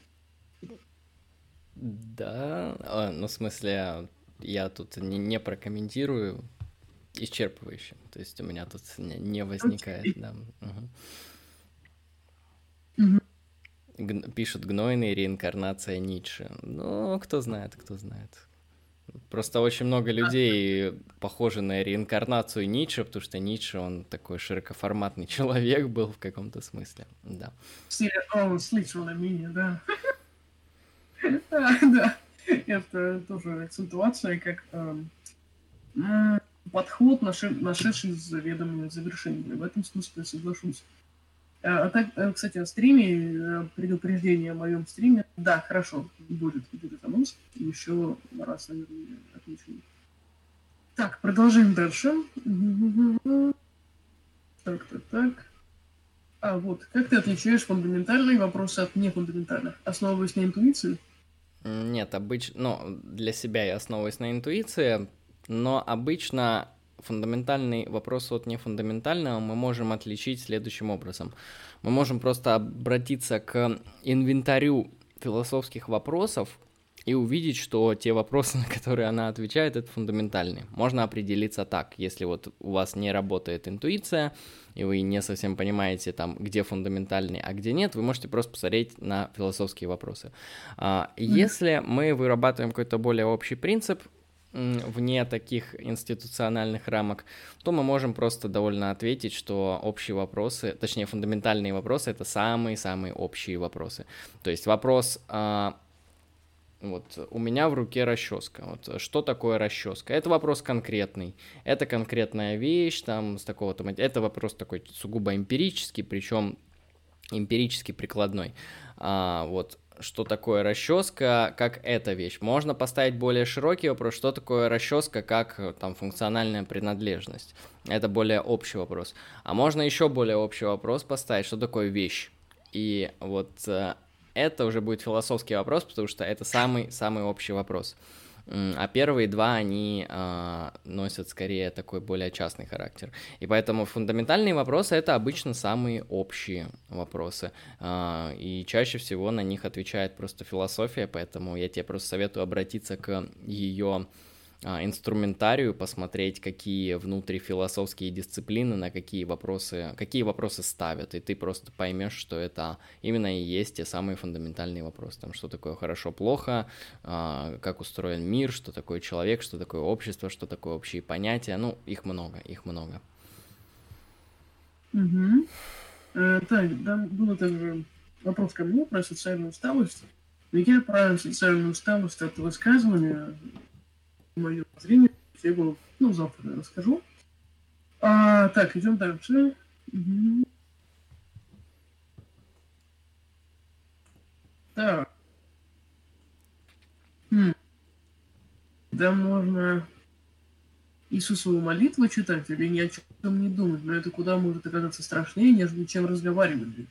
Да, а, ну в смысле, я тут не, не прокомментирую исчерпывающе. То есть у меня тут не, не возникает, да. Угу. Угу. Пишут гнойные реинкарнация Ницше. Ну, кто знает, кто знает. Просто очень много людей похожи на реинкарнацию Ницше, потому что Ницше, он такой широкоформатный *laughs* человек был в каком-то смысле, да. О, слышал на меня, *laughs* да. Да, это тоже акцентуация, как эм, подход, нашедший заведомое завершение. В этом смысле соглашусь. А, а так, э, кстати, о стриме, э, предупреждение о моем стриме. Да, хорошо, будет, будет анонс. Еще раз, наверное, отмечу. Так, продолжаем дальше. Так, так, так. А, вот, как ты отличаешь фундаментальные вопросы от нефундаментальных? Основываясь на интуиции? Нет, обычно, ну, для себя я основываюсь на интуиции, но обычно фундаментальный вопрос от нефундаментального мы можем отличить следующим образом. Мы можем просто обратиться к инвентарю философских вопросов и увидеть, что те вопросы, *laughs* на которые она отвечает, это фундаментальные. Можно определиться так, если вот у вас не работает интуиция, и вы не совсем понимаете там, где фундаментальный, а где нет, вы можете просто посмотреть на философские вопросы. А, если мы вырабатываем какой-то более общий принцип, вне таких институциональных рамок, то мы можем просто довольно ответить, что общие вопросы, точнее фундаментальные вопросы, это самые-самые общие вопросы. То есть вопрос, а, вот у меня в руке расческа. Вот что такое расческа? Это вопрос конкретный. Это конкретная вещь, там с такого-то. Это вопрос такой сугубо эмпирический, причем эмпирически прикладной. А, вот что такое расческа, как эта вещь. Можно поставить более широкий вопрос, что такое расческа, как там функциональная принадлежность. Это более общий вопрос. А можно еще более общий вопрос поставить, что такое вещь. И вот э, это уже будет философский вопрос, потому что это самый-самый общий вопрос. А первые два, они э, носят скорее такой более частный характер. И поэтому фундаментальные вопросы — это обычно самые общие вопросы. Э, и чаще всего на них отвечает просто философия, поэтому я тебе просто советую обратиться к ее инструментарию, посмотреть, какие внутрифилософские дисциплины, на какие вопросы, какие вопросы ставят, и ты просто поймешь, что это именно и есть те самые фундаментальные вопросы, там, что такое хорошо-плохо, а, как устроен мир, что такое человек, что такое общество, что такое общие понятия, ну, их много, их много. Угу. Э, так, да, был также вопрос ко мне про социальную усталость. Я про социальную усталость от высказывания мое зрение, я его, ну, завтра я расскажу. А, так, идем дальше. Угу. Так. Хм. Да можно Иисусову молитву читать или ни о чем не думать, но это куда может оказаться страшнее, нежели чем разговаривать.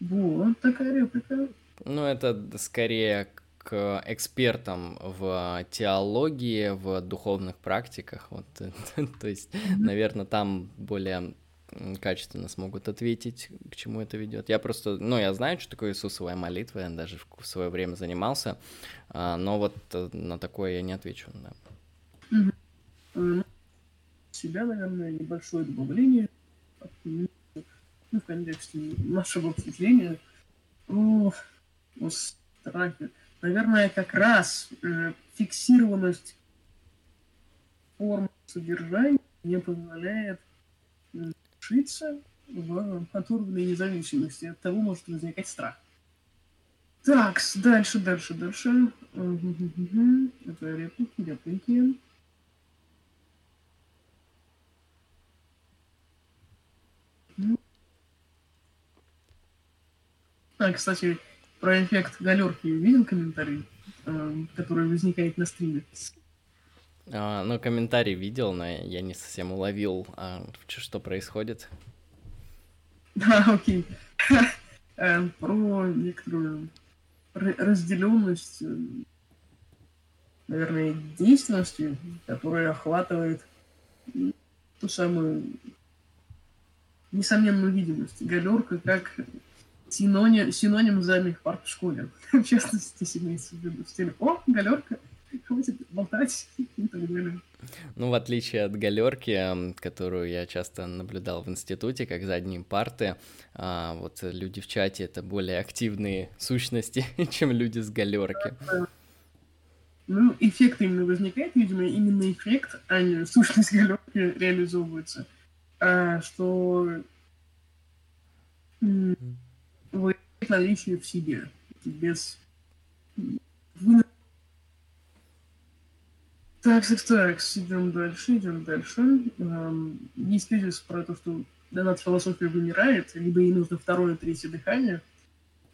Вот такая реплика. Ну, это скорее к экспертам в теологии, в духовных практиках. Вот, *laughs* то есть, наверное, там более качественно смогут ответить, к чему это ведет. Я просто, ну, я знаю, что такое Иисусовая молитва, я даже в свое время занимался, а, но вот э, на такое я не отвечу, да. Угу. Себя, наверное, небольшое добавление ну, в контексте нашего обсуждения о, о страхе. Наверное, как раз э, фиксированность форм содержания не позволяет решиться в оторванной независимости. От того может возникать страх. Так, дальше, дальше, дальше. Это реплики, реплики. А, кстати, про эффект галерки видел комментарий, э, который возникает на стриме? А, ну, комментарий видел, но я не совсем уловил, а, что происходит. Да, *laughs* окей. *laughs* Э, про некоторую разделенность, э, наверное, действенности, которая охватывает ту самую несомненную видимость. Галерка как синоним, синоним задних парт в школе. *laughs* В частности, имеется в виду в стиле «О, галерка!» хватит болтать *laughs* и так далее. Ну, в отличие от галерки, которую я часто наблюдал в институте, как задние парты, а, вот люди в чате это более активные *laughs* сущности, чем люди с галерки. Ну, эффект именно возникает, видимо, именно эффект, а не сущность галерки реализовывается. А, что вы наличие в себе, без так, так, так, идем дальше, идем дальше. Есть тезис про то, что донат философия вымирает, либо ей нужно второе, третье дыхание.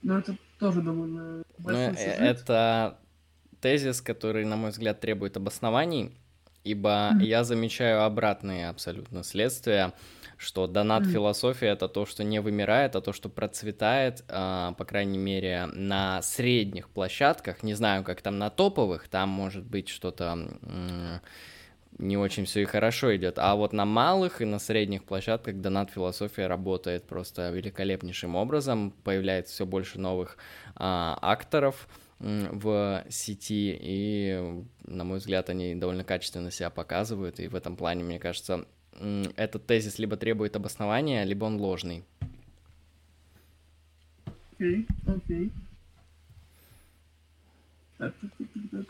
Но это тоже довольно большой ну, сюжет. Это тезис, который, на мой взгляд, требует обоснований, ибо mm-hmm. я замечаю обратные абсолютно следствия что донат mm. философия это то, что не вымирает, а то, что процветает, э, по крайней мере, на средних площадках. Не знаю, как там на топовых, там может быть что-то э, не очень все и хорошо идет. А вот на малых и на средних площадках донат философия работает просто великолепнейшим образом. Появляется все больше новых э, акторов в сети, и, на мой взгляд, они довольно качественно себя показывают, и в этом плане, мне кажется, этот тезис либо требует обоснования, либо он ложный. Окей, okay, окей. Okay.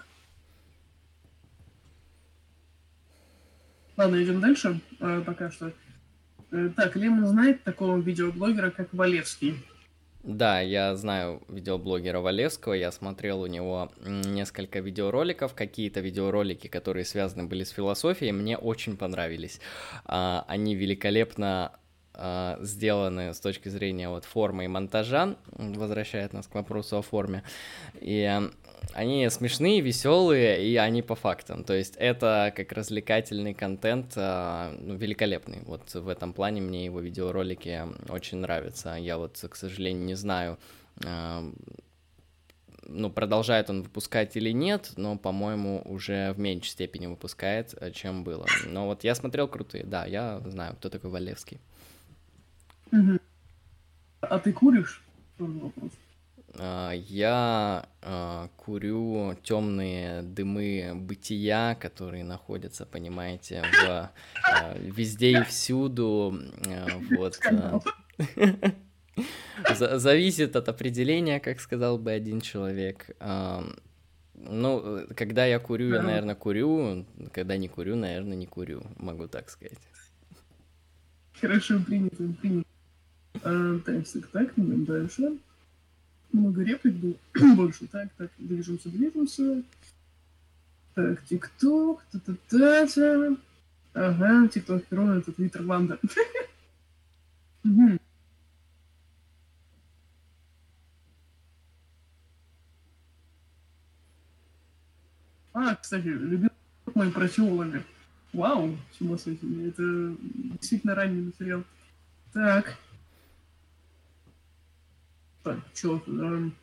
Ладно, идем дальше э, пока что. Э, так, Лемон знает такого видеоблогера, как Валевский. Да, я знаю видеоблогера Валевского, я смотрел у него несколько видеороликов, какие-то видеоролики, которые связаны были с философией, мне очень понравились. А, они великолепно а, сделаны с точки зрения вот формы и монтажа, возвращает нас к вопросу о форме. И они смешные, веселые, и они по фактам. То есть это как развлекательный контент а, ну, великолепный. Вот в этом плане мне его видеоролики очень нравятся. Я вот, к сожалению, не знаю, а, ну, продолжает он выпускать или нет, но, по-моему, уже в меньшей степени выпускает, э, чем было. Но вот я смотрел крутые, да, я знаю, кто такой Валевский. А ты куришь? вопрос. А, я а, курю темные дымы бытия, которые находятся, понимаете, в, а, везде и всюду. Вот. *laughs* Зависит от определения, как сказал бы один человек. Ну, когда я курю, я, наверное, курю. Когда не курю, наверное, не курю. Могу так сказать. Хорошо, принято, принято. Так, так, дальше много реплик было *clears throat* больше. Так, так, движемся, движемся. Так, ТикТок, та-та-та-та. Ага, ТикТок Херон, это Твиттер Ванда. *laughs* А, кстати, любил мой про теолога. Вау, с ума сойти. Это действительно ранний материал. Так. Эм...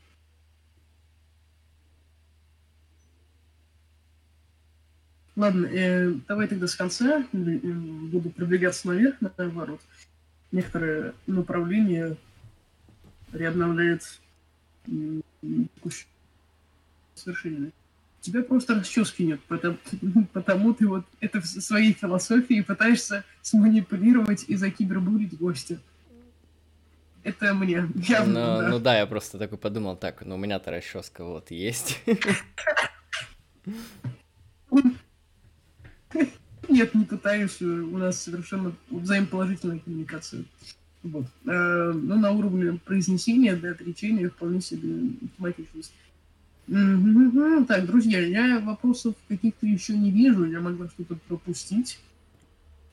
Ладно, э, давай тогда с конца, буду продвигаться наверх, наоборот. некоторое направление реобновляет совершенно. Тебя просто расчески нет, потому, *laughs* потому ты вот это в своей философии пытаешься сманипулировать и закибербурить гостя. Это мне явно, ну, да. Ну да, я просто такой подумал, так, ну у меня-то расческа вот есть. Нет, не пытаюсь, у нас совершенно взаимоположительная коммуникация. Вот. Э, но на уровне произнесения, да, отречения вполне себе автоматичность. Так, друзья, я вопросов каких-то еще не вижу, я могла что-то пропустить.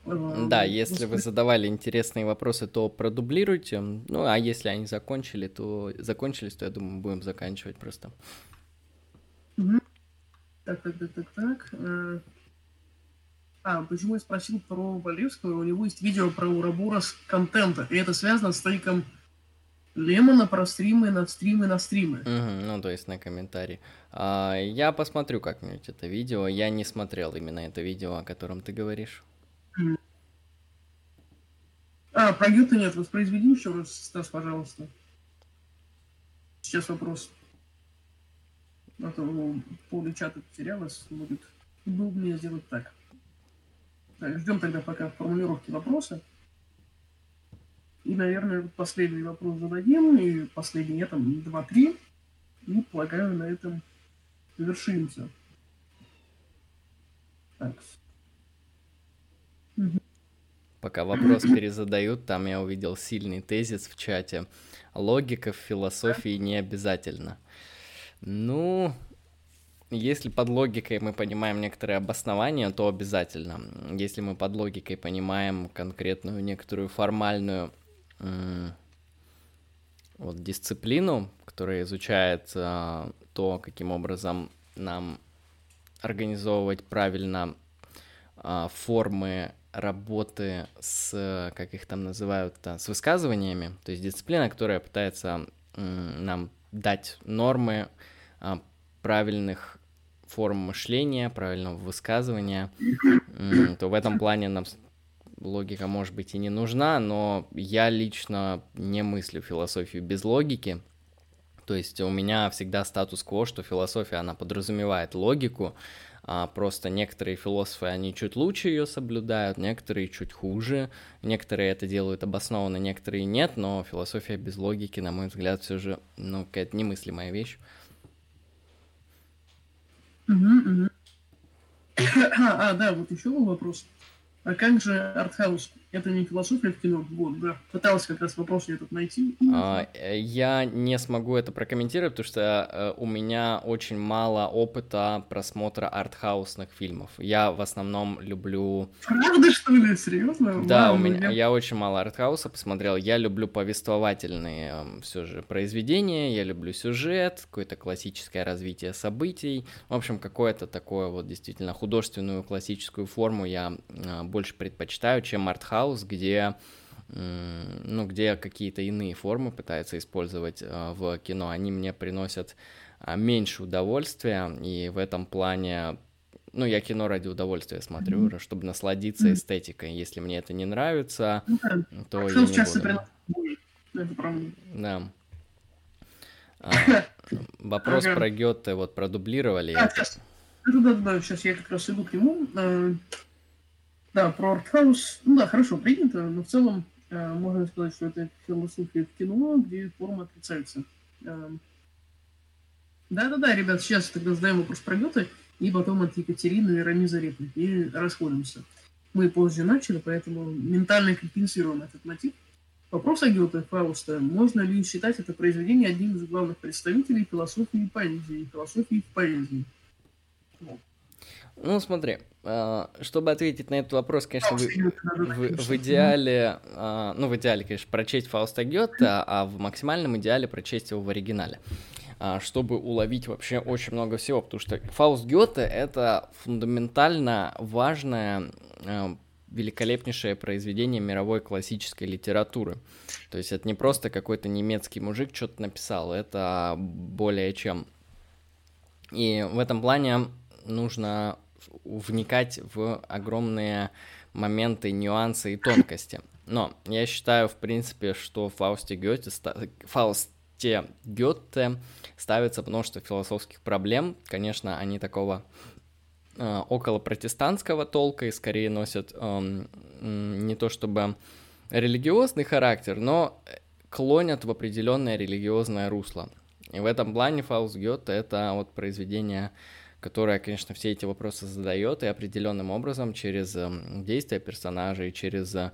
Да, если вы задавали интересные вопросы, то продублируйте. Ну, а если они закончили, то закончились, то я думаю, будем заканчивать просто. Так, так, так, так, так. А, почему я спросил про Валевского? У него есть видео про Урабурас контента, и это связано с тейком Лемона про стримы на стримы на стримы. Угу, ну, то есть на комментарии. А, я посмотрю как-нибудь это видео. Я не смотрел именно это видео, о котором ты говоришь. А, про Юта нет. Воспроизведи еще раз, Стас, пожалуйста. Сейчас вопрос. А то поле чата потерялось. Будет удобнее сделать так. Так, ждем тогда пока формулировки вопроса. И, наверное, последний вопрос зададим, и последний, я там, два-три. И, полагаю, на этом завершимся. Так. Пока вопрос перезадают, там я увидел сильный тезис в чате. Логика в философии не обязательно. Ну, если под логикой мы понимаем некоторые обоснования, то обязательно. Если мы под логикой понимаем конкретную некоторую формальную вот дисциплину, которая изучает а, то, каким образом нам организовывать правильно а, формы работы с, как их там называют, с высказываниями, то есть дисциплина, которая пытается нам дать нормы а, правильных форм мышления, правильного высказывания, то в этом плане нам логика, может быть, и не нужна, но я лично не мыслю философию без логики. То есть у меня всегда статус-кво, что философия, она подразумевает логику, а просто некоторые философы, они чуть лучше ее соблюдают, некоторые чуть хуже, некоторые это делают обоснованно, некоторые нет, но философия без логики, на мой взгляд, все же, ну, какая-то немыслимая вещь. Угу, угу. *coughs* А, да, вот еще был вопрос. А как же артхаус? Это не философия в кино? Вот, да. Пытался как раз вопрос этот найти. А, я не смогу это прокомментировать, потому что э, у меня очень мало опыта просмотра артхаусных фильмов. Я в основном люблю... Правда, что ли? Серьезно? Да, Вау, у меня... я... очень мало артхауса посмотрел. Я люблю повествовательные эм, все же произведения, я люблю сюжет, какое-то классическое развитие событий. В общем, какое-то такое вот действительно художественную классическую форму я э, больше предпочитаю, чем артхаус хаус, где ну, где какие-то иные формы пытаются использовать э, в кино, они мне приносят э, меньше удовольствия, и в этом плане, ну, я кино ради удовольствия смотрю, mm-hmm. чтобы насладиться mm-hmm. эстетикой. Если мне это не нравится, mm-hmm. то я не буду. Да. А, *laughs* вопрос про Гёте вот продублировали. А, сейчас. Да-да-да, сейчас я как раз иду к нему. Э, да, про артхаус, ну да, хорошо, принято, но в целом э, можно сказать, что это философия в кино, где форма отрицается. Э, да-да-да, ребят, сейчас тогда задаем вопрос про Гёте, и потом от Екатерины и Рамиза реплики, и расходимся. Мы позже начали, поэтому ментально компенсируем этот мотив. Вопрос о Гёте, Фауста. Можно ли считать это произведение одним из главных представителей философии поэзии, философии в поэзии? Ну, смотри, чтобы ответить на этот вопрос, конечно, в, в, в идеале, а, ну, в идеале, конечно, прочесть Фауста Гёте, а в максимальном идеале прочесть его в оригинале, а, чтобы уловить вообще очень много всего, потому что Фауст Гёте — это фундаментально важное, великолепнейшее произведение мировой классической литературы. То есть это не просто какой-то немецкий мужик что-то написал, это более чем. И в этом плане нужно вникать в огромные моменты, нюансы и тонкости. Но я считаю, в принципе, что Фаусте Гёте, Фаусте Гёте ставится множество философских проблем. Конечно, они такого э, около протестантского толка и скорее носят э, не то чтобы религиозный характер, но клонят в определенное религиозное русло. И в этом плане Фауст Гёте — это вот произведение, которое, конечно, все эти вопросы задает, и определенным образом через эм, действия персонажей, через э,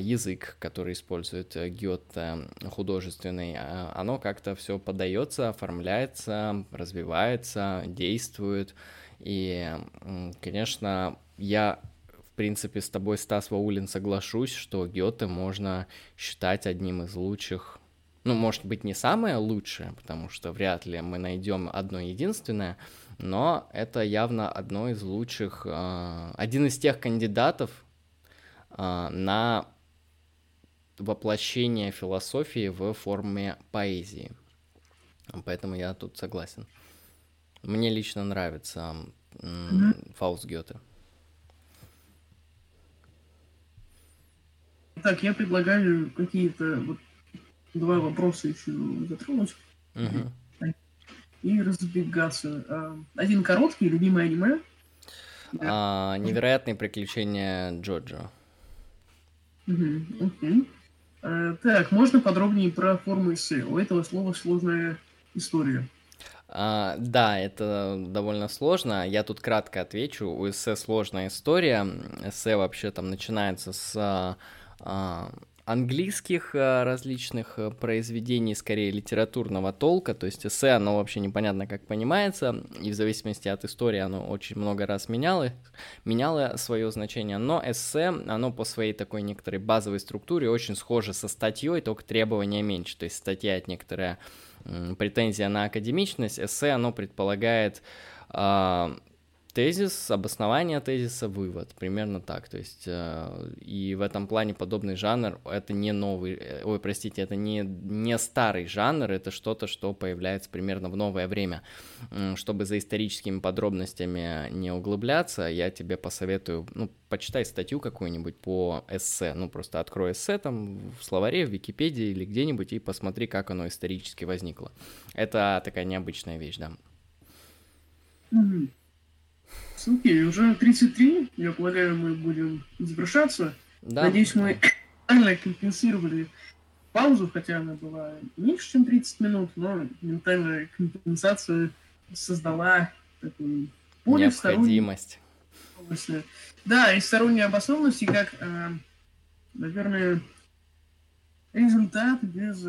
язык, который использует Гёте художественный, э, оно как-то все подается, оформляется, развивается, действует. И, конечно, я в принципе, с тобой, Стас Ваулин, соглашусь, что Гёте можно считать одним из лучших ну, может быть, не самое лучшее, потому что вряд ли мы найдем одно единственное, но это явно одно из лучших, э, один из тех кандидатов э, на воплощение философии в форме поэзии. Поэтому я тут согласен. Мне лично нравится mm-hmm. Фауст Гёте. Так, я предлагаю какие-то вот два вопроса еще затронуть. Угу. И разбегаться. А, один короткий, любимое аниме. А, невероятные приключения Джоджо. Угу, окей. А, так, можно подробнее про форму эссе? У этого слова сложная история. А, да, это довольно сложно. Я тут кратко отвечу. У эссе сложная история. Эссе вообще там начинается с а, английских э, различных э, произведений, скорее литературного толка, то есть эссе, оно вообще непонятно как понимается, и в зависимости от истории оно очень много раз меняло, меняло свое значение, но эссе, оно по своей такой некоторой базовой структуре очень схоже со статьей, только требования меньше, то есть статья это некоторая претензия на академичность, эссе, оно предполагает а, тезис, обоснование тезиса, вывод, примерно так. То есть, э, и в этом плане подобный жанр, это не новый, э, ой, простите, это не, не старый жанр, это что-то, что появляется примерно в новое время. Чтобы за историческими подробностями не углубляться, я тебе посоветую, ну, почитай статью какую-нибудь по эссе, ну, просто открой эссе там в словаре, в Википедии или где-нибудь и посмотри, как оно исторически возникло. Это такая необычная вещь, да. Mm-hmm. Окей, уже 33, я полагаю, мы будем завершаться. Да. Надеюсь, мы правильно компенсировали паузу, хотя она была меньше, чем 30 минут, но ментальная компенсация создала такую поле Необходимость. Да, и сторонняя обоснованность, и как, э, наверное, результат без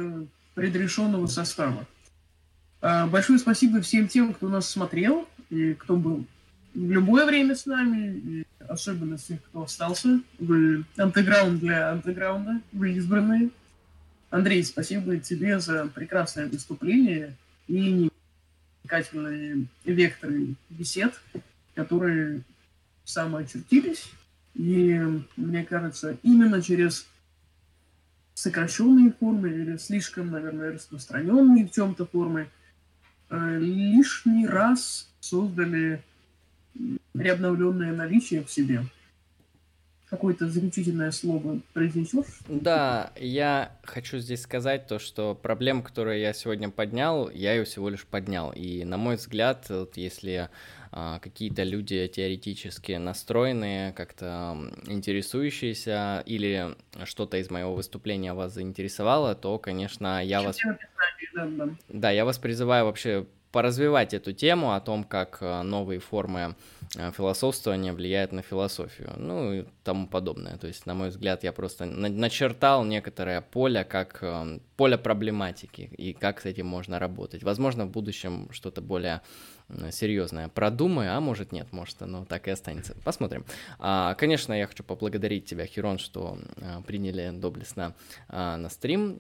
предрешенного состава. Э, большое спасибо всем тем, кто нас смотрел и кто был в любое время с нами, и особенно тех, кто остался. Вы антеграунд для антеграунда, вы избранные. Андрей, спасибо тебе за прекрасное выступление и неникательные векторы бесед, которые самоочертились. И мне кажется, именно через сокращенные формы или слишком, наверное, распространенные в чем-то формы э, лишний раз создали реобновленное наличие в себе. Какое-то заключительное слово произнесешь? Да, я хочу здесь сказать то, что проблема, которую я сегодня поднял, я ее всего лишь поднял. И, на мой взгляд, вот если а, какие-то люди теоретически настроенные, как-то интересующиеся, или что-то из моего выступления вас заинтересовало, то, конечно, я вас... Да, я вас призываю вообще поразвивать эту тему о том, как э, новые формы э, философствования влияют на философию, ну и тому подобное. То есть, на мой взгляд, я просто начертал некоторое поле, как э, поле проблематики и как с этим можно работать. Возможно, в будущем что-то более серьезное продумаю, а может нет, может оно так и останется. Посмотрим. А, конечно, я хочу поблагодарить тебя, Хирон, что а, приняли доблестно на стрим.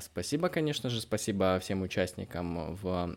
Спасибо, конечно же, спасибо всем участникам в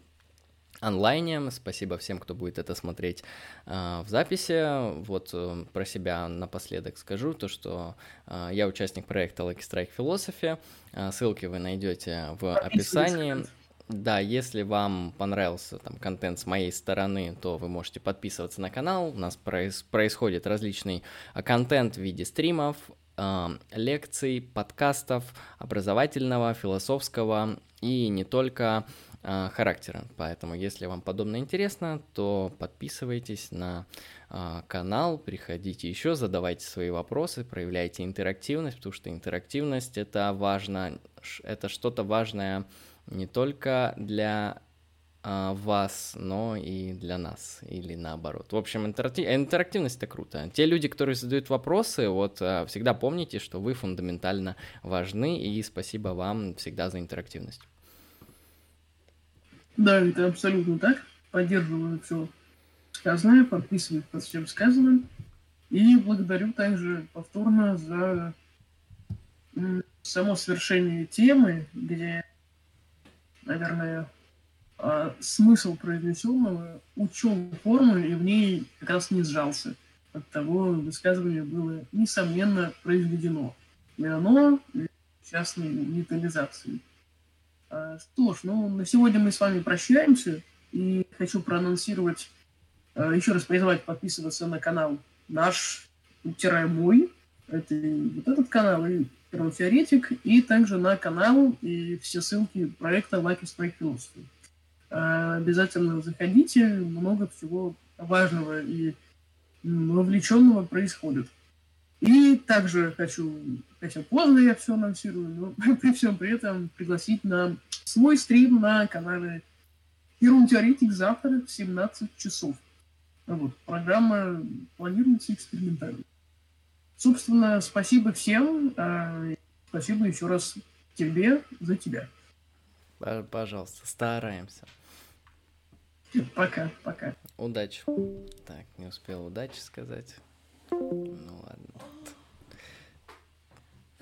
онлайне. Спасибо всем, кто будет это смотреть э, в записи. Вот э, про себя напоследок скажу, то что э, я участник проекта Lucky Strike Philosophy. Э, ссылки вы найдете в описании. Да, если вам понравился там контент с моей стороны, то вы можете подписываться на канал. У нас проис- происходит различный контент в виде стримов, э, лекций, подкастов образовательного, философского и не только э, характера. Поэтому, если вам подобное интересно, то подписывайтесь на э, канал, приходите еще, задавайте свои вопросы, проявляйте интерактивность, потому что интерактивность это важно, это что-то важное не только для а, вас, но и для нас, или наоборот. В общем, интерактив... интерактивность это круто. Те люди, которые задают вопросы, вот всегда помните, что вы фундаментально важны, и спасибо вам всегда за интерактивность. Да, это абсолютно так. Поддерживаю все сказанное, подписываюсь под всем сказанным. И благодарю также повторно за само совершение темы, где, наверное, а, смысл произнесенного учел форму и в ней как раз не сжался. От того высказывание было, несомненно, произведено. И оно частной детализации. Что ж, ну, на сегодня мы с вами прощаемся. И хочу проанонсировать, а, еще раз призвать подписываться на канал наш, тире мой, это вот этот канал, и Теоретик, и также на канал и все ссылки проекта Lucky Strike Philosophy. А, обязательно заходите, много всего важного и вовлеченного происходит. И также хочу, хотя поздно я все анонсирую, но *laughs* при всем при этом пригласить на свой стрим на канале Первым Теоретик завтра в 17 часов. Вот, программа планируется экспериментально. Собственно, спасибо всем. А, спасибо еще раз тебе за тебя. Пожалуйста, стараемся. Пока, пока. Удачи. Так, не успел удачи сказать. Ну ладно.